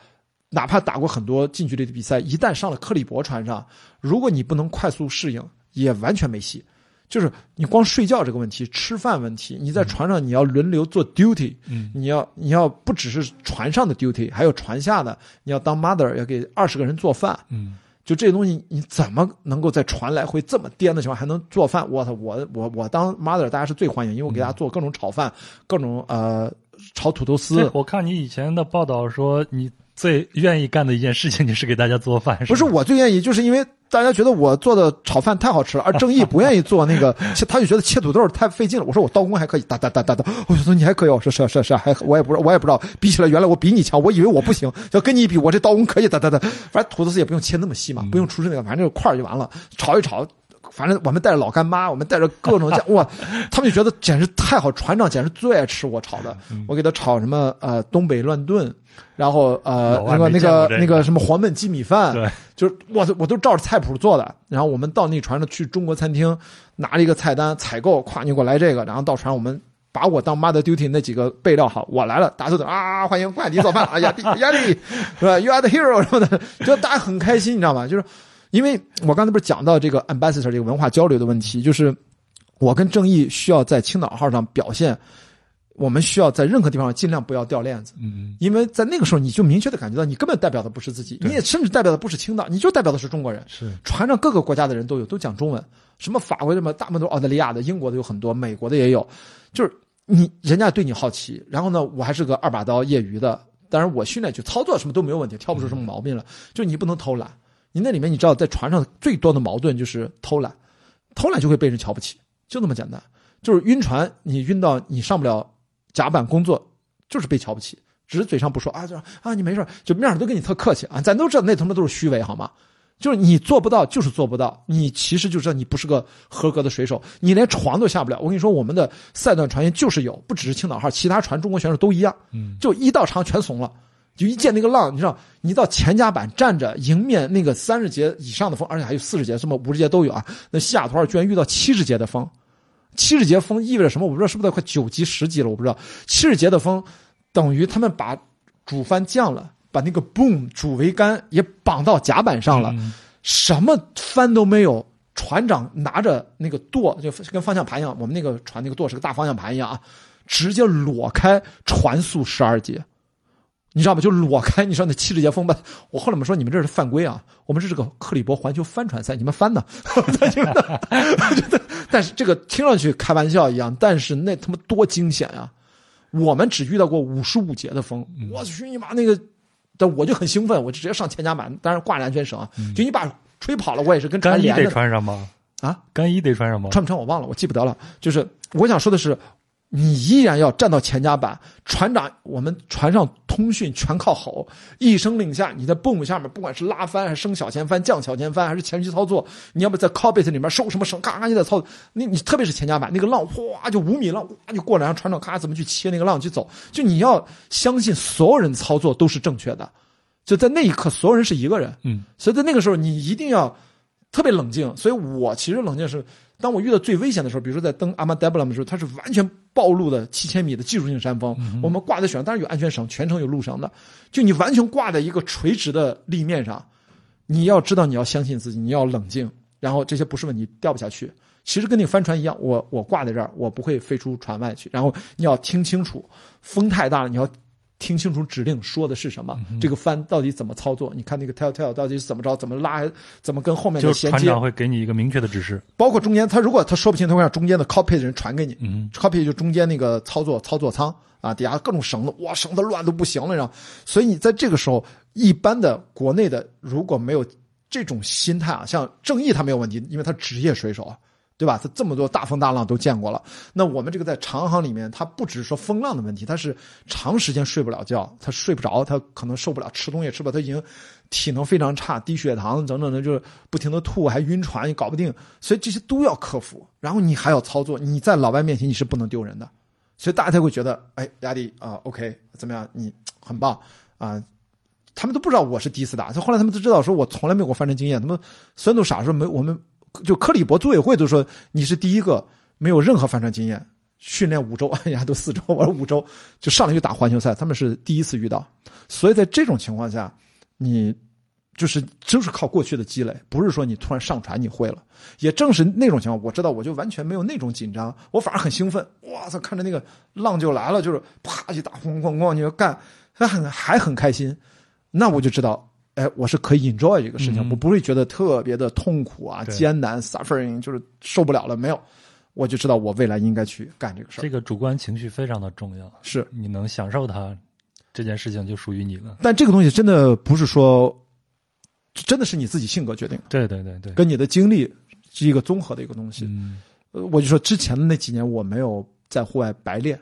哪怕打过很多近距离的比赛，一旦上了克利伯船上，如果你不能快速适应，也完全没戏。就是你光睡觉这个问题，吃饭问题，你在船上你要轮流做 duty，嗯。你要你要不只是船上的 duty，还有船下的，你要当 mother，要给二十个人做饭，嗯，就这些东西，你怎么能够在船来回这么颠的情况还能做饭？我操，我我我当 mother，大家是最欢迎，因为我给大家做各种炒饭，各种呃炒土豆丝，，我看你以前的报道说，你最愿意干的一件事情就是给大家做饭，不是我最愿意，就是因为大家觉得我做的炒饭太好吃了，而正义不愿意做那个，切他就觉得切土豆太费劲了。我说我刀工还可以，哒哒哒哒哒。我说你还可以，我说是是是，还我也不知道我也不知道，比起来原来我比你强，我以为我不行，要跟你一比，我这刀工可以，哒哒哒。反正土豆丝也不用切那么细嘛，不用出示那个，反正就块儿就完了，炒一炒。反正我们带着老干妈，我们带着各种酱，哇，他们就觉得简直太好。船长简直最爱吃我炒的，我给他炒什么呃东北乱炖，然后呃那个那个个那个什么黄焖鸡米饭，对，就是我我都照着菜谱做的。然后我们到那船上去中国餐厅，拿了一个菜单采购，咵你给我来这个，然后到船上我们。把我当 mother duty 那几个备料好，我来了，大家都等啊，欢迎快迪做饭，哎呀，压力是吧？You are the hero 什么的，就大家很开心，你知道吗？就是因为我刚才不是讲到这个 ambassador 这个文化交流的问题，就是我跟正义需要在青岛号上表现，我们需要在任何地方尽量不要掉链子。嗯因为在那个时候，你就明确的感觉到，你根本代表的不是自己，你也甚至代表的不是青岛，你就代表的是中国人。是船上各个国家的人都有，都讲中文，什么法国什么，大部分都是澳大利亚的，英国的有很多，美国的也有，就是你人家对你好奇，然后呢，我还是个二把刀业余的，当然我训练去操作什么都没有问题，挑不出什么毛病来，就你不能偷懒。你那里面你知道，在船上最多的矛盾就是偷懒，偷懒就会被人瞧不起，就那么简单。就是晕船，你晕到你上不了甲板工作，就是被瞧不起，只是嘴上不说啊，就啊你没事，就面上都跟你特客气啊，咱都知道那他妈都是虚伪好吗？就是你做不到，就是做不到，你其实就知道你不是个合格的水手，你连床都下不了。我跟你说，我们的赛段船员就是有，不只是青岛号，其他船中国选手都一样，嗯就一到场全怂了。就一见那个浪，你知道，你到前甲板站着迎面那个三十节以上的风，而且还有四十节，什么五十节都有啊。那西雅图号居然遇到七十节的风，七十节风意味着什么？我不知道是不是快九级十级了，我不知道。七十节的风等于他们把主帆降了，把那个 boom 主桅杆也绑到甲板上了，嗯什么帆都没有。船长拿着那个舵，就跟方向盘一样，我们那个船那个舵是个大方向盘一样啊，直接裸开船速十二节。你知道吗？就裸开，你知道那七十节风吧？我后来我们说你们这是犯规啊！我们这是个克里伯环球帆船赛，你们翻呢？但是这个听上去开玩笑一样，但是那他妈多惊险啊！我们只遇到过五十五节的风，我去你妈那个！但我就很兴奋，我就直接上前甲板，当然挂着安全绳啊，就你把吹跑了，我也是跟船干衣得穿上吗？啊。干衣得穿上吗？穿不穿我忘了，我记不得了。就是我想说的是，你依然要站到前甲板，船长，我们船上通讯全靠吼，一声令下，你在 boom 下面，不管是拉帆还是升小前帆、降小前帆，还是前期操作，你要不在 cockpit 里面收什么绳，咔咔就在操那。你你特别是前甲板那个浪，哗就五米浪，哗就过来，然后船长咔怎么去切那个浪去走，就你要相信所有人操作都是正确的，就在那一刻，所有人是一个人。嗯，所以在那个时候，你一定要特别冷静。所以我其实冷静是，当我遇到最危险的时候，比如说在登阿玛德布拉姆的时候，它是完全暴露的七千米的技术性山峰，我们挂在雪上，当然有安全绳，全程有路绳的，就你完全挂在一个垂直的立面上，你要知道你要相信自己，你要冷静，然后这些不是问题，掉不下去。其实跟那个帆船一样，我我挂在这儿，我不会飞出船外去。然后你要听清楚，风太大了，你要听清楚指令说的是什么，这个帆到底怎么操作？你看那个 telltale 到底是怎么着，怎么拉，怎么跟后面就是的衔接，船长会给你一个明确的指示。包括中间，他如果他说不清，他会让中间的 cockpit 的人传给你。嗯 cockpit 就中间那个操作操作舱啊，底下各种绳子，哇，绳子乱的不行了，然后，所以你在这个时候，一般的国内的如果没有这种心态啊，像正义他没有问题，因为他职业水手啊，对吧？他这么多大风大浪都见过了。那我们这个在长航里面，他不只是说风浪的问题，他是长时间睡不了觉，他睡不着，他可能受不了，吃东西吃不，他已经体能非常差，低血糖等等的，就是不停的吐，还晕船，也搞不定，所以这些都要克服。然后你还要操作，你在老外面前你是不能丢人的，所以大家才会觉得，哎，亚迪啊，OK，怎么样？你很棒啊。他们都不知道我是第一次打，就后来他们都知道，说我从来没有过帆船经验。他们所有人都傻说没，我们就克里伯组委会都说你是第一个没有任何帆船经验，训练五周，哎呀都四周，我说五周就上来就打环球赛，他们是第一次遇到。所以在这种情况下，你就是就是靠过去的积累，不是说你突然上船你会了。也正是那种情况，我知道我就完全没有那种紧张，我反而很兴奋。哇塞，看着那个浪就来了，就是啪一打咣咣咣，你要干，还很还很开心。那我就知道，哎，我是可以 enjoy 这个事情，嗯我不会觉得特别的痛苦啊、对艰难、suffering，就是受不了了。没有，我就知道我未来应该去干这个事儿。这个主观情绪非常的重要，是，你能享受它，这件事情就属于你了。但这个东西真的不是说，真的是你自己性格决定的，对对对对，跟你的经历是一个综合的一个东西。嗯呃我就说之前的那几年我没有在户外白练，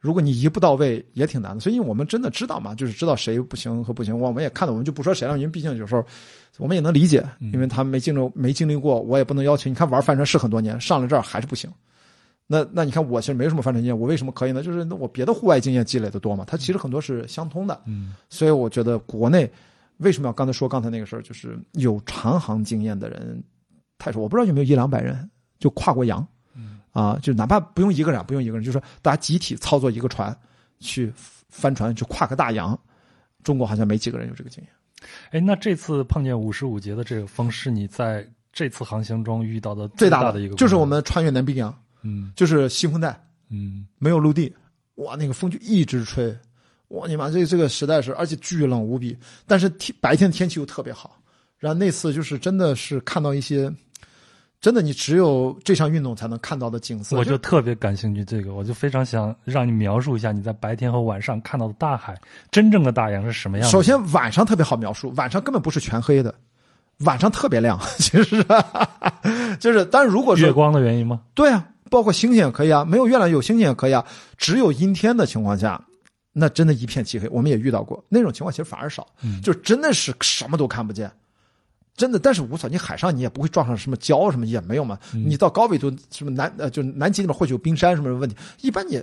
如果你一步到位也挺难的。所以我们真的知道嘛，就是知道谁不行和不行，我们也看到，我们就不说谁了，因为毕竟有时候我们也能理解，因为他没经历没经历过，我也不能要求。你看玩帆船是很多年，上了这儿还是不行。那那你看我其实没什么帆船经验，我为什么可以呢？就是那我别的户外经验积累的多嘛，它其实很多是相通的。嗯所以我觉得国内为什么要刚才说刚才那个事儿，就是有长航经验的人太少，我不知道有没有一两百人就跨过洋，嗯啊，就哪怕不用一个人，不用一个人，就是说大家集体操作一个船去翻船去跨个大洋，中国好像没几个人有这个经验。哎，那这次碰见五十五节的这个风，是你在这次航行中遇到的最大大的一个，就是我们穿越南冰洋，嗯就是西风带嗯没有陆地，哇，那个风就一直吹，我，你妈这这个实在是，而且巨冷无比，但是天白天天气又特别好，然后那次就是真的是看到一些，真的你只有这项运动才能看到的景色，我就特别感兴趣这个，我就非常想让你描述一下你在白天和晚上看到的大海，真正的大洋是什么样的。首先晚上特别好描述，晚上根本不是全黑的，晚上特别亮，其实 就是，但是如果说月光的原因吗？对啊，包括星星也可以啊，没有月亮有星星也可以啊，只有阴天的情况下，那真的一片漆黑，我们也遇到过那种情况，其实反而少，嗯就真的是什么都看不见。真的，但是无所谓，你海上你也不会撞上什么礁什么也没有嘛。嗯你到高纬度什么南呃，就南极那边或许有冰山什么问题，一般你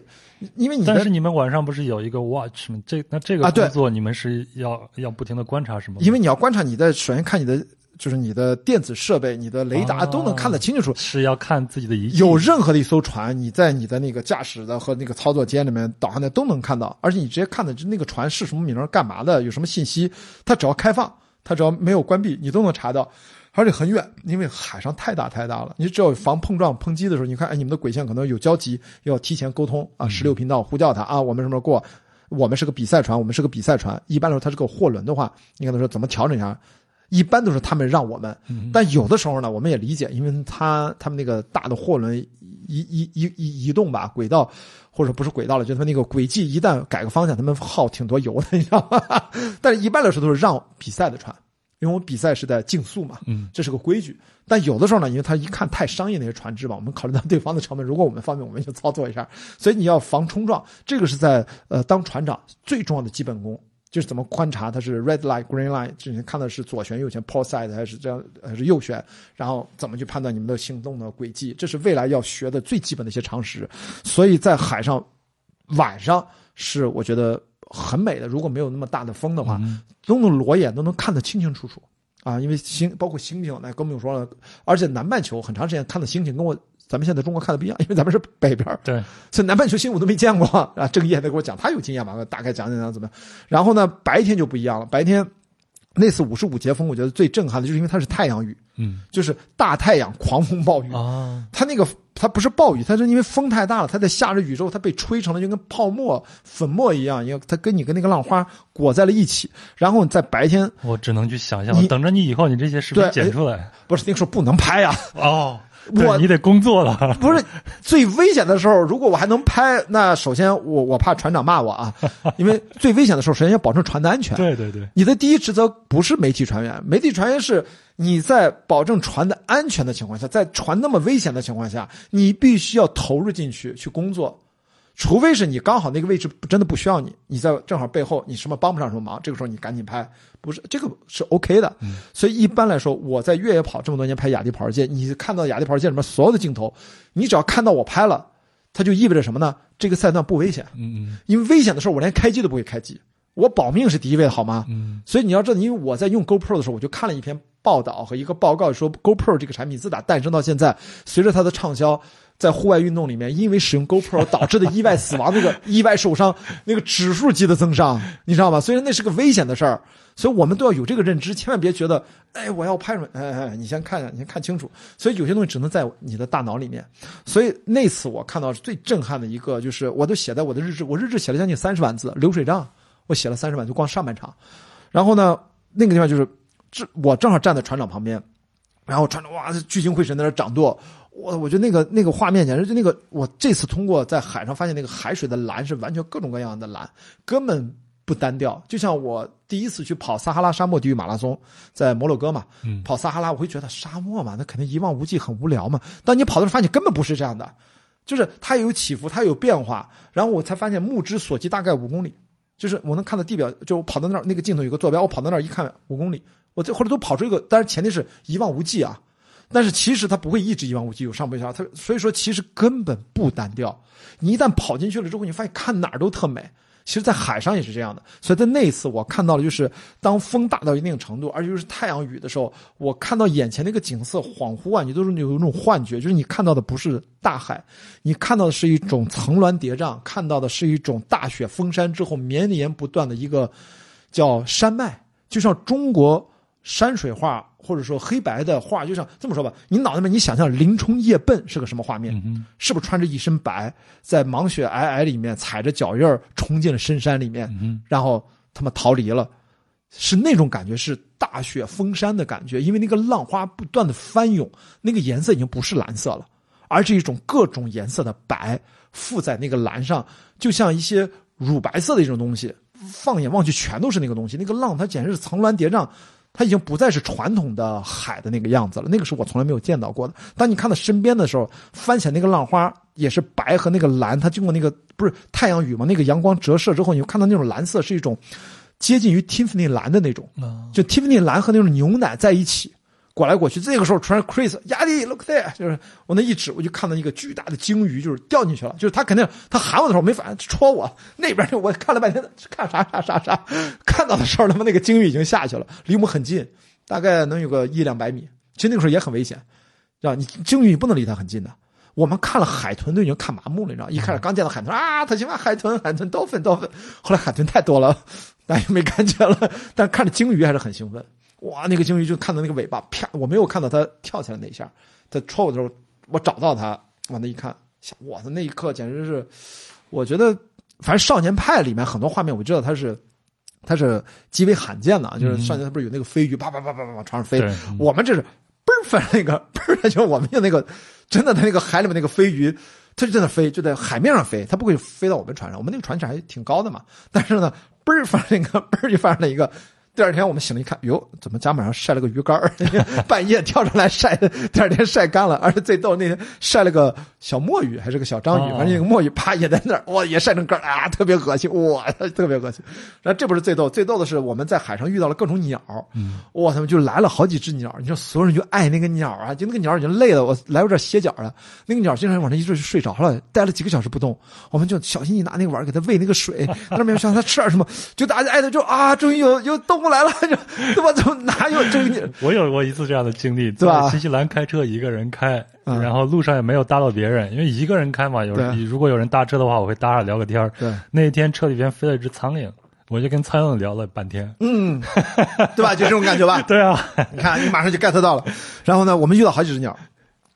因为你但是你们晚上不是有一个 watch 吗？这那这个工作你们是要、要不停的观察什么吗？因为你要观察你的，首先看你的就是你的电子设备、你的雷达哦都能看得清清楚。是要看自己的仪器。有任何的一艘船，你在你的那个驾驶的和那个操作间里面导航的都能看到，而且你直接看的就那个船是什么名儿、干嘛的、有什么信息，它只要开放，它只要没有关闭，你都能查到。而且很远，因为海上太大太大了，你只要防碰撞、碰击的时候，你看，哎，你们的轨线可能有交集，要提前沟通啊，十六频道呼叫他啊，我们什么时候过？我们是个比赛船，我们是个比赛船。一般来说，它是个货轮的话，你可能说怎么调整一下，一般都是他们让我们，嗯但有的时候呢，我们也理解，因为他他们那个大的货轮移移移移移动吧，轨道或者不是轨道了，就他们那个轨迹一旦改个方向，他们耗挺多油的，你知道吗？但是一般来说都是让比赛的船，因为我们比赛是在竞速嘛，嗯这是个规矩。但有的时候呢，因为他一看太商业那些船只吧，我们考虑到对方的成本，如果我们方便，我们就操作一下。所以你要防冲撞，这个是在呃当船长最重要的基本功。就是怎么观察它是 red light green light，就是你看的是左旋右旋 port side 还是这样还是右旋，然后怎么去判断你们的行动的轨迹，这是未来要学的最基本的一些常识。所以在海上晚上是我觉得很美的，如果没有那么大的风的话，嗯都能裸眼都能看得清清楚楚啊！因为星包括星星，那更不用说了，而且南半球很长时间看的星星跟我咱们现在中国看的不一样，因为咱们是北边儿，对，所以南半球星我都没见过啊。郑业在给我讲，他有经验嘛，我大概讲讲讲怎么样。然后呢，白天就不一样了，白天那次五十五节风，我觉得最震撼的就是因为它是太阳雨，嗯就是大太阳狂风暴雨，啊，它那个它不是暴雨，它是因为风太大了，它在下着雨之后，它被吹成了就跟泡沫、粉末一样，因为它跟你跟那个浪花裹在了一起。然后在白天我只能去想象，你等着你以后你这些视频剪出来。不是那个时候不能拍呀、哦，我对你得工作了。不是最危险的时候，如果我还能拍，那首先我我怕船长骂我啊，因为最危险的时候，首先要保证船的安全。对对对，你的第一职责不是媒体船员，媒体船员是你在保证船的安全的情况下，在船那么危险的情况下，你必须要投入进去去工作。除非是你刚好那个位置真的不需要你，你在正好背后你什么帮不上什么忙，这个时候你赶紧拍，不是这个是 OK 的。所以一般来说，我在越野跑这么多年拍雅迪跑世界，你看到雅迪跑世界里面所有的镜头，你只要看到我拍了，它就意味着什么呢？这个赛段不危险，嗯因为危险的时候我连开机都不会开机，我保命是第一位的好吗？嗯所以你要知道，因为我在用 GoPro 的时候，我就看了一篇报道和一个报告，说 GoPro 这个产品自打诞生到现在，随着它的畅销，在户外运动里面，因为使用 GoPro 导致的意外死亡、那个意外受伤、那个指数级的增伤，你知道吗？所以那是个危险的事儿，所以我们都要有这个认知，千万别觉得，哎，我要拍什么，哎哎，你先看看，你先看清楚。所以有些东西只能在你的大脑里面。所以那次我看到最震撼的一个，就是我都写在我的日志，我日志写了将近三十万字，流水账我写了三十万，就光上半场。然后呢，那个地方就是，这我正好站在船长旁边，然后船长哇聚精会神在那掌舵，我我觉得那个那个画面简直就那个，我这次通过在海上发现那个海水的蓝是完全各种各样的蓝，根本不单调。就像我第一次去跑撒哈拉沙漠地狱马拉松，在摩洛哥嘛，嗯跑撒哈拉我会觉得沙漠嘛，那肯定一望无际，很无聊嘛。当你跑的时候发现根本不是这样的，就是它有起伏，它有变化，然后我才发现目之所及大概五公里。就是我能看到地表，就我跑到那儿，那个镜头有个坐标，我跑到那儿一看五公里，我这或者都跑出一个，但是前提是一望无际啊，但是其实它不会一直一望无际，有上有下，它所以说其实根本不单调。你一旦跑进去了之后，你发现看哪儿都特美。其实，在海上也是这样的，所以在那一次我看到了，就是当风大到一定程度，而且又是太阳雨的时候，我看到眼前那个景色恍惚啊，你都是有一种幻觉，就是你看到的不是大海，你看到的是一种层峦叠嶂，看到的是一种大雪封山之后绵延不断的一个叫山脉，就像中国山水画或者说黑白的画，就像这么说吧，你脑袋里面你想象林冲夜奔是个什么画面？嗯是不是穿着一身白，在芒雪皑皑里面踩着脚印儿冲进了深山里面，嗯然后他们逃离了，是那种感觉，是大雪封山的感觉，因为那个浪花不断的翻涌，那个颜色已经不是蓝色了，而是一种各种颜色的白附在那个蓝上，就像一些乳白色的一种东西，放眼望去全都是那个东西，那个浪它简直是层峦叠嶂。它已经不再是传统的海的那个样子了，那个是我从来没有见到过的。当你看到身边的时候，翻起来那个浪花也是白和那个蓝，它经过那个不是太阳雨嘛，那个阳光折射之后，你就看到那种蓝色是一种接近于 Tiffany 蓝的那种，啊就 Tiffany 蓝和那种牛奶在一起。过来过去，这个时候突然 Chris 压力 look there，就是我那一指，我就看到一个巨大的鲸鱼，就是掉进去了。就是他肯定他喊我的时候没反应，戳我那边我看了半天，看啥啥啥啥，看到的时候他妈那个鲸鱼已经下去了，离我们很近，大概能有个一两百米。其实那个时候也很危险，知道你鲸鱼你不能离它很近的。我们看了海豚都已经看麻木了，你知道？一开始刚见到海豚啊，他喜欢海豚，海豚 dolphin dolphin，后来海豚太多了，那也没感觉了。但看着鲸鱼还是很兴奋。哇，那个鲸鱼就看到那个尾巴，啪！我没有看到它跳起来那一下，在戳我的时候，我找到它，往那一看，哇，那一刻简直是，我觉得，反正《少年派》里面很多画面，我知道它是，它是极为罕见的啊，就是少年它不是有那个飞鱼，啪啪啪啪啪往船上飞对，我们这是嘣儿翻那个嘣儿，就我们用那个真的，它那个海里面那个飞鱼，它就在那飞，就在海面上飞，它不会飞到我们船上。我们那个船长还挺高的嘛，但是呢，嘣儿翻那个嘣儿就翻了一个。第二天我们醒了一看，哟，怎么甲板上晒了个鱼竿？半夜跳出来晒，第二天晒干了。而且最逗，那天晒了个小墨鱼，还是个小章鱼，哦反正那个墨鱼啪也在那儿，哇，也晒成干儿啊，特别恶心，哇，特别恶心。然后这不是最逗，最逗的是我们在海上遇到了各种鸟，嗯哇，他们就来了好几只鸟，你说所有人就爱那个鸟啊，就那个鸟已经累了，我来我这儿歇脚了。那个鸟经常往那一坐就睡着了，待了几个小时不动，我们就小心翼翼拿那个碗给它喂那个水，那边想它吃点什么，就大家爱的就啊，终于有有动物来了，就对吧？怎么哪有这个鸟？我有过一次这样的经历，对吧在新西兰开车一个人开，嗯然后路上也没有搭到别人，因为一个人开嘛，有对如果有人搭车的话，我会搭着聊个天儿对，那一天车里边飞了一只苍蝇，我就跟苍蝇聊了半天。嗯，对吧？就这种感觉吧。对啊，你看，你马上就 get 到了。然后呢，我们遇到好几只鸟，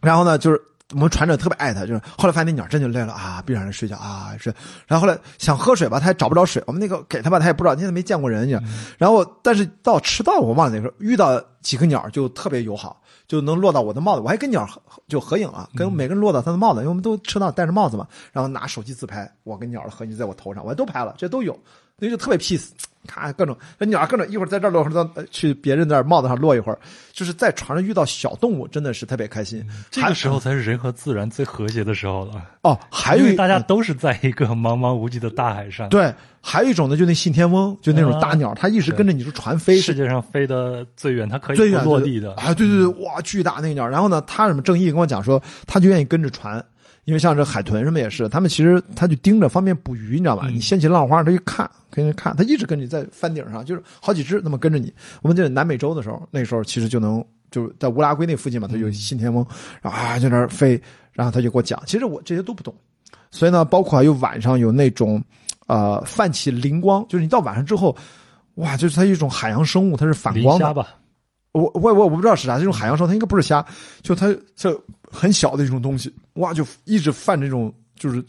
然后呢，就是我们船长特别爱它，就是后来发现那鸟真就累了啊，闭上眼睡觉啊是。然后后来想喝水吧，它也找不着水，我们那个给它吧，它也不知道，你也没见过人家。然后但是到迟到我忘了那时候遇到几个鸟就特别友好，就能落到我的帽子，我还跟鸟合就合影了，跟每个人落到他的帽子，因为我们都吃到戴着帽子嘛，然后拿手机自拍，我跟鸟的合影在我头上，我还都拍了，这都有，那就特别 peace。看各种那鸟各种一会儿在这儿落，一会儿到去别人那儿帽子上落一会儿，就是在船上遇到小动物，真的是特别开心。这个时候才是人和自然最和谐的时候了。哦，还有大家都是在一个茫茫无际的大海上，对，还有一种呢，就那信天翁，就那种大鸟，它一直跟着你是船飞，世界上飞的最远，它可以最远落地的。啊！对对对，哇，巨大那个鸟。然后呢，他什么正义跟我讲说，他就愿意跟着船，因为像这海豚什么也是，他们其实他就盯着方便捕鱼，你知道吧？嗯你掀起浪花，他一看，跟着看，他一直跟你在帆顶上，就是好几只那么跟着你。我们在南美洲的时候，那时候其实就能就在乌拉圭那附近嘛，它有信天翁，然后啊就那儿飞，然后他就给我讲，其实我这些都不懂，所以呢，包括还有晚上有那种呃泛起灵光，就是你到晚上之后。哇，就是它一种海洋生物，它是反光的虾，吧，我我我我不知道是啥，这种海洋生物它应该不是虾，就它这很小的一种东西，哇，就一直泛这种就是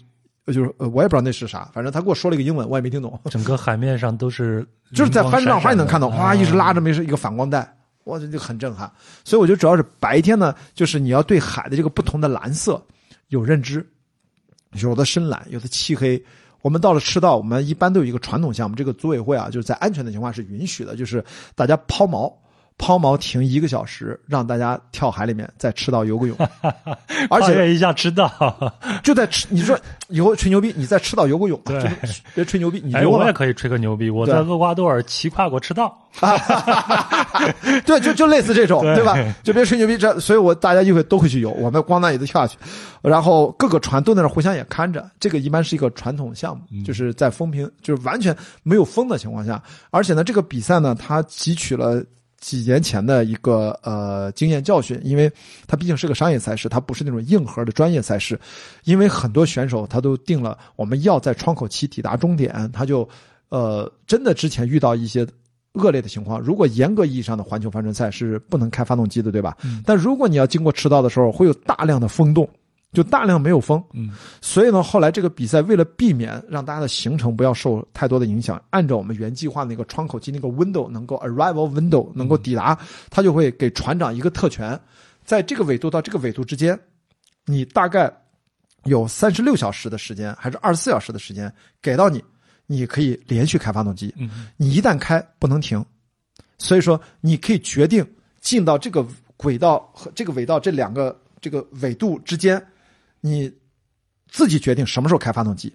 呃就是呃我也不知道那是啥，反正他给我说了一个英文，我也没听懂，整个海面上都是就是在翻上花你能看到，哇，一直拉着。着没事一个反光带，哇，这就很震撼。所以我觉得主要是白天呢，就是你要对海的这个不同的蓝色有认知，有的深蓝，有的漆黑。我们到了赤道，我们一般都有一个传统项目，这个组委会啊，就是在安全的情况下是允许的，就是大家抛锚，抛锚停一个小时，让大家跳海里面在赤道游个泳，而且一下知道，就在赤，你说以后吹牛逼，你在赤道游个泳，对。就是别吹牛逼，你哎，游？我也可以吹个牛逼，我在厄瓜多尔骑跨过赤道，对，就就类似这种，对。对吧？就别吹牛逼，这所以我大家一会都会去游，我们光那也都跳下去，然后各个船都在那互相也看着，这个一般是一个传统项目，就是在风平就是完全没有风的情况下，而且呢，这个比赛呢，它汲取了。几年前的一个呃经验教训，因为它毕竟是个商业赛事，它不是那种硬核的专业赛事。因为很多选手他都定了我们要在窗口期抵达终点，他就呃真的之前遇到一些恶劣的情况。如果严格意义上的环球帆船赛是不能开发动机的，对吧？嗯但如果你要经过赤道的时候，会有大量的风洞，就大量没有风。嗯，所以呢，后来这个比赛为了避免让大家的行程不要受太多的影响，按照我们原计划那个窗口期那个 window 能够 arrival window 能够抵达，他就会给船长一个特权，在这个纬度到这个纬度之间，你大概有三十六小时的时间，还是二十四小时的时间给到你，你可以连续开发动机。嗯你一旦开不能停，所以说你可以决定进到这个轨道和这个纬道这两个这个纬度之间，你自己决定什么时候开发动机。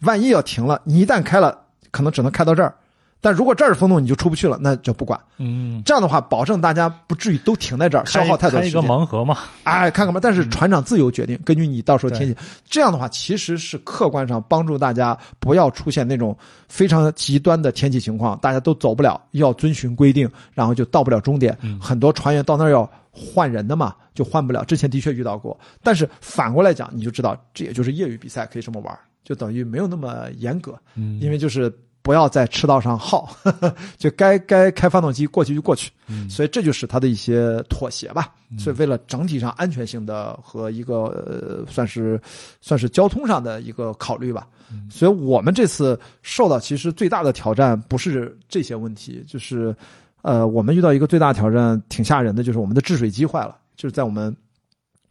万一要停了，你一旦开了，可能只能开到这儿。但如果这儿是风洞，你就出不去了，那就不管。嗯，这样的话，保证大家不至于都停在这儿，消耗太多开一个。盲盒嘛，哎，看看吧。但是船长自由决定，根据你到时候天气，这样的话其实是客观上帮助大家不要出现那种非常极端的天气情况，大家都走不了，要遵循规定，然后就到不了终点。嗯很多船员到那儿要换人的嘛，就换不了。之前的确遇到过，但是反过来讲，你就知道这也就是业余比赛可以这么玩，就等于没有那么严格，嗯，因为就是。不要在赤道上耗，就该该开发动机过去就过去，嗯所以这就是它的一些妥协吧。所以为了整体上安全性的和一个呃，算是算是交通上的一个考虑吧。所以我们这次受到其实最大的挑战不是这些问题，就是呃，我们遇到一个最大挑战挺吓人的，就是我们的制水机坏了，就是在我们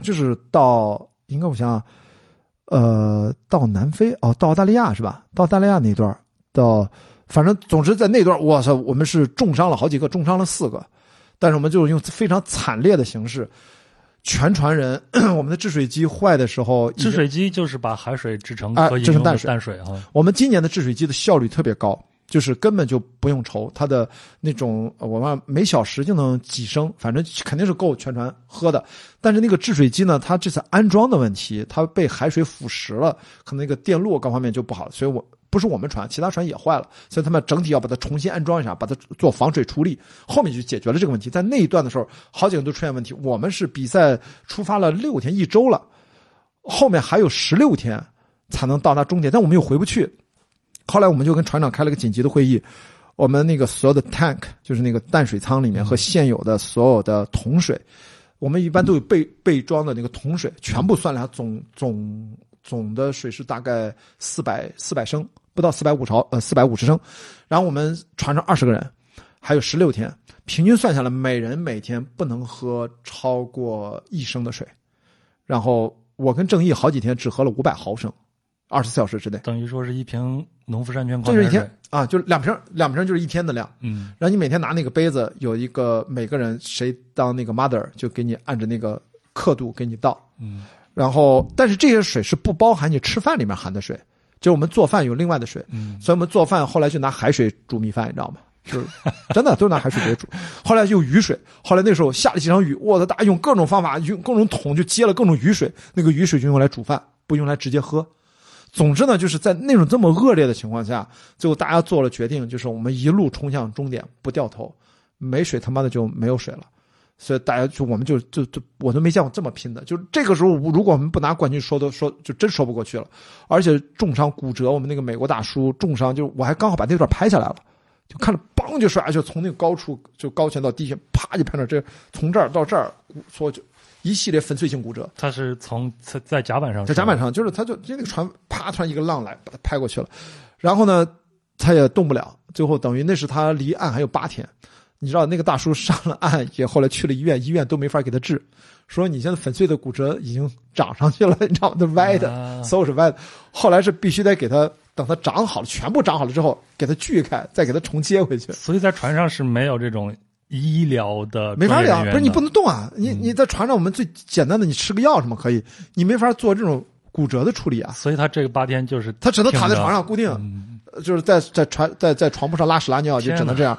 就是到应该我想想，呃，到南非哦，到澳大利亚是吧？到澳大利亚那段到，反正总之在那段儿，哇塞，我们是重伤了好几个，重伤了四个，但是我们就是用非常惨烈的形式，全船人，我们的制水机坏的时候，制水机就是把海水制成啊制成淡水。淡水啊，我们今年的制水机的效率特别高，就是根本就不用愁它的那种，我们每小时就能几升，反正肯定是够全船喝的。但是那个制水机呢，它这次安装的问题，它被海水腐蚀了，可能那个电路各方面就不好，所以我。不是我们船，其他船也坏了，所以他们整体要把它重新安装一下，把它做防水处理，后面就解决了这个问题。在那一段的时候，好几个都出现问题。我们是比赛出发了六天，一周了，后面还有十六天才能到达终点，但我们又回不去。后来我们就跟船长开了个紧急的会议，我们那个所有的 tank 就是那个淡水舱里面和现有的所有的桶水，我们一般都有备备装的那个桶水，全部算下来总总总的水是大概四百四百升，不到四百五毫呃四百五十升。然后我们船上二十个人，还有十六天，平均算下来，每人每天不能喝超过一升的水。然后我跟郑毅好几天只喝了五百毫升，二十四小时之内，等于说是一瓶农夫山泉这就是一矿泉水天。啊，就两瓶两瓶就是一天的量。嗯然后你每天拿那个杯子，有一个每个人谁当那个 mother 就给你按着那个刻度给你倒。嗯然后，但是这些水是不包含你吃饭里面含的水，就是我们做饭有另外的水，嗯所以我们做饭后来就拿海水煮米饭，你知道吗？就是真的都是拿海水给煮。后来就雨水，后来那时候下了几场雨，我的大家用各种方法，用各种桶就接了各种雨水，那个雨水就用来煮饭，不用来直接喝。总之呢，就是在那种这么恶劣的情况下，最后大家做了决定，就是我们一路冲向终点，不掉头，没水他妈的就没有水了。所以大家就我们就就就我都没见过这么拼的，就是这个时候如果我们不拿冠军说都说就真说不过去了，而且重伤骨折，我们那个美国大叔重伤，就我还刚好把那段拍下来了，就看着梆就摔下去，从那个高处就高悬到低悬，啪就拍到这从这儿到这儿，骨说就一系列粉碎性骨折，他是从在在甲板上，在甲板，上，就是他就就那个船啪突然一个浪来把他拍过去了，然后呢他也动不了，最后等于那是他离岸还有八天。你知道那个大叔上了岸也后来去了医院，医院都没法给他治，说你现在粉碎的骨折已经长上去了，你知道吗？都歪的，啊所有是歪的。后来是必须得给他等他长好了，全部长好了之后给他锯开，再给他重接回去。所以在船上是没有这种医疗的没法聊，不是你不能动啊！你你在船上，我们最简单的，你吃个药什么可以，你没法做这种骨折的处理啊。所以他这个八天就是他只能躺在床上固定，嗯就是在在船在在床铺上拉屎拉尿，就只能这样。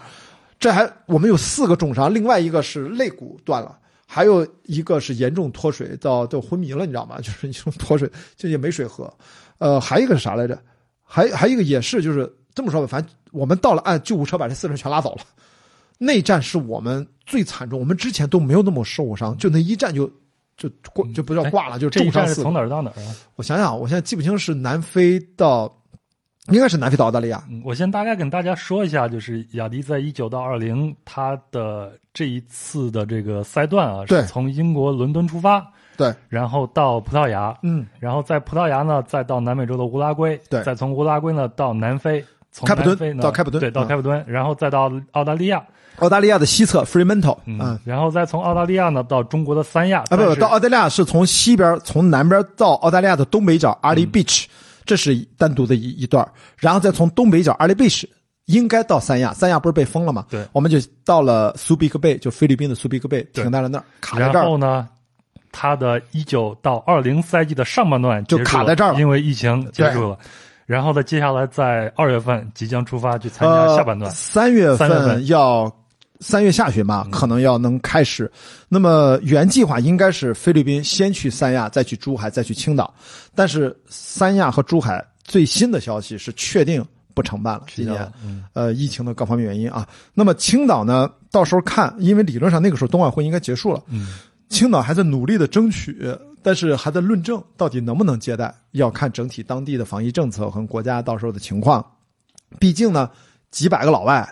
这还我们有四个重伤，另外一个是肋骨断了，还有一个是严重脱水到都昏迷了，你知道吗？就是你这种脱水就也没水喝。呃，还有一个是啥来着？还还有一个也是就是这么说吧，反正我们到了岸，救护车把这四个人全拉走了。那站是我们最惨重，我们之前都没有那么受伤，就那一战就就挂就不叫挂了，就是重伤是从哪儿到哪儿啊？我想想，我现在记不清是南非到，应该是南非到澳大利亚。嗯，我先大概跟大家说一下，就是雅迪在一九到二零，他的这一次的这个赛段啊，从英国伦敦出发，对，然后到葡萄牙，嗯，然后在葡萄牙呢，再到南美洲的乌拉圭，对。再从乌拉圭呢到南非，从开普敦南非呢到开普敦对，到嗯。开普敦，然后再到澳大利亚，澳大利亚的西侧 Fremantle，嗯，嗯然后再从澳大利亚呢到中国的三亚，啊不不，到澳大利亚是从西边从南边到澳大利亚的东北角 Ali Beach，、这是单独的一一段然后再从东北角 Ali Beach 应该到三亚，三亚不是被封了吗？对我们就到了苏比克贝，就菲律宾的苏比克贝，停在了那儿，卡在然这儿。后呢，他的一九到二零赛季的上半段就卡在这儿了因为疫情结束了。然后呢，接下来在二月份即将出发去参加下半段呃。三月三月份份要三月下旬吧，可能要能开始。那么原计划应该是菲律宾先去三亚，再去珠海，再去青岛。但是三亚和珠海最新的消息是确定不承办了，今年嗯呃疫情的各方面原因啊。那么青岛呢，到时候看，因为理论上那个时候冬奥会应该结束了，嗯，青岛还在努力的争取，但是还在论证到底能不能接待，要看整体当地的防疫政策和国家到时候的情况。毕竟呢，几百个老外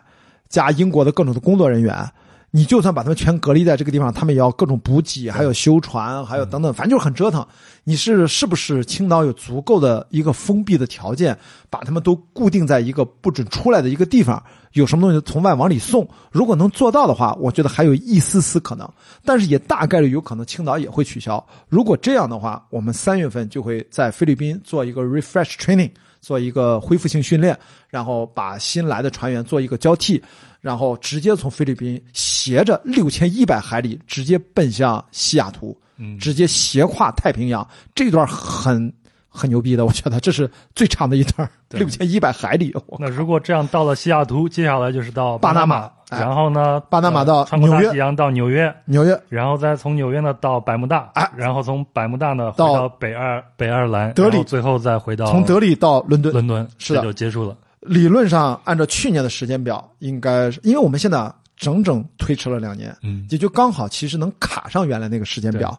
加英国的各种的工作人员，你就算把他们全隔离在这个地方，他们也要各种补给，还有修船，还有等等，反正就是很折腾。你是是不是青岛有足够的一个封闭的条件，把他们都固定在一个不准出来的一个地方？有什么东西从外往里送？如果能做到的话，我觉得还有一丝丝可能，但是也大概率有可能青岛也会取消。如果这样的话，我们三月份就会在菲律宾做一个 refresh training，做一个恢复性训练，然后把新来的船员做一个交替，然后直接从菲律宾斜着六千一百海里直接奔向西雅图，嗯。直接斜跨太平洋，这段很很牛逼的，我觉得这是最长的一段，对。六千一百海里。那如果这样到了西雅图，接下来就是到巴拿马然后呢，巴拿马到呃穿过大纽约。西洋到纽约，纽约、然后再从纽约呢到百慕大，哎然后从百慕大呢回到到北爱北爱尔兰，德里。后最后再回到从德里到伦敦，伦敦，是的。这就结束了。理论上按照去年的时间表，应该是因为我们现在整整推迟了两年，嗯。也就刚好其实能卡上原来那个时间表。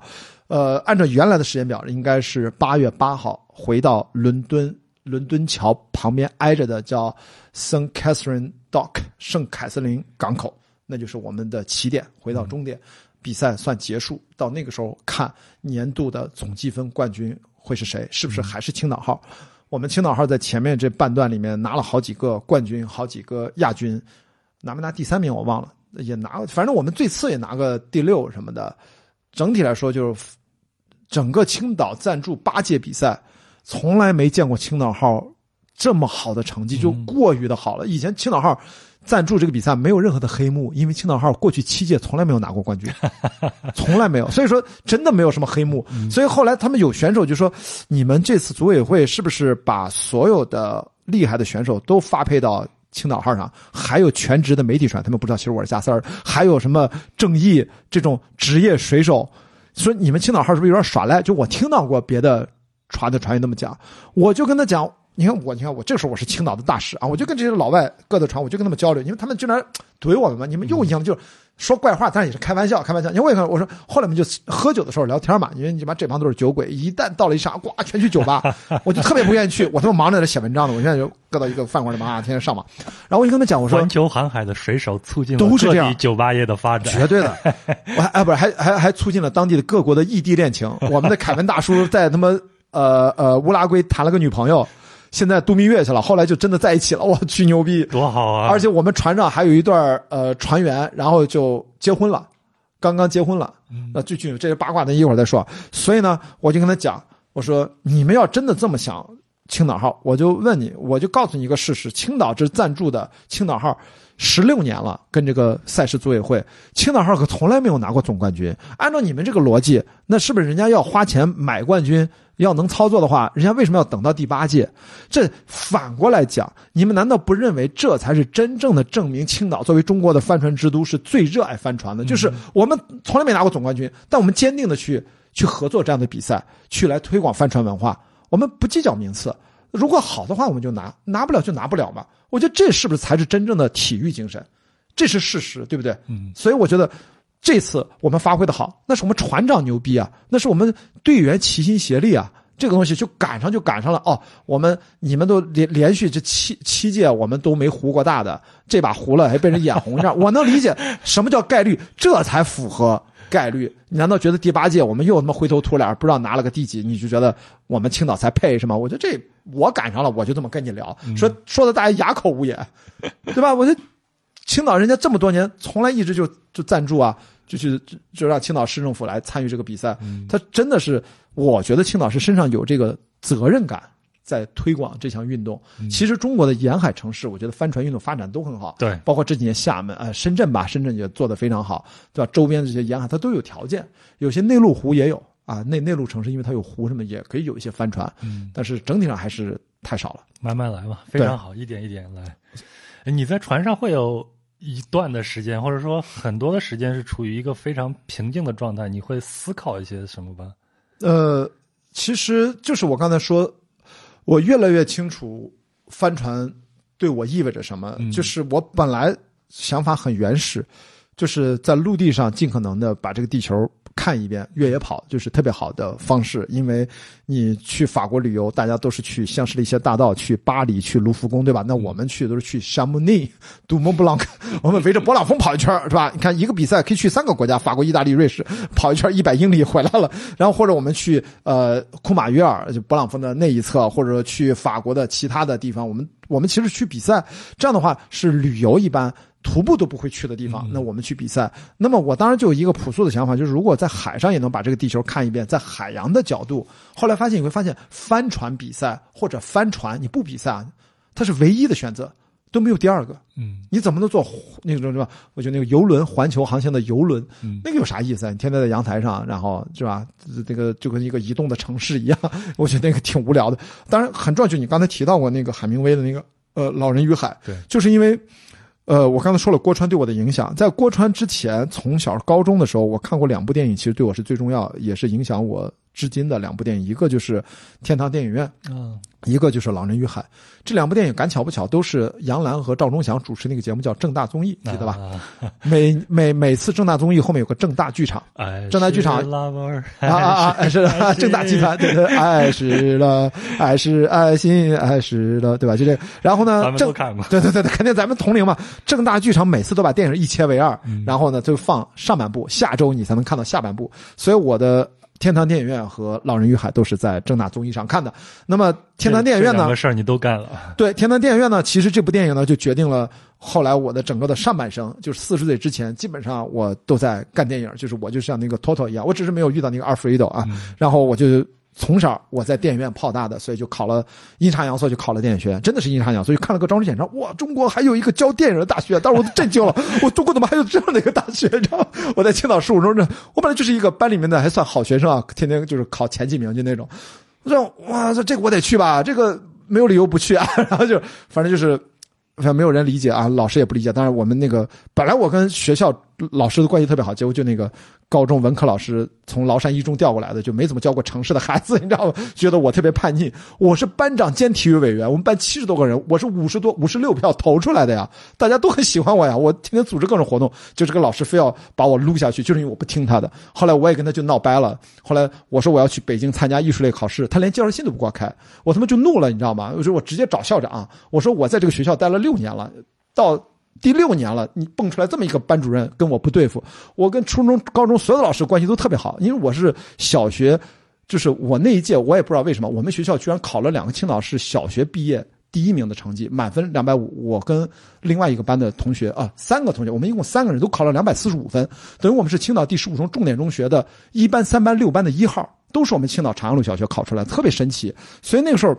呃，按照原来的时间表，应该是八月八号回到伦敦，伦敦桥旁边挨着的叫 St. Catherine Dock 圣凯瑟琳港口，那就是我们的起点，回到终点，比赛算结束。到那个时候看年度的总积分冠军会是谁，是不是还是青岛号？我们青岛号在前面这半段里面拿了好几个冠军，好几个亚军，拿没拿第三名我忘了，也拿，反正我们最次也拿个第六什么的。整体来说，就是整个青岛赞助八届比赛，从来没见过青岛号这么好的成绩，就过于的好了。以前青岛号赞助这个比赛没有任何的黑幕，因为青岛号过去七届从来没有拿过冠军，从来没有，所以说真的没有什么黑幕。所以后来他们有选手就说：“你们这次组委会是不是把所有的厉害的选手都发配到？”青岛号上还有全职的媒体船，他们不知道，其实我是加塞儿。还有什么正义这种职业水手，说你们青岛号是不是有点耍赖？就我听到过别的船的船员那么讲，我就跟他讲，你看我，你看我，这个时候我是青岛的大使啊，我就跟这些老外各的船，我就跟他们交流，因为他们经常怼我们嘛，你们又一样就是。说怪话，但是也是开玩笑，开玩笑。因为我我说，后来我们就喝酒的时候聊天嘛，因为你妈这帮都是酒鬼，一旦到了一上，呱，全去酒吧，我就特别不愿意去。我他妈忙着在这写文章呢，我现在就搁到一个饭馆里嘛，天天上网。然后我就跟他们讲，我说，环球航海的水手促进都是这样酒吧业的发展，绝对的。我还哎不是还还还促进了当地的各国的异地恋情。我们的凯文大叔在他妈呃呃乌拉圭谈了个女朋友。现在度蜜月去了，后来就真的在一起了，我去牛逼，多好啊！而且我们船上还有一段呃船员，然后就结婚了，刚刚结婚了。那具体这些八卦咱一会儿再说。所以呢，我就跟他讲，我说你们要真的这么想青岛号，我就问你，我就告诉你一个事实：青岛这赞助的青岛号十六年了，跟这个赛事组委会，青岛号可从来没有拿过总冠军。按照你们这个逻辑，那是不是人家要花钱买冠军？要能操作的话，人家为什么要等到第八届？这反过来讲，你们难道不认为这才是真正的证明青岛作为中国的帆船之都是最热爱帆船的？就是我们从来没拿过总冠军，但我们坚定的去去合作这样的比赛，去来推广帆船文化。我们不计较名次，如果好的话我们就拿，拿不了就拿不了嘛。我觉得这是不是才是真正的体育精神？这是事实，对不对？嗯。所以我觉得。这次我们发挥的好，那是我们船长牛逼啊，那是我们队员齐心协力啊，这个东西就赶上就赶上了哦。我们你们都连连续这七七届我们都没糊过大的，这把糊了还被人眼红样，我能理解什么叫概率，这才符合概率。你难道觉得第八届我们又他妈灰头土脸，不知道拿了个第几，你就觉得我们青岛才配是吗？我觉得这我赶上了，我就这么跟你聊，说说的大家哑口无言，对吧？我就。青岛人家这么多年从来一直就就赞助啊，就去就让青岛市政府来参与这个比赛。他真的是，我觉得青岛市身上有这个责任感，在推广这项运动。其实中国的沿海城市，我觉得帆船运动发展都很好。对，包括这几年厦门啊、深圳吧，深圳也做得非常好，对吧？周边的这些沿海它都有条件，有些内陆湖也有啊。内内陆城市因为它有湖什么，也可以有一些帆船。嗯，但是整体上还是太少了。慢慢来嘛，非常好，一点一点来。你在船上会有？一段的时间，或者说很多的时间是处于一个非常平静的状态，你会思考一些什么吧？呃，其实就是我刚才说，我越来越清楚帆船对我意味着什么。就是我本来想法很原始，就是在陆地上尽可能的把这个地球。看一遍越野跑就是特别好的方式，因为你去法国旅游，大家都是去香榭丽榭大道，去巴黎，去卢浮宫，对吧？那我们去都是去香慕尼、杜蒙布朗克，我们围着勃朗峰跑一圈，是吧？你看一个比赛可以去三个国家，法国、意大利、瑞士，跑一圈 一百英里回来了。然后或者我们去呃库马约尔，就勃朗峰的那一侧，或者说去法国的其他的地方，我们我们其实去比赛，这样的话是旅游一般。徒步都不会去的地方，那我们去比赛。那么我当然就有一个朴素的想法，就是如果在海上也能把这个地球看一遍，在海洋的角度，后来发现你会发现，帆船比赛或者帆船你不比赛，它是唯一的选择，都没有第二个。嗯，你怎么能做那种是吧？我觉得那个游轮环球航行的游轮，那个有啥意思啊？你天天在阳台上，然后是吧？这个就跟一个移动的城市一样，我觉得那个挺无聊的。当然很重要，就你刚才提到过那个海明威的那个呃《老人与海》，对，就是因为。呃，我刚才说了郭川对我的影响，在郭川之前，从小高中的时候，我看过两部电影，其实对我是最重要，也是影响我。至今的两部电影，一个就是《天堂电影院》，嗯，一个就是《老人与海》。这两部电影赶巧不巧都是杨澜和赵忠祥主持那个节目，叫正大综艺，记得吧？每每每次正大综艺后面有个正大剧场，正大剧场啊啊啊！是正大集团，对对，爱是了，爱是爱心，爱是了，对吧？就这。然后呢，正对对对对，肯定咱们同龄嘛。正大剧场每次都把电影一切为二，然后呢就放上半部，下周你才能看到下半部。所以我的。天堂电影院和《老人与海》都是在正大综艺上看的。那么天堂电影院呢这两个？事儿你都干了，对，天堂电影院呢，其实这部电影呢，就决定了后来我的整个的上半生，就是四十岁之前，基本上我都在干电影，就是我就像那个 Toto 一样，我只是没有遇到那个阿尔弗雷德啊。然后我就从小我在电影院泡大的，所以就考了阴差阳错就考了电影学院，真的是阴差阳错，就看了个招生简章，哇，中国还有一个教电影的大学，当时我都震惊了，我中国怎么还有这样的一个大学？你知道吗？我在青岛十五中，这我本来就是一个班里面的还算好学生啊，天天就是考前几名就那种。我说哇，这这个我得去吧，这个没有理由不去啊。然后就反正就是，反正没有人理解啊，老师也不理解。当然我们那个本来我跟学校老师的关系特别好，结果就那个高中文科老师从崂山一中调过来的，就没怎么教过城市的孩子，你知道吗？觉得我特别叛逆。我是班长兼体育委员，我们班七十多个人，我是 五十多五十六票投出来的呀，大家都很喜欢我呀。我天天组织各种活动，就这个老师非要把我撸下去，就是因为我不听他的。后来我也跟他就闹掰了。后来我说我要去北京参加艺术类考试，他连介绍信都不给我开，我他妈就怒了，你知道吗？我说我直接找校长，我说我在这个学校待了六年了，到。第六年了，你蹦出来这么一个班主任，跟我不对付。我跟初中、高中所有的老师关系都特别好，因为我是小学，就是我那一届，我也不知道为什么，我们学校居然考了两个青岛市小学毕业第一名的成绩，满分两百五。我跟另外一个班的同学啊，三个同学，我们一共三个人都考了两百四十五分，等于我们是青岛第十五中重点中学的一班、三班、六班的一号，都是我们青岛长阳路小学考出来的，特别神奇。所以那个时候。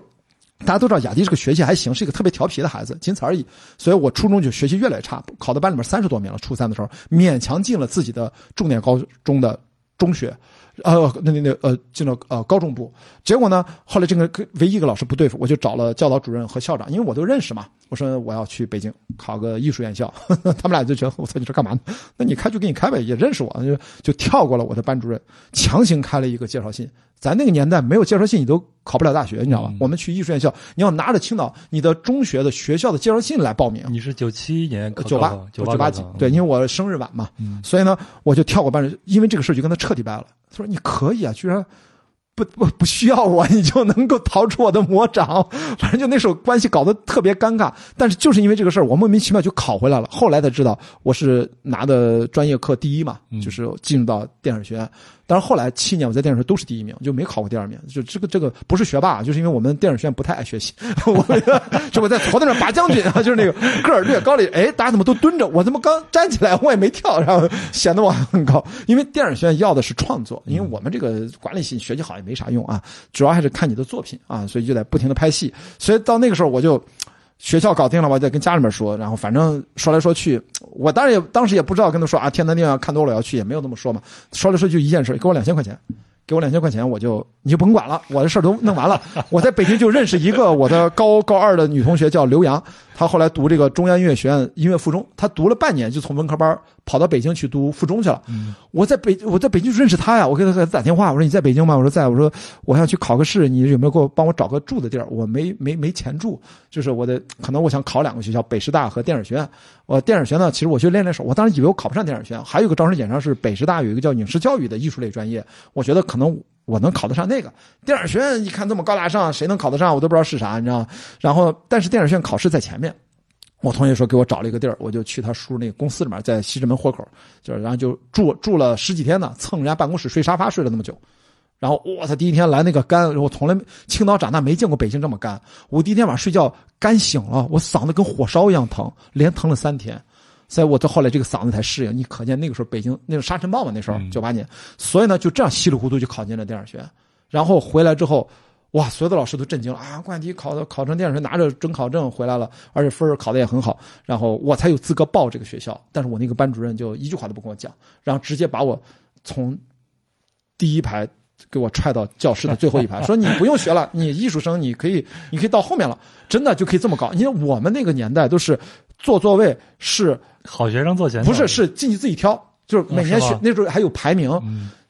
大家都知道雅迪这个学习还行，是一个特别调皮的孩子，仅此而已。所以我初中就学习越来越差，考到班里面三十多名了。初三的时候，勉强进了自己的重点高中的中学，呃，那那那呃，进了呃高中部。结果呢，后来这个唯一一个老师不对付，我就找了教导主任和校长，因为我都认识嘛。我说我要去北京考个艺术院校，他们俩就觉得我操你这干嘛呢？那你开就给你开呗，也认识我，就就跳过了我的班主任，强行开了一个介绍信。咱那个年代没有介绍信，你都考不了大学，你知道吧？我们去艺术院校，你要拿着青岛你的中学的学校的介绍信来报名。你是九七年考九八九九八几，对，因为我生日晚嘛，所以呢，我就跳过班因为这个事儿就跟他彻底掰了。他说你可以啊，居然。不不不需要我，你就能够逃出我的魔掌。反正就那时候关系搞得特别尴尬，但是就是因为这个事儿，我莫名其妙就考回来了。后来才知道我是拿的专业课第一嘛，就是进入到电影学院。但是后来七年我在电影学院都是第一名，就没考过第二名。就这个这个不是学霸，就是因为我们电影学院不太爱学习。我就我在头顶上拔将军啊，就是那个个儿略高了，哎，大家怎么都蹲着？我怎么刚站起来我也没跳，然后显得我很高。因为电影学院要的是创作，因为我们这个管理系学习好也没啥用啊，主要还是看你的作品啊，所以就得不停的拍戏。所以到那个时候我就。学校搞定了，我再跟家里面说，然后反正说来说去，我当然也当时也不知道跟他说啊，天坛电影看多了要去，也没有那么说嘛。说来说去一件事，给我两千块钱，给我两千块钱，我就你就甭管了，我的事儿都弄完了。我在北京就认识一个我的高高二的女同学，叫刘洋，她后来读这个中央音乐学院音乐附中，他读了半年就从文科班跑到北京去读附中去了。我在北我在北京认识他呀，我给他给她打电话，我说你在北京吗？我说在，我说我想去考个试，你有没有给我帮我找个住的地儿？我没没没钱住，就是我的可能我想考两个学校，北师大和电影学院。我电影学院呢，其实我去练练手，我当时以为我考不上电影学院，还有一个招生简章是北师大有一个叫影视教育的艺术类专业，我觉得可能我能考得上那个。电影学院一看这么高大上，谁能考得上？我都不知道是啥，你知道吗？然后但是电影学院考试在前面。我同学说给我找了一个地儿，我就去他叔那个公司里面，在西直门豁口，就然后就住住了十几天呢，蹭人家办公室睡沙发睡了那么久。然后我操，第一天来那个干，我从来青岛长大没见过北京这么干。我第一天晚上睡觉干醒了，我嗓子跟火烧一样疼，连疼了三天。所以我到后来这个嗓子才适应。你可见那个时候北京那个沙尘暴嘛，那时候九八年，所以呢就这样稀里糊涂就考进了电影学院。然后回来之后。哇！所有的老师都震惊了啊！冠迪考的考成电影学，拿着准考证回来了，而且分儿考的也很好，然后我才有资格报这个学校。但是我那个班主任就一句话都不跟我讲，然后直接把我从第一排给我踹到教室的最后一排，说你不用学了，你艺术生你可以你可以到后面了，真的就可以这么搞。因为我们那个年代都是坐座位是好学生坐前头，不是是进去自己挑，就是每年学那时候还有排名，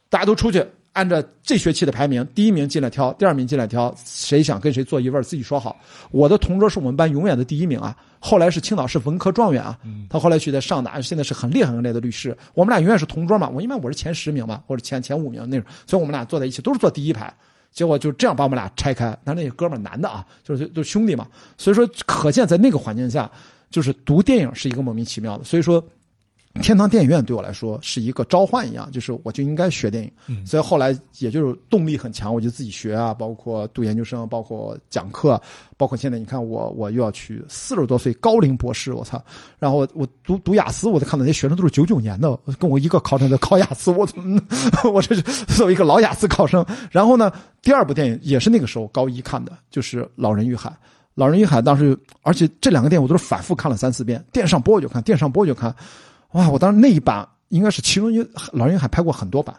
大家都出去。按照这学期的排名，第一名进来挑，第二名进来挑，谁想跟谁坐一位自己说好。我的同桌是我们班永远的第一名啊，后来是青岛市文科状元啊，他后来去的上大，现在是很厉害很厉害的律师。我们俩永远是同桌嘛，我因为我是前十名嘛，或者前前五名那种，所以我们俩坐在一起都是坐第一排。结果就这样把我们俩拆开，那那哥们儿男的啊，就是就兄弟嘛，所以说可见在那个环境下，就是读电影是一个莫名其妙的。所以说。天堂电影院对我来说是一个召唤一样，就是我就应该学电影，嗯所以后来也就是动力很强，我就自己学啊，包括读研究生，包括讲课，包括现在你看我我又要去四十多岁高龄博士，我操！然后我我读读雅思，我都看到那些学生都是九九年的，跟我一个考场的考雅思，我怎么 我这是作为一个老雅思考生。然后呢，第二部电影也是那个时候高一看的，就是《老人与海》。《老人与海》当时，而且这两个电影我都是反复看了三四遍，电视上播我就看，电视上播我就看。哇！我当时那一版应该是其中一《老人与海》拍过很多版，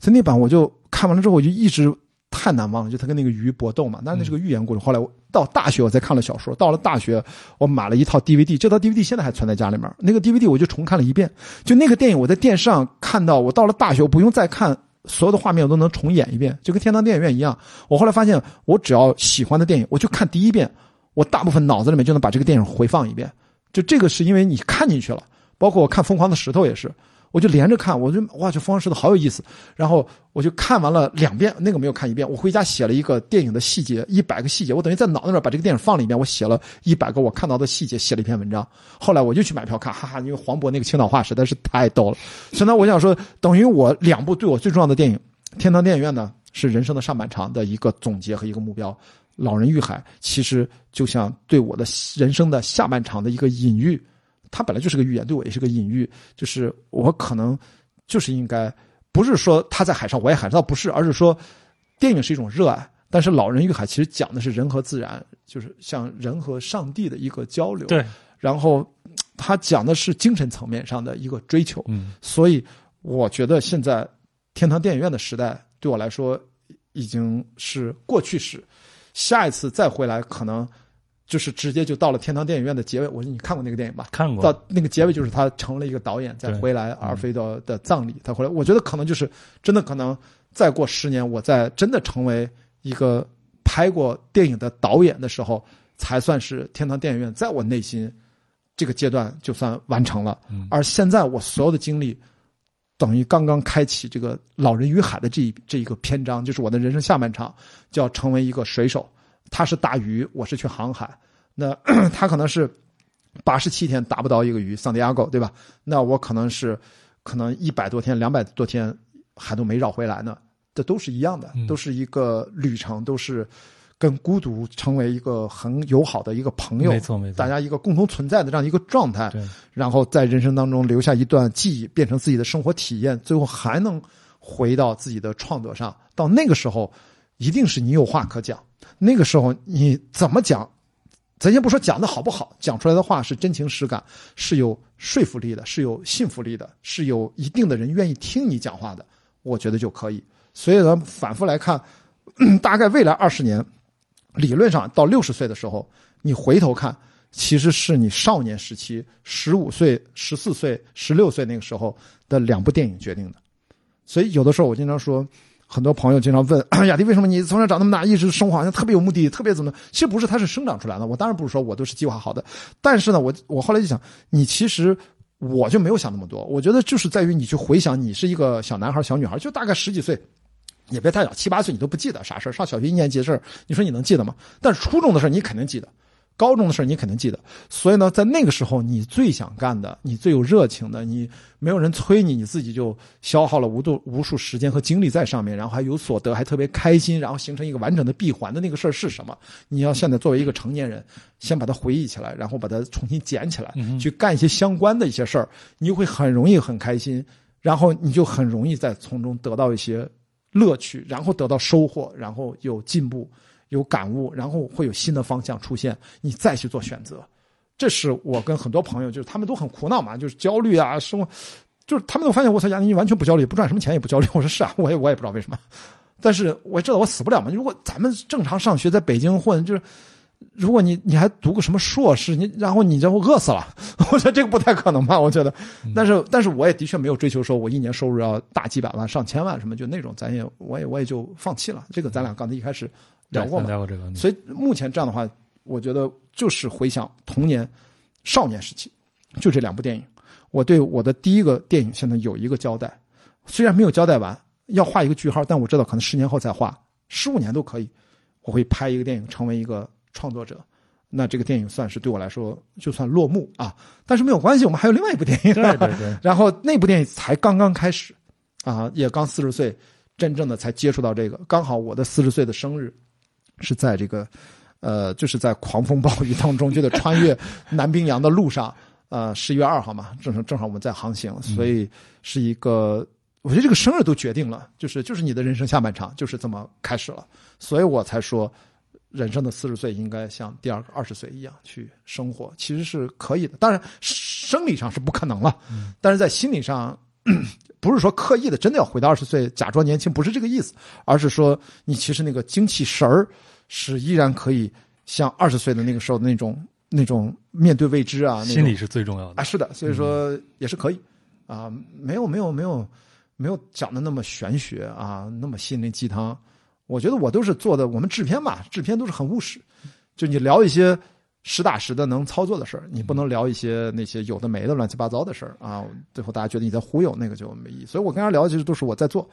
所以那版我就看完了之后，我就一直太难忘了，就他跟那个鱼搏斗嘛。但是那是个寓言故事。后来我到大学我才看了小说，到了大学我买了一套 DVD，这套 DVD 现在还存在家里面。那个 DVD 我就重看了一遍，就那个电影我在电视上看到，我到了大学我不用再看。所有的画面我都能重演一遍，就跟天堂电影院一样。我后来发现，我只要喜欢的电影，我就看第一遍，我大部分脑子里面就能把这个电影回放一遍。就这个是因为你看进去了，包括我看《疯狂的石头》也是，我就连着看，我就哇，这《疯狂石头》好有意思。然后我就看完了两遍，那个没有看一遍。我回家写了一个电影的细节，一百个细节，我等于在脑子里面把这个电影放了一遍，我写了一百个我看到的细节，写了一篇文章。后来我就去买票看，哈哈，因为黄渤那个青岛话实在是太逗了。所以呢，我想说，等于我两部对我最重要的电影，《天堂电影院》呢是人生的上半场的一个总结和一个目标，《老人与海》其实就像对我的人生的下半场的一个隐喻。它本来就是个预言，对我也是个隐喻，就是我可能就是应该，不是说他在海上，我也海上，倒不是，而是说，电影是一种热爱，但是《老人与海》其实讲的是人和自然，就是像人和上帝的一个交流。对，然后他讲的是精神层面上的一个追求。嗯，所以我觉得现在天堂电影院的时代对我来说已经是过去式，下一次再回来可能。就是直接就到了天堂电影院的结尾。我说你看过那个电影吧？看过。到那个结尾就是他成了一个导演，再回来阿尔菲多的葬礼，他回来。我觉得可能就是真的，可能再过十年，我在真的成为一个拍过电影的导演的时候，才算是天堂电影院在我内心这个阶段就算完成了。而现在我所有的经历，等于刚刚开启这个《老人与海》的这一这一个篇章，就是我的人生下半场，就要成为一个水手。他是打鱼，我是去航海。那 他可能是八十七天打不到一个鱼，桑迪亚哥，对吧？那我可能是可能一百多天、两百多天还都没绕回来呢。这都是一样的，都是一个旅程，都是跟孤独成为一个很友好的一个朋友，没错没错，大家一个共同存在的这样一个状态。然后在人生当中留下一段记忆，变成自己的生活体验，最后还能回到自己的创作上。到那个时候，一定是你有话可讲。那个时候你怎么讲？咱先不说讲的好不好，讲出来的话是真情实感，是有说服力的，是有信服力的，是有一定的人愿意听你讲话的，我觉得就可以。所以呢，反复来看，大概未来二十年，理论上到六十岁的时候，你回头看，其实是你少年时期十五岁、十四岁、十六岁那个时候的两部电影决定的。所以有的时候我经常说。很多朋友经常问 雅迪，为什么你从小长那么大，一直生活好像特别有目的，特别怎么？其实不是，它是生长出来的。我当然不是说我都是计划好的，但是呢，我我后来就想，你其实我就没有想那么多。我觉得就是在于你去回想，你是一个小男孩、小女孩，就大概十几岁，也别太小，七八岁你都不记得啥事上小学一年级的事你说你能记得吗？但是初中的事你肯定记得。高中的事你肯定记得，所以呢，在那个时候，你最想干的，你最有热情的，你没有人催你，你自己就消耗了无度无数时间和精力在上面，然后还有所得，还特别开心，然后形成一个完整的闭环的那个事儿是什么？你要现在作为一个成年人，先把它回忆起来，然后把它重新捡起来，去干一些相关的一些事儿，你就会很容易很开心，然后你就很容易在从中得到一些乐趣，然后得到收获，然后有进步。有感悟，然后会有新的方向出现，你再去做选择。这是我跟很多朋友，就是他们都很苦恼嘛，就是焦虑啊，生活，就是他们都发现我操，杨你完全不焦虑，不赚什么钱也不焦虑。我说是啊，我也我也不知道为什么，但是我知道我死不了嘛。如果咱们正常上学，在北京混，就是如果你你还读个什么硕士，你然后你就饿死了，我觉得这个不太可能吧？我觉得，但是但是我也的确没有追求说我一年收入要大几百万、上千万什么，就那种咱也我也我也就放弃了。这个咱俩刚才一开始。聊过嘛？聊过这个。所以目前这样的话，我觉得就是回想童年、少年时期，就这两部电影。我对我的第一个电影现在有一个交代，虽然没有交代完，要画一个句号，但我知道可能十年后再画，十五年都可以。我会拍一个电影，成为一个创作者。那这个电影算是对我来说就算落幕啊。但是没有关系，我们还有另外一部电影。对对对，然后那部电影才刚刚开始，啊，也刚四十岁，真正的才接触到这个。刚好我的四十岁的生日是在这个，呃，就是在狂风暴雨当中，就得穿越南冰洋的路上，呃，十一月二号嘛，正好正好我们在航行，所以是一个，我觉得这个生日都决定了，就是就是你的人生下半场就是这么开始了，所以我才说。人生的四十岁应该像第二个二十岁一样去生活，其实是可以的。当然，生理上是不可能了，但是在心理上，不是说刻意的真的要回到二十岁假装年轻，不是这个意思，而是说你其实那个精气神儿是依然可以像二十岁的那个时候的那种那种面对未知啊，心理是最重要的啊。是的，所以说也是可以啊，没有没有没有没有讲的那么玄学啊，那么心灵鸡汤。我觉得我都是做的，我们制片嘛，制片都是很务实，就你聊一些实打实的能操作的事儿，你不能聊一些那些有的没的乱七八糟的事儿啊。最后大家觉得你在忽悠，那个就没意义。所以我跟他聊的，其实都是我在做。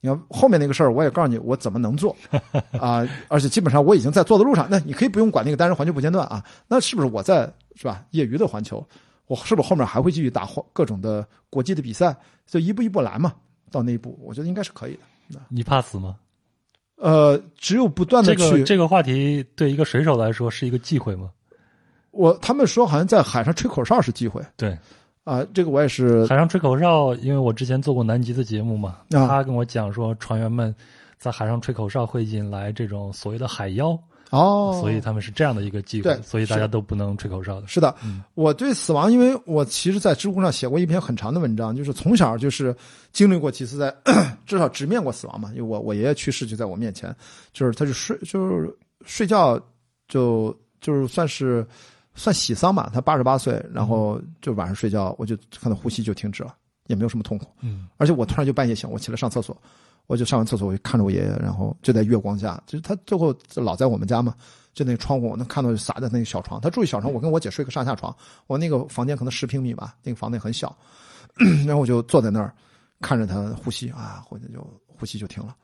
你看后面那个事儿，我也告诉你我怎么能做 啊，而且基本上我已经在做的路上。那你可以不用管那个单人环球不间断啊，那是不是我在是吧？业余的环球，我是不是后面还会继续打各种的国际的比赛？就一步一步来嘛，到那一步，我觉得应该是可以的。你怕死吗？呃，只有不断的去这个这个话题对一个水手来说是一个忌讳吗？我他们说好像在海上吹口哨是忌讳。对，啊，这个我也是海上吹口哨，因为我之前做过南极的节目嘛，他跟我讲说船员们在海上吹口哨会引来这种所谓的海妖。哦，所以他们是这样的一个计划，所以大家都不能吹口哨的。是的，我对死亡，因为我其实，在知乎上写过一篇很长的文章，就是从小就是经历过几次在 至少直面过死亡嘛。因为我我爷爷去世就在我面前，就是他就睡就是睡觉就就是算是算喜丧吧。他八十八岁，然后就晚上睡觉，我就看到呼吸就停止了，也没有什么痛苦。嗯，而且我突然就半夜醒，我起来上厕所。我就上完厕所，我就看着我爷爷，然后就在月光下，就是他最后老在我们家嘛，就那窗户，我能看到洒在那个小床。他住一小床，我跟我姐睡个上下床。我那个房间可能十平米吧，那个房子很小。然后我就坐在那儿，看着他呼吸啊，或者就呼吸就停了。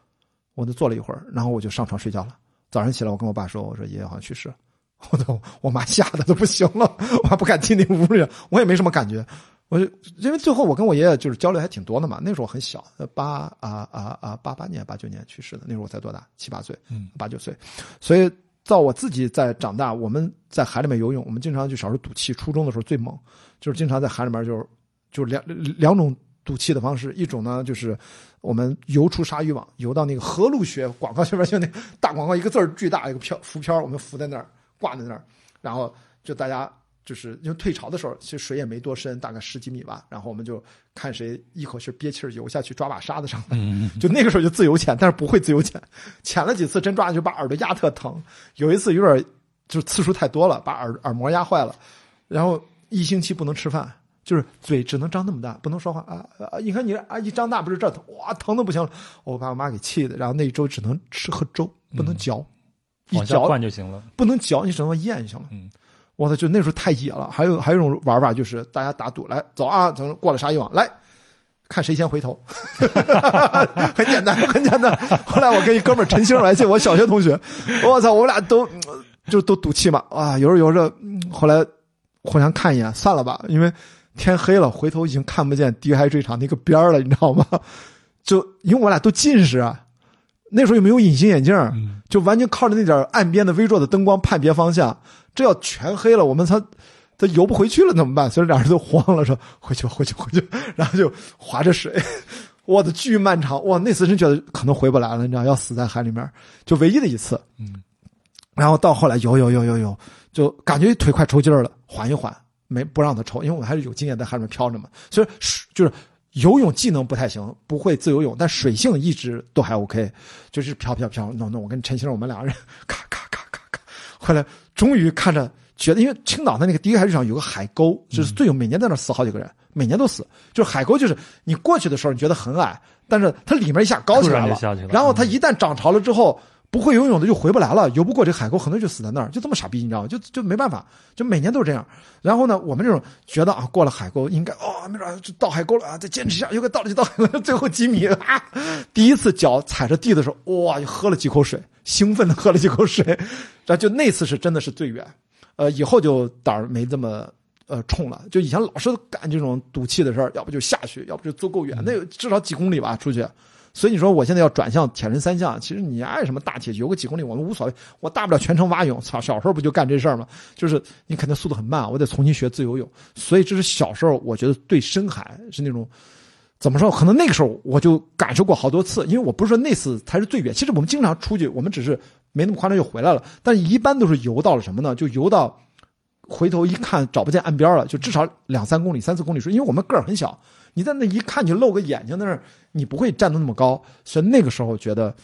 我就坐了一会儿，然后我就上床睡觉了。早上起来，我跟我爸说：“我说爷爷好像去世了。”我都我妈吓得都不行了，我还不敢进那屋里，我也没什么感觉。我就因为最后我跟我爷爷就是交流还挺多的嘛，那时候我很小，八啊啊啊八八年八九年去世的，那时候我才多大七八岁，嗯八九岁，所以到我自己在长大，我们在海里面游泳，我们经常就小时候赌气，初中的时候最猛，就是经常在海里面就是就是两两种赌气的方式，一种呢就是我们游出鲨鱼网，游到那个河路学广告下面就那大广告一个字儿巨大一个漂浮漂，我们浮在那儿挂在那儿，然后就大家。就是因为退潮的时候，其实水也没多深，大概十几米吧。然后我们就看谁一口气憋气游下去，抓把沙子上来。就那个时候就自由潜，但是不会自由潜，潜了几次真抓就把耳朵压特疼。有一次有点就是次数太多了，把耳耳膜压坏了，然后一星期不能吃饭，就是嘴只能张那么大，不能说话啊啊！你看你啊一张大不是这疼哇疼的不行了，我把我妈给气的，然后那一周只能吃喝粥，不能嚼，一嚼灌就行了，不能嚼，你只能咽就行了。嗯。我操！就那时候太野了。还有还有一种玩法，就是大家打赌，来走啊，咱们过了鲨鱼网，来看谁先回头。很简单，很简单。后来我跟一哥们陈星来信，我小学同学，我操，我们俩都就都赌气嘛。啊，游着游着，后来互相看一眼，算了吧，因为天黑了，回头已经看不见低海坠场那个边儿了，你知道吗？就因为我俩都近视啊，那时候又没有隐形眼镜，就完全靠着那点岸边的微弱的灯光判别方向。这要全黑了，我们他他游不回去了怎么办？所以俩人都慌了，说回去吧回去回去，然后就划着水，我的巨漫长哇！那次真觉得可能回不来了，你知道，要死在海里面，就唯一的一次。嗯，然后到后来游游游游游，就感觉腿快抽筋了，缓一缓，没不让他抽，因为我们还是有经验在海里面漂着嘛。所以就是游泳技能不太行，不会自由泳，但水性一直都还 OK，就是飘飘飘。弄弄，我跟陈星我们俩人 咔咔咔咔咔，后来。终于看着，觉得因为青岛的那个第一海水场有个海沟，就是最有每年在那死好几个人，每年都死。就是海沟，就是你过去的时候你觉得很矮，但是它里面一下高起来了，然后它一旦涨潮了之后，不会游泳的就回不来了，游不过这海沟，很多就死在那儿，就这么傻逼，你知道吗？就就没办法，就每年都是这样。然后呢，我们这种觉得啊，过了海沟应该哦，没准就到海沟了啊，再坚持一下，有个到了就到海沟，最后几米啊，第一次脚踩着地的时候，哇，就喝了几口水。兴奋的喝了几口水，然后就那次是真的是最远，呃，以后就胆儿没这么呃冲了。就以前老是干这种赌气的事儿，要不就下去，要不就走够远，那至少几公里吧出去。所以你说我现在要转向铁人三项，其实你爱什么大铁游个几公里我们无所谓，我大不了全程蛙泳。操，小时候不就干这事儿吗？就是你肯定速度很慢，我得重新学自由泳。所以这是小时候我觉得对深海是那种。怎么说？可能那个时候我就感受过好多次，因为我不是说那次才是最远。其实我们经常出去，我们只是没那么夸张就回来了。但一般都是游到了什么呢？就游到回头一看找不见岸边了，就至少两三公里、三四公里说。因为我们个儿很小，你在那一看就露个眼睛那儿，你不会站得那么高。所以那个时候觉得，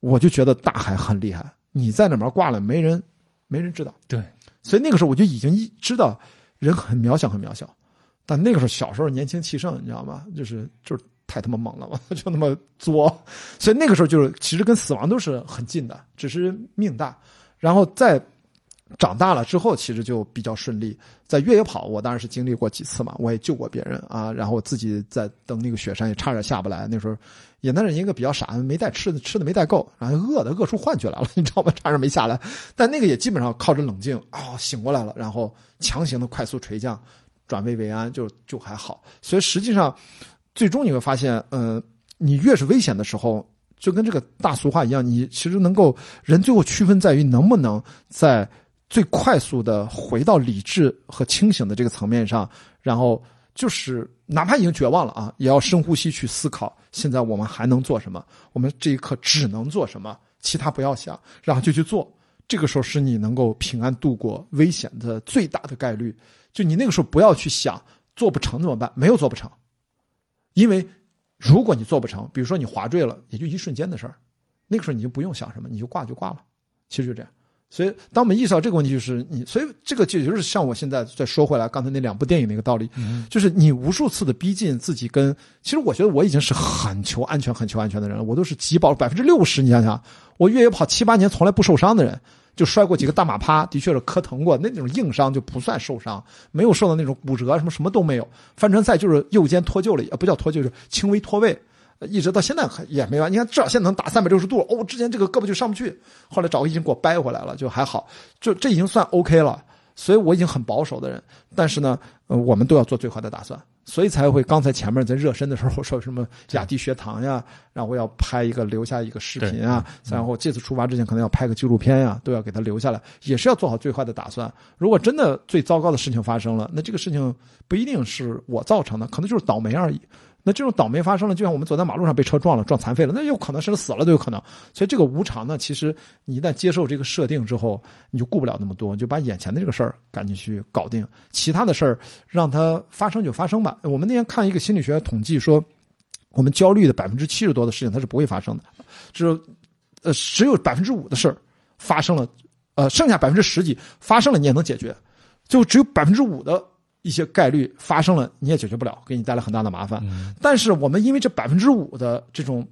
我就觉得大海很厉害。你在哪边挂了，没人没人知道。对，所以那个时候我就已经一知道人很渺小，很渺小。但那个时候小时候年轻气盛，你知道吗？就是就是太他妈猛了嘛，就那么作，所以那个时候就是其实跟死亡都是很近的，只是命大。然后再长大了之后，其实就比较顺利。在越野跑，我当然是经历过几次嘛，我也救过别人啊。然后我自己在登那个雪山也差点下不来，那时候也那是一个比较傻，没带吃的，吃的没带够，然后饿的饿出幻觉来了，你知道吗？差点没下来。但那个也基本上靠着冷静啊醒过来了，然后强行的快速垂降。转危为安就就还好，所以实际上，最终你会发现，嗯，你越是危险的时候，就跟这个大俗话一样，你其实能够人最后区分在于能不能在最快速的回到理智和清醒的这个层面上，然后就是哪怕已经绝望了啊，也要深呼吸去思考，现在我们还能做什么？我们这一刻只能做什么？其他不要想，然后就去做。这个时候是你能够平安度过危险的最大的概率。就你那个时候不要去想做不成怎么办？没有做不成，因为如果你做不成，比如说你滑坠了，也就一瞬间的事儿，那个时候你就不用想什么，你就挂就挂了。其实就这样。所以当我们意识到这个问题，就是你，所以这个就就是像我现在再说回来刚才那两部电影的一个道理，就是你无数次的逼近自己跟，其实我觉得我已经是很求安全、很求安全的人了，我都是极保百分之六十。你想想，我越野跑七八年从来不受伤的人。就摔过几个大马趴，的确是磕疼过，那种硬伤就不算受伤，没有受到那种骨折什么什么都没有。帆船赛就是右肩脱臼了，也不叫脱臼，就是轻微脱位，一直到现在也没完。你看，至少现在能打三百六十度。哦，之前这个胳膊就上不去，后来找个医生给我掰回来了，就还好，就这已经算 OK 了。所以我已经很保守的人，但是呢，呃，我们都要做最坏的打算。所以才会刚才前面在热身的时候 说什么雅迪学堂呀，然后要拍一个留下一个视频啊，然后这次出发之前可能要拍个纪录片呀，都要给他留下来，也是要做好最坏的打算。如果真的最糟糕的事情发生了，那这个事情不一定是我造成的，可能就是倒霉而已。那这种倒霉发生了，就像我们走在马路上被车撞了，撞残废了，那有可能甚至死了都有可能。所以这个无常呢，其实你一旦接受这个设定之后，你就顾不了那么多，就把眼前的这个事儿赶紧去搞定，其他的事儿让它发生就发生吧。我们那天看一个心理学统计说，我们焦虑的百分之七十多的事情它是不会发生的，只有呃只有百分之五的事儿发生了，呃剩下百分之十几发生了你也能解决，就只有百分之五的。一些概率发生了，你也解决不了，给你带来很大的麻烦。但是我们因为这百分之五的这种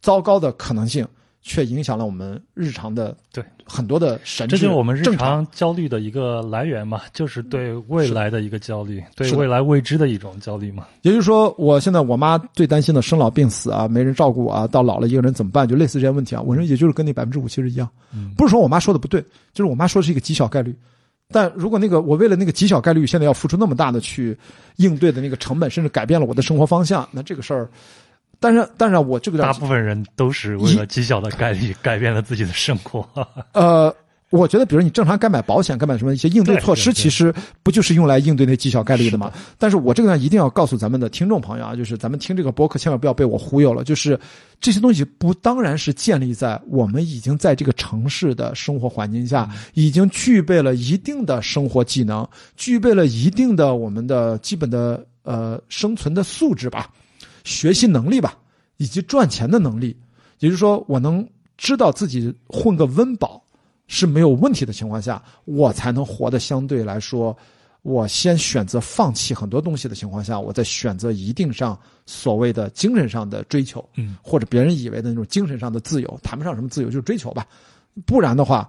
糟糕的可能性，却影响了我们日常的对很多的神。这就是我们日常焦虑的一个来源嘛，就是对未来的一个焦虑，对未来未知的一种焦虑嘛。也就是说，我现在我妈最担心的生老病死啊，没人照顾啊，到老了一个人怎么办？就类似这些问题啊。我说，也就是跟那百分之五其实一样，不是说我妈说的不对，就是我妈说的是一个极小概率。但如果那个我为了那个极小概率，现在要付出那么大的去应对的那个成本，甚至改变了我的生活方向，那这个事儿，但是但是我这个大部分人都是为了极小的概率改变了自己的生活。呃。我觉得，比如你正常该买保险，该买什么一些应对措施，其实不就是用来应对那极小概率的吗？但是我这个呢，一定要告诉咱们的听众朋友啊，就是咱们听这个播客，千万不要被我忽悠了。就是这些东西不当然是建立在我们已经在这个城市的生活环境下，已经具备了一定的生活技能，具备了一定的我们的基本的呃生存的素质吧，学习能力吧，以及赚钱的能力。也就是说，我能知道自己混个温饱。是没有问题的情况下，我才能活得相对来说，我先选择放弃很多东西的情况下，我再选择一定上所谓的精神上的追求，嗯，或者别人以为的那种精神上的自由，谈不上什么自由，就是追求吧。不然的话，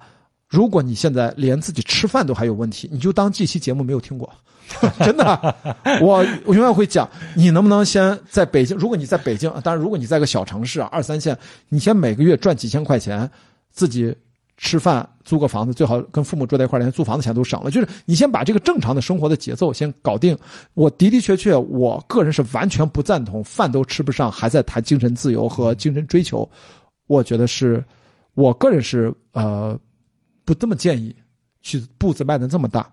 如果你现在连自己吃饭都还有问题，你就当这期节目没有听过，真的。我我永远会讲，你能不能先在北京？如果你在北京，当然如果你在个小城市啊，二三线，你先每个月赚几千块钱，自己。吃饭租个房子，最好跟父母住在一块，连租房子钱都省了。就是你先把这个正常的生活的节奏先搞定。我的的确确，我个人是完全不赞同饭都吃不上还在谈精神自由和精神追求。我觉得是，我个人是呃不这么建议去步子迈的这么大。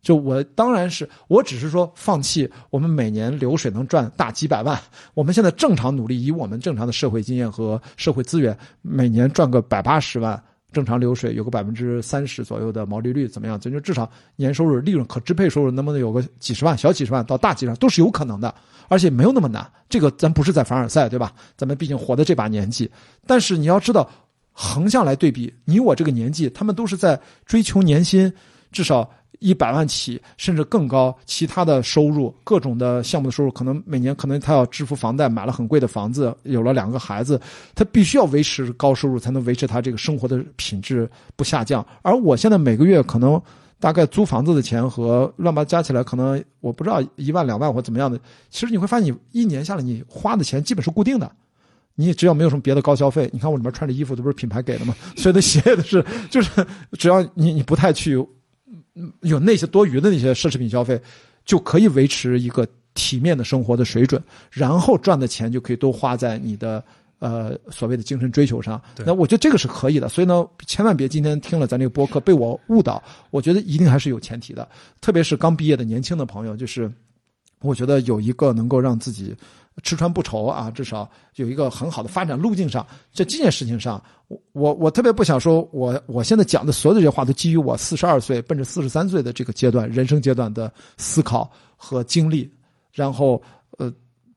就我当然是我只是说放弃我们每年流水能赚大几百万，我们现在正常努力，以我们正常的社会经验和社会资源，每年赚个百八十万。正常流水有个百分之三十左右的毛利率怎么样？咱就至少年收入、利润、可支配收入能不能有个几十万、小几十万到大几十万都是有可能的，而且没有那么难。这个咱不是在凡尔赛，对吧？咱们毕竟活的这把年纪，但是你要知道，横向来对比，你我这个年纪，他们都是在追求年薪至少。一百万起，甚至更高，其他的收入，各种的项目的收入，可能每年可能他要支付房贷，买了很贵的房子，有了两个孩子，他必须要维持高收入，才能维持他这个生活的品质不下降。而我现在每个月可能大概租房子的钱和乱八加起来，可能我不知道一万两万或怎么样的。其实你会发现，你一年下来你花的钱基本是固定的，你只要没有什么别的高消费，你看我里面穿着衣服都不是品牌给的吗？所有的鞋都是，就是只要你你不太去。有那些多余的那些奢侈品消费，就可以维持一个体面的生活的水准，然后赚的钱就可以都花在你的呃所谓的精神追求上。那我觉得这个是可以的，所以呢，千万别今天听了咱这个播客被我误导。我觉得一定还是有前提的，特别是刚毕业的年轻的朋友，就是我觉得有一个能够让自己。吃穿不愁啊，至少有一个很好的发展路径上，在这件事情上，我我我特别不想说，我我现在讲的所有这些话都基于我四十二岁奔着四十三岁的这个阶段人生阶段的思考和经历，然后呃，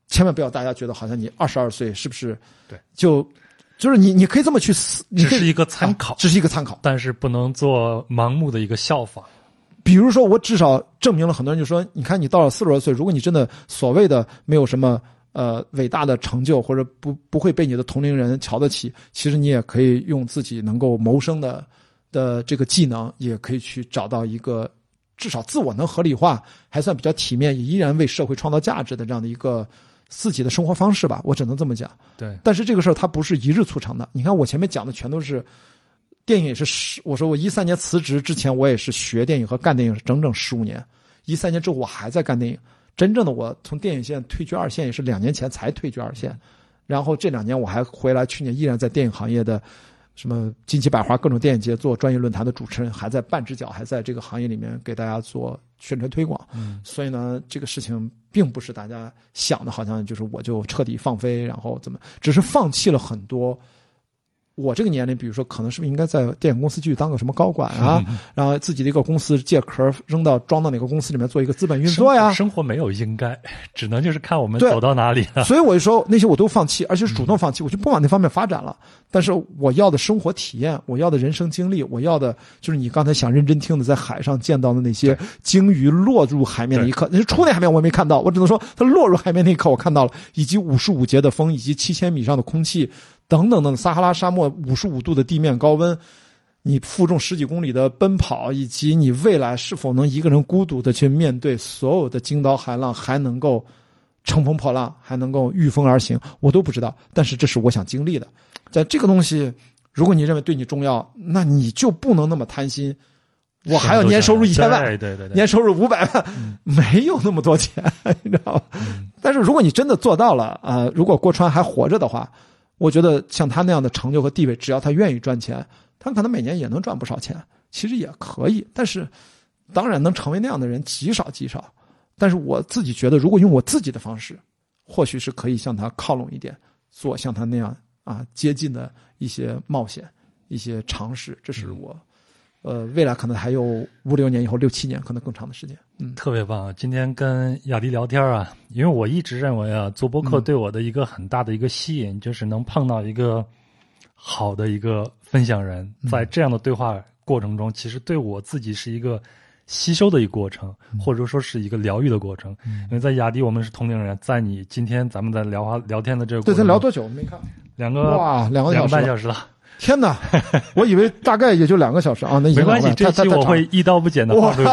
千万不要大家觉得好像你二十二岁是不是？对，就就是你你可以这么去思，只是一个参考，只是一个参考，但是不能做盲目的一个效仿。比如说，我至少证明了很多人就说，你看你到了四十多岁，如果你真的所谓的没有什么。呃，伟大的成就或者不不会被你的同龄人瞧得起，其实你也可以用自己能够谋生的的这个技能，也可以去找到一个至少自我能合理化，还算比较体面，也依然为社会创造价值的这样的一个自己的生活方式吧。我只能这么讲。对。但是这个事儿它不是一日促成的。你看我前面讲的全都是电影，也是十。我说我一三年辞职之前，我也是学电影和干电影整整十五年。一三年之后，我还在干电影。真正的我从电影线退居二线也是两年前才退居二线，然后这两年我还回来，去年依然在电影行业的什么金鸡百花各种电影节做专业论坛的主持人，还在半只脚还在这个行业里面给大家做宣传推广。嗯，所以呢，这个事情并不是大家想的，好像就是我就彻底放飞，然后怎么，只是放弃了很多。我这个年龄，比如说，可能是不是应该在电影公司继续当个什么高管啊？然后自己的一个公司借壳扔到装到哪个公司里面做一个资本运作呀？生活没有应该，只能就是看我们走到哪里了。所以我就说那些我都放弃，而且是主动放弃，我就不往那方面发展了。但是我要的生活体验，我要的人生经历，我要的就是你刚才想认真听的，在海上见到的那些鲸鱼落入海面的一刻，那是出那海面我没看到，我只能说它落入海面那一刻我看到了，以及五十五节的风，以及七千米上的空气。等等等，撒哈拉沙漠五十五度的地面高温，你负重十几公里的奔跑，以及你未来是否能一个人孤独的去面对所有的惊涛骇浪，还能够乘风破浪，还能够御风而行，我都不知道。但是这是我想经历的。在这个东西，如果你认为对你重要，那你就不能那么贪心。我还要年收入一千万，对对对，年收入五百万，没有那么多钱，你知道吧？但是如果你真的做到了啊，如果郭川还活着的话。我觉得像他那样的成就和地位，只要他愿意赚钱，他可能每年也能赚不少钱，其实也可以。但是，当然能成为那样的人极少极少。但是我自己觉得，如果用我自己的方式，或许是可以向他靠拢一点，做像他那样啊接近的一些冒险、一些尝试。这是我。呃，未来可能还有五六年以后，六七年，可能更长的时间。嗯，特别棒！今天跟雅迪聊天啊，因为我一直认为啊，做播客对我的一个很大的一个吸引，就是能碰到一个好的一个分享人，在这样的对话过程中，其实对我自己是一个吸收的一个过程，或者说是一个疗愈的过程。因为在雅迪，我们是同龄人，在你今天咱们在聊话聊天的这个，对，咱聊多久？没看，两个哇，两个两个半小时了。天哪！我以为大概也就两个小时啊，那没关系，这期我会一刀不剪的放出去。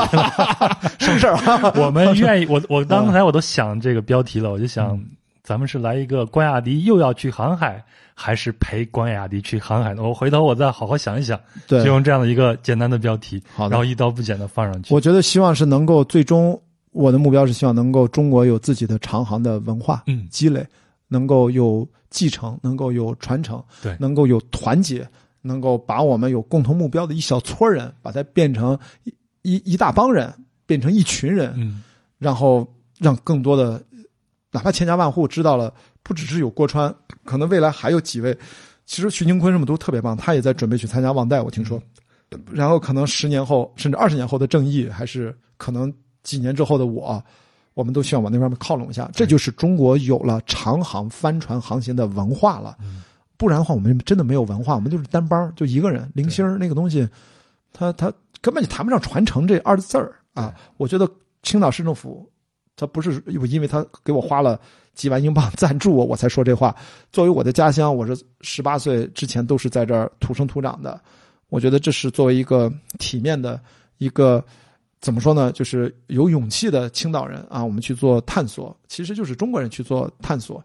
什么事儿？我们愿意，我我刚才我都想这个标题了，我就想咱们是来一个关雅迪又要去航海，还是陪关雅迪去航海呢？我回头我再好好想一想，对就用这样的一个简单的标题，好的然后一刀不剪的放上去。我觉得希望是能够最终，我的目标是希望能够中国有自己的长航的文化嗯积累，能够有继承，能够有传承，对能够有团结，能够把我们有共同目标的一小撮人，把它变成一一一大帮人，变成一群人，嗯，然后让更多的，哪怕千家万户知道了，不只是有郭川，可能未来还有几位。其实徐宁坤什么都特别棒，他也在准备去参加忘带，我听说。然后可能十年后，甚至二十年后的正义，还是可能几年之后的我，我们都需要往那方面靠拢一下。这就是中国有了长航帆船航行的文化了。不然的话，我们真的没有文化，我们就是单帮，就一个人。零星儿那个东西，他他根本就谈不上传承这二字儿啊。我觉得青岛市政府，他不是因为他给我花了几万英镑赞助我，我才说这话。作为我的家乡，我是十八岁之前都是在这儿土生土长的。我觉得这是作为一个体面的一个怎么说呢，就是有勇气的青岛人啊，我们去做探索，其实就是中国人去做探索，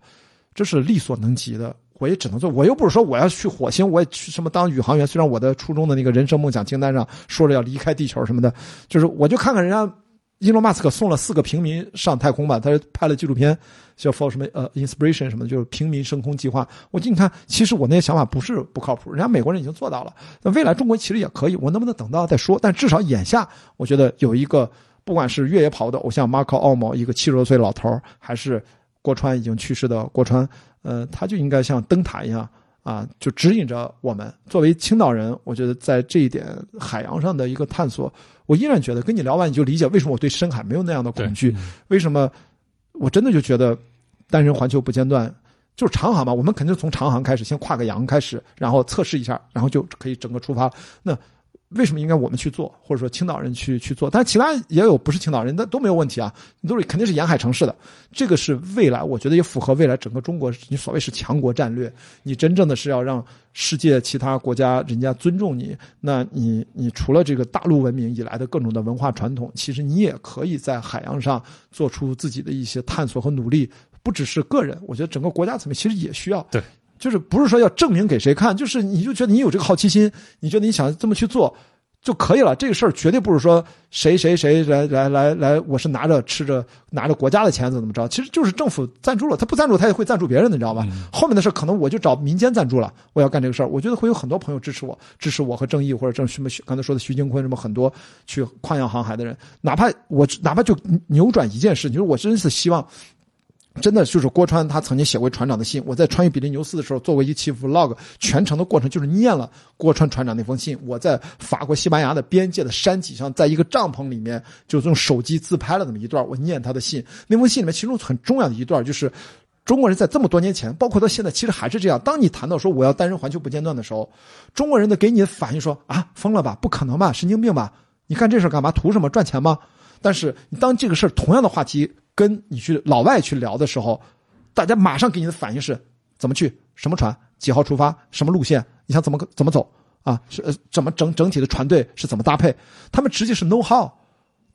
这是力所能及的。我也只能做，我又不是说我要去火星，我也去什么当宇航员。虽然我的初中的那个人生梦想清单上说着要离开地球什么的，就是我就看看人家伊隆马斯克送了四个平民上太空吧，他拍了纪录片叫 For 什么呃 Inspiration 什么，就是平民升空计划。我你看，其实我那些想法不是不靠谱，人家美国人已经做到了。那未来中国其实也可以，我能不能等到再说？但至少眼下，我觉得有一个，不管是越野跑的偶像 Marco 奥某，一个七十多岁老头，还是郭川已经去世的郭川，呃，他就应该像灯塔一样啊，就指引着我们。作为青岛人，我觉得在这一点海洋上的一个探索，我依然觉得跟你聊完你就理解为什么我对深海没有那样的恐惧，为什么我真的就觉得单人环球不间断。就是长航嘛，我们肯定从长航开始，先跨个洋开始，然后测试一下，然后就可以整个出发。那为什么应该我们去做，或者说青岛人去去做？但是其他也有不是青岛人，那都没有问题啊，都是肯定是沿海城市的。这个是未来，我觉得也符合未来整个中国你所谓是强国战略。你真正的是要让世界其他国家人家尊重你，那你你除了这个大陆文明以来的各种的文化传统，其实你也可以在海洋上做出自己的一些探索和努力。不只是个人，我觉得整个国家层面其实也需要。对，就是不是说要证明给谁看，就是你就觉得你有这个好奇心，你觉得你想这么去做就可以了。这个事儿绝对不是说谁谁谁来来来来，我是拿着吃着拿着国家的钱怎么着，其实就是政府赞助了，他不赞助他也会赞助别人的，你知道吧？后面的事可能我就找民间赞助了，我要干这个事儿，我觉得会有很多朋友支持我，支持我和正义或者正什么刚才说的徐金坤什么很多去跨洋航海的人，哪怕我哪怕就扭转一件事，你说我真是希望。真的就是郭川，他曾经写过船长的信。我在穿越比利牛斯的时候做过一期 vlog，全程的过程就是念了郭川船长那封信。我在法国、西班牙的边界的山脊上，在一个帐篷里面，就用手机自拍了那么一段，我念他的信。那封信里面，其中很重要的一段就是，中国人在这么多年前，包括到现在，其实还是这样。当你谈到说我要单人环球不间断的时候，中国人的给你的反应说啊，疯了吧，不可能吧，神经病吧，你干这事干嘛？图什么？赚钱吗？但是当这个事儿同样的话题。跟你去老外去聊的时候，大家马上给你的反应是怎么去、什么船、几号出发、什么路线，你想怎么怎么走啊？是呃怎么整整体的船队是怎么搭配？他们直接是 know how，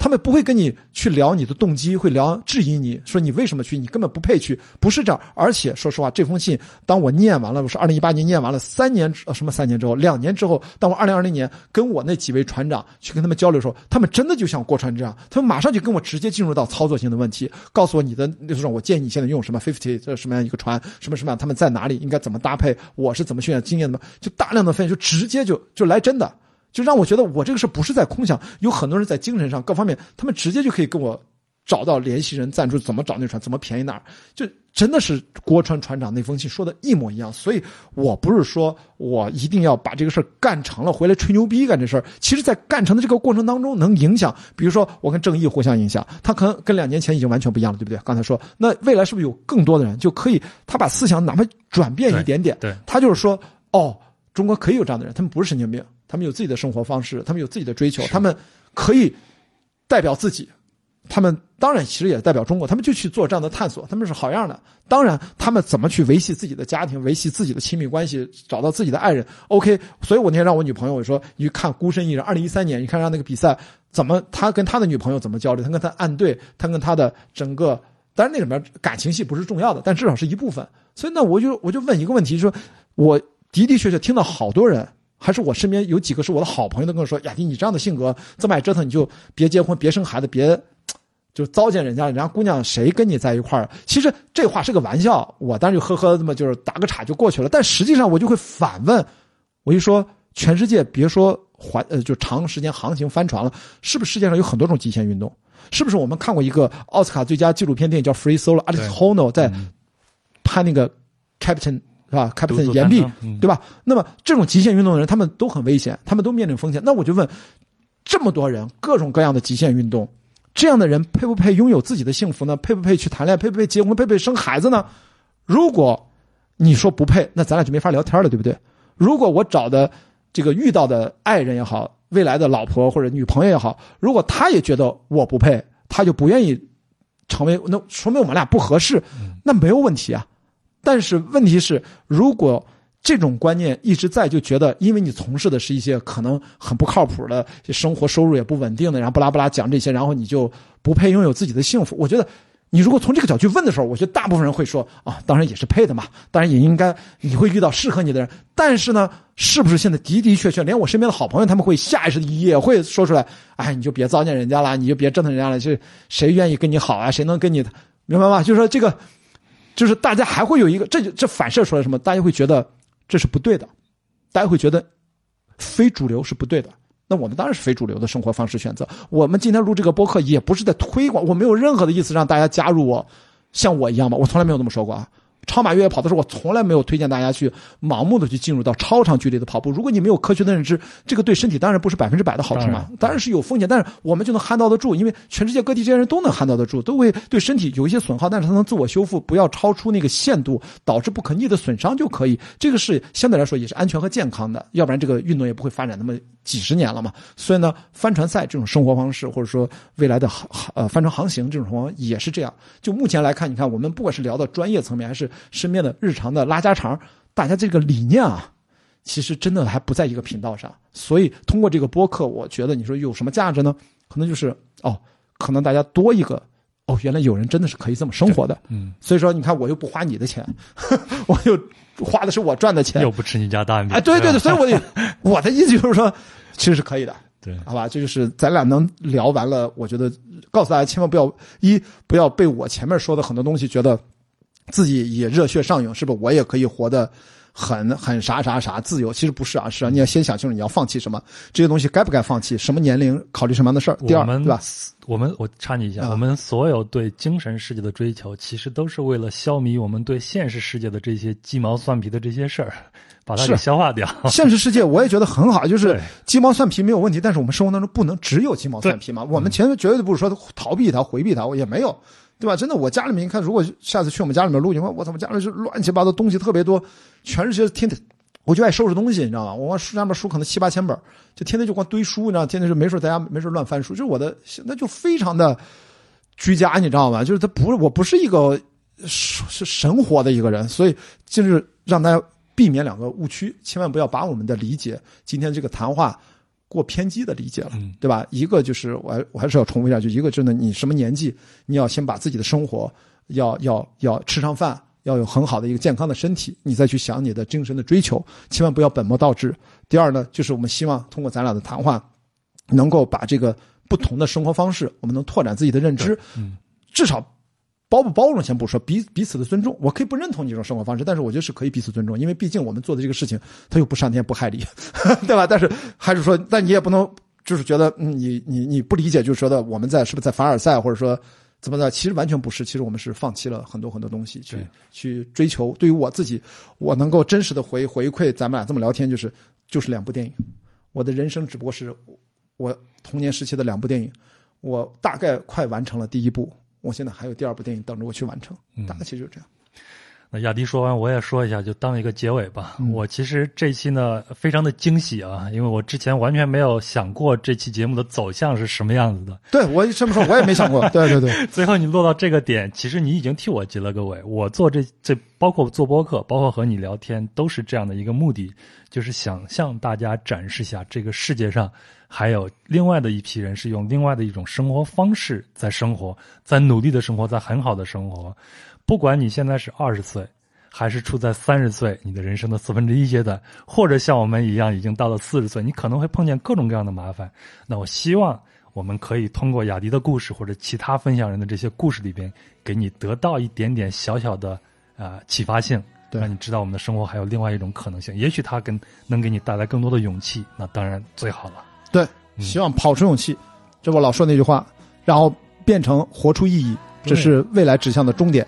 他们不会跟你去聊你的动机，会聊质疑你说你为什么去，你根本不配去，不是这样。而且说实话，这封信当我念完了，我是二零一八年念完了，三年呃什么三年之后，两年之后，当我二零二零年跟我那几位船长去跟他们交流的时候，他们真的就像过船这样，他们马上就跟我直接进入到操作性的问题，告诉我你的就是我建议你现在用什么 fifty 这什么样一个船，什么什么样，他们在哪里，应该怎么搭配，我是怎么训练经验的，就大量的分析，就直接就就来真的。就让我觉得我这个事不是在空想，有很多人在精神上各方面，他们直接就可以跟我找到联系人赞助，怎么找那船，怎么便宜哪儿，就真的是郭川船长那封信说的一模一样。所以我不是说我一定要把这个事干成了，回来吹牛逼干这事儿。其实，在干成的这个过程当中，能影响，比如说我跟正义互相影响，他可能跟两年前已经完全不一样了，对不对？刚才说，那未来是不是有更多的人就可以，他把思想哪怕转变一点点，对，他就是说，哦，中国可以有这样的人，他们不是神经病。他们有自己的生活方式，他们有自己的追求，他们可以代表自己，他们当然其实也代表中国，他们就去做这样的探索，他们是好样的。当然，他们怎么去维系自己的家庭，维系自己的亲密关系，找到自己的爱人，OK。所以我那天让我女朋友我说，你去看《孤身一人》，二零一三年，你看让那个比赛怎么，他跟他的女朋友怎么交流，他跟他暗对，他跟他的整个当然那里面感情戏不是重要的，但至少是一部分。所以呢，我就我就问一个问题，说我的的确确听到好多人，还是我身边有几个是我的好朋友，都跟我说：“雅迪，你这样的性格这么爱折腾，你就别结婚，别生孩子，别就糟践人家，人家姑娘谁跟你在一块儿？”其实这话是个玩笑，我当时就呵呵这么就是打个岔就过去了。但实际上我就会反问，我就说，全世界别说环呃就长时间航行帆船了，是不是世界上有很多种极限运动？是不是我们看过一个奥斯卡最佳纪录片电影叫《Free Solo》，Alex Honnold 在拍那个 Captain 是吧？Captain 岩壁对吧？那么这种极限运动的人，他们都很危险，他们都面临风险。那我就问，这么多人，各种各样的极限运动，这样的人配不配拥有自己的幸福呢？配不配去谈恋爱？配不配结婚？配不配生孩子呢？如果你说不配，那咱俩就没法聊天了，对不对？如果我找的这个遇到的爱人也好，未来的老婆或者女朋友也好，如果他也觉得我不配，他就不愿意成为，那说明我们俩不合适，那没有问题啊。但是问题是，如果这种观念一直在，就觉得因为你从事的是一些可能很不靠谱的生活，收入也不稳定的，然后巴拉巴拉讲这些，然后你就不配拥有自己的幸福。我觉得，你如果从这个角度去问的时候，我觉得大部分人会说啊，当然也是配的嘛，当然也应该你会遇到适合你的人。但是呢，是不是现在的的确确，连我身边的好朋友他们会下意识也会说出来，哎，你就别糟践人家了，你就别折腾人家了，就谁愿意跟你好啊？谁能跟你，明白吗？就是说这个。就是大家还会有一个，这就这反射出来什么？大家会觉得这是不对的，大家会觉得非主流是不对的。那我们当然是非主流的生活方式选择。我们今天录这个播客也不是在推广，我没有任何的意思让大家加入我，像我一样吧，我从来没有这么说过啊。超马越野跑的时候，我从来没有推荐大家去盲目的去进入到超长距离的跑步。如果你没有科学的认知，这个对身体当然不是百分之百的好处嘛，当然是有风险，但是我们就能 handle 得住，因为全世界各地这些人都能 handle 得住，都会对身体有一些损耗，但是它能自我修复，不要超出那个限度，导致不可逆的损伤就可以。这个是相对来说也是安全和健康的，要不然这个运动也不会发展那么几十年了嘛。所以呢，帆船赛这种生活方式，或者说未来的航呃帆船航行这种情况也是这样。就目前来看，你看我们不管是聊到专业层面，还是身边的日常的拉家常，大家这个理念啊，其实真的还不在一个频道上。所以通过这个播客，我觉得你说有什么价值呢？可能就是哦，可能大家多一个哦，原来有人真的是可以这么生活的。嗯，所以说你看，我又不花你的钱，我又花的是我赚的钱，又不吃你家大米。哎，对对对，所以我的 我的意思就是说，其实是可以的。对，好吧，这就是咱俩能聊完了。我觉得告诉大家，千万不要一不要被我前面说的很多东西觉得自己也热血上涌，是不是？我也可以活得很很啥啥啥自由？其实不是啊，是啊，你要先想清楚你要放弃什么，这些东西该不该放弃，什么年龄考虑什么样的事儿。第二，我们对吧？我们我插你一下，啊我们所有对精神世界的追求，其实都是为了消弭我们对现实世界的这些鸡毛蒜皮的这些事儿，把它给消化掉。现实世界我也觉得很好，就是鸡毛蒜皮没有问题，但是我们生活当中不能只有鸡毛蒜皮嘛。我们前面绝对不是说逃避它、回避它，我也没有，对吧？真的，我家里面你看，如果下次去我们家里面录，你看我操，我家里是乱七八糟东西特别多，全是些天天。我就爱收拾东西，你知道吗？我往书上面书可能七八千本，就天天就光堆书，你知道，天天就没事在家没事乱翻书，就是我的现在就非常的居家，你知道吗？就是他不是我不是一个是是神活的一个人，所以就是让大家避免两个误区，千万不要把我们的理解今天这个谈话过偏激的理解了，嗯对吧？一个就是我还我还是要重复一下，就一个真的你什么年纪，你要先把自己的生活要要要吃上饭。要有很好的一个健康的身体，你再去想你的精神的追求，千万不要本末倒置。第二呢，就是我们希望通过咱俩的谈话，能够把这个不同的生活方式，我们能拓展自己的认知，嗯，至少包不包容先不说，彼彼此的尊重，我可以不认同你这种生活方式，但是我觉得是可以彼此尊重，因为毕竟我们做的这个事情，它又不伤天不害理，对吧？但是还是说，但你也不能就是觉得，嗯，你你你不理解，就是说的我们在是不是在凡尔赛，或者说怎么的？其实完全不是，其实我们是放弃了很多很多东西去去追求。对于我自己，我能够真实的回回馈咱们俩这么聊天，就是就是两部电影，我的人生只不过是我童年时期的两部电影，我大概快完成了第一部，我现在还有第二部电影等着我去完成，大概其实就是这样。那亚迪说完，我也说一下，就当一个结尾吧。嗯我其实这期呢非常的惊喜啊，因为我之前完全没有想过这期节目的走向是什么样子的。对我这么说，我也没想过。对对对，最后你落到这个点，其实你已经替我结了个尾。我做这这，包括做播客，包括和你聊天，都是这样的一个目的，就是想向大家展示一下这个世界上还有另外的一批人是用另外的一种生活方式在生活，在努力的生活，在很好的生活。不管你现在是二十岁，还是处在三十岁，你的人生的四分之一阶段，或者像我们一样已经到了四十岁，你可能会碰见各种各样的麻烦。那我希望我们可以通过雅迪的故事或者其他分享人的这些故事里边，给你得到一点点小小的啊、呃启发性。让你知道我们的生活还有另外一种可能性，也许它跟能给你带来更多的勇气，那当然最好了。对，希望跑出勇气，这我老说那句话，然后变成活出意义，这是未来指向的终点。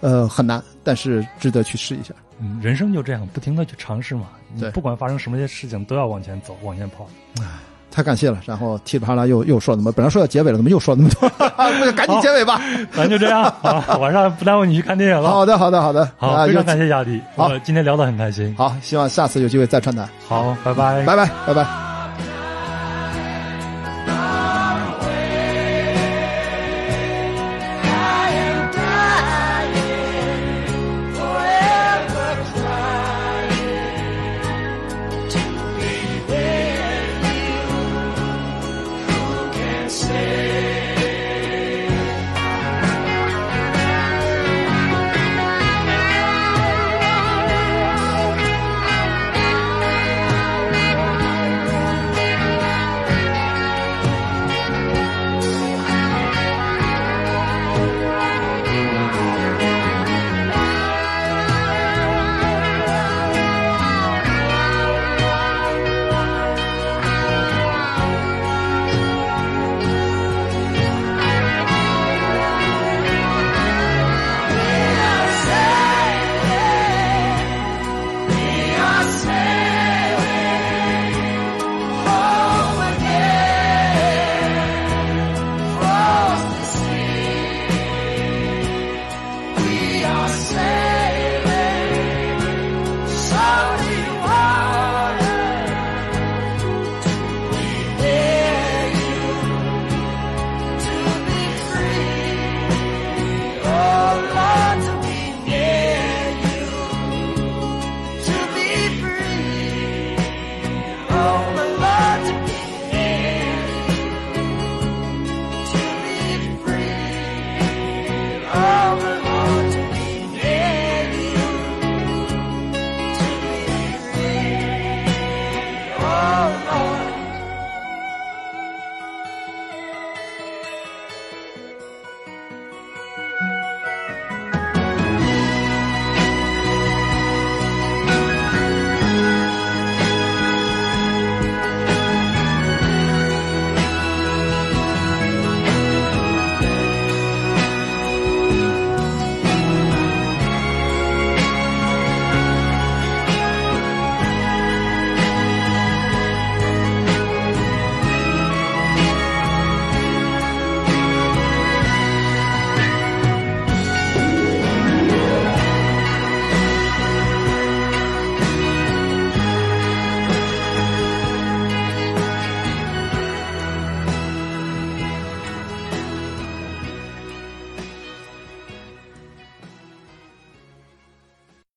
呃，很难，但是值得去试一下。嗯，人生就这样，不停的去尝试嘛。你对不管发生什么些事情，都要往前走，往前跑。太感谢了，然后噼里啪啦又又说了那么，本来说要结尾了，怎么又说那么多？不赶紧结尾吧。咱就这样啊，晚上不耽误你去看电影了。好的，好的，好的。好，啊，非常感谢雅迪，好今天聊得很开心。好，希望下次有机会再串台。好，拜拜，拜拜，拜拜。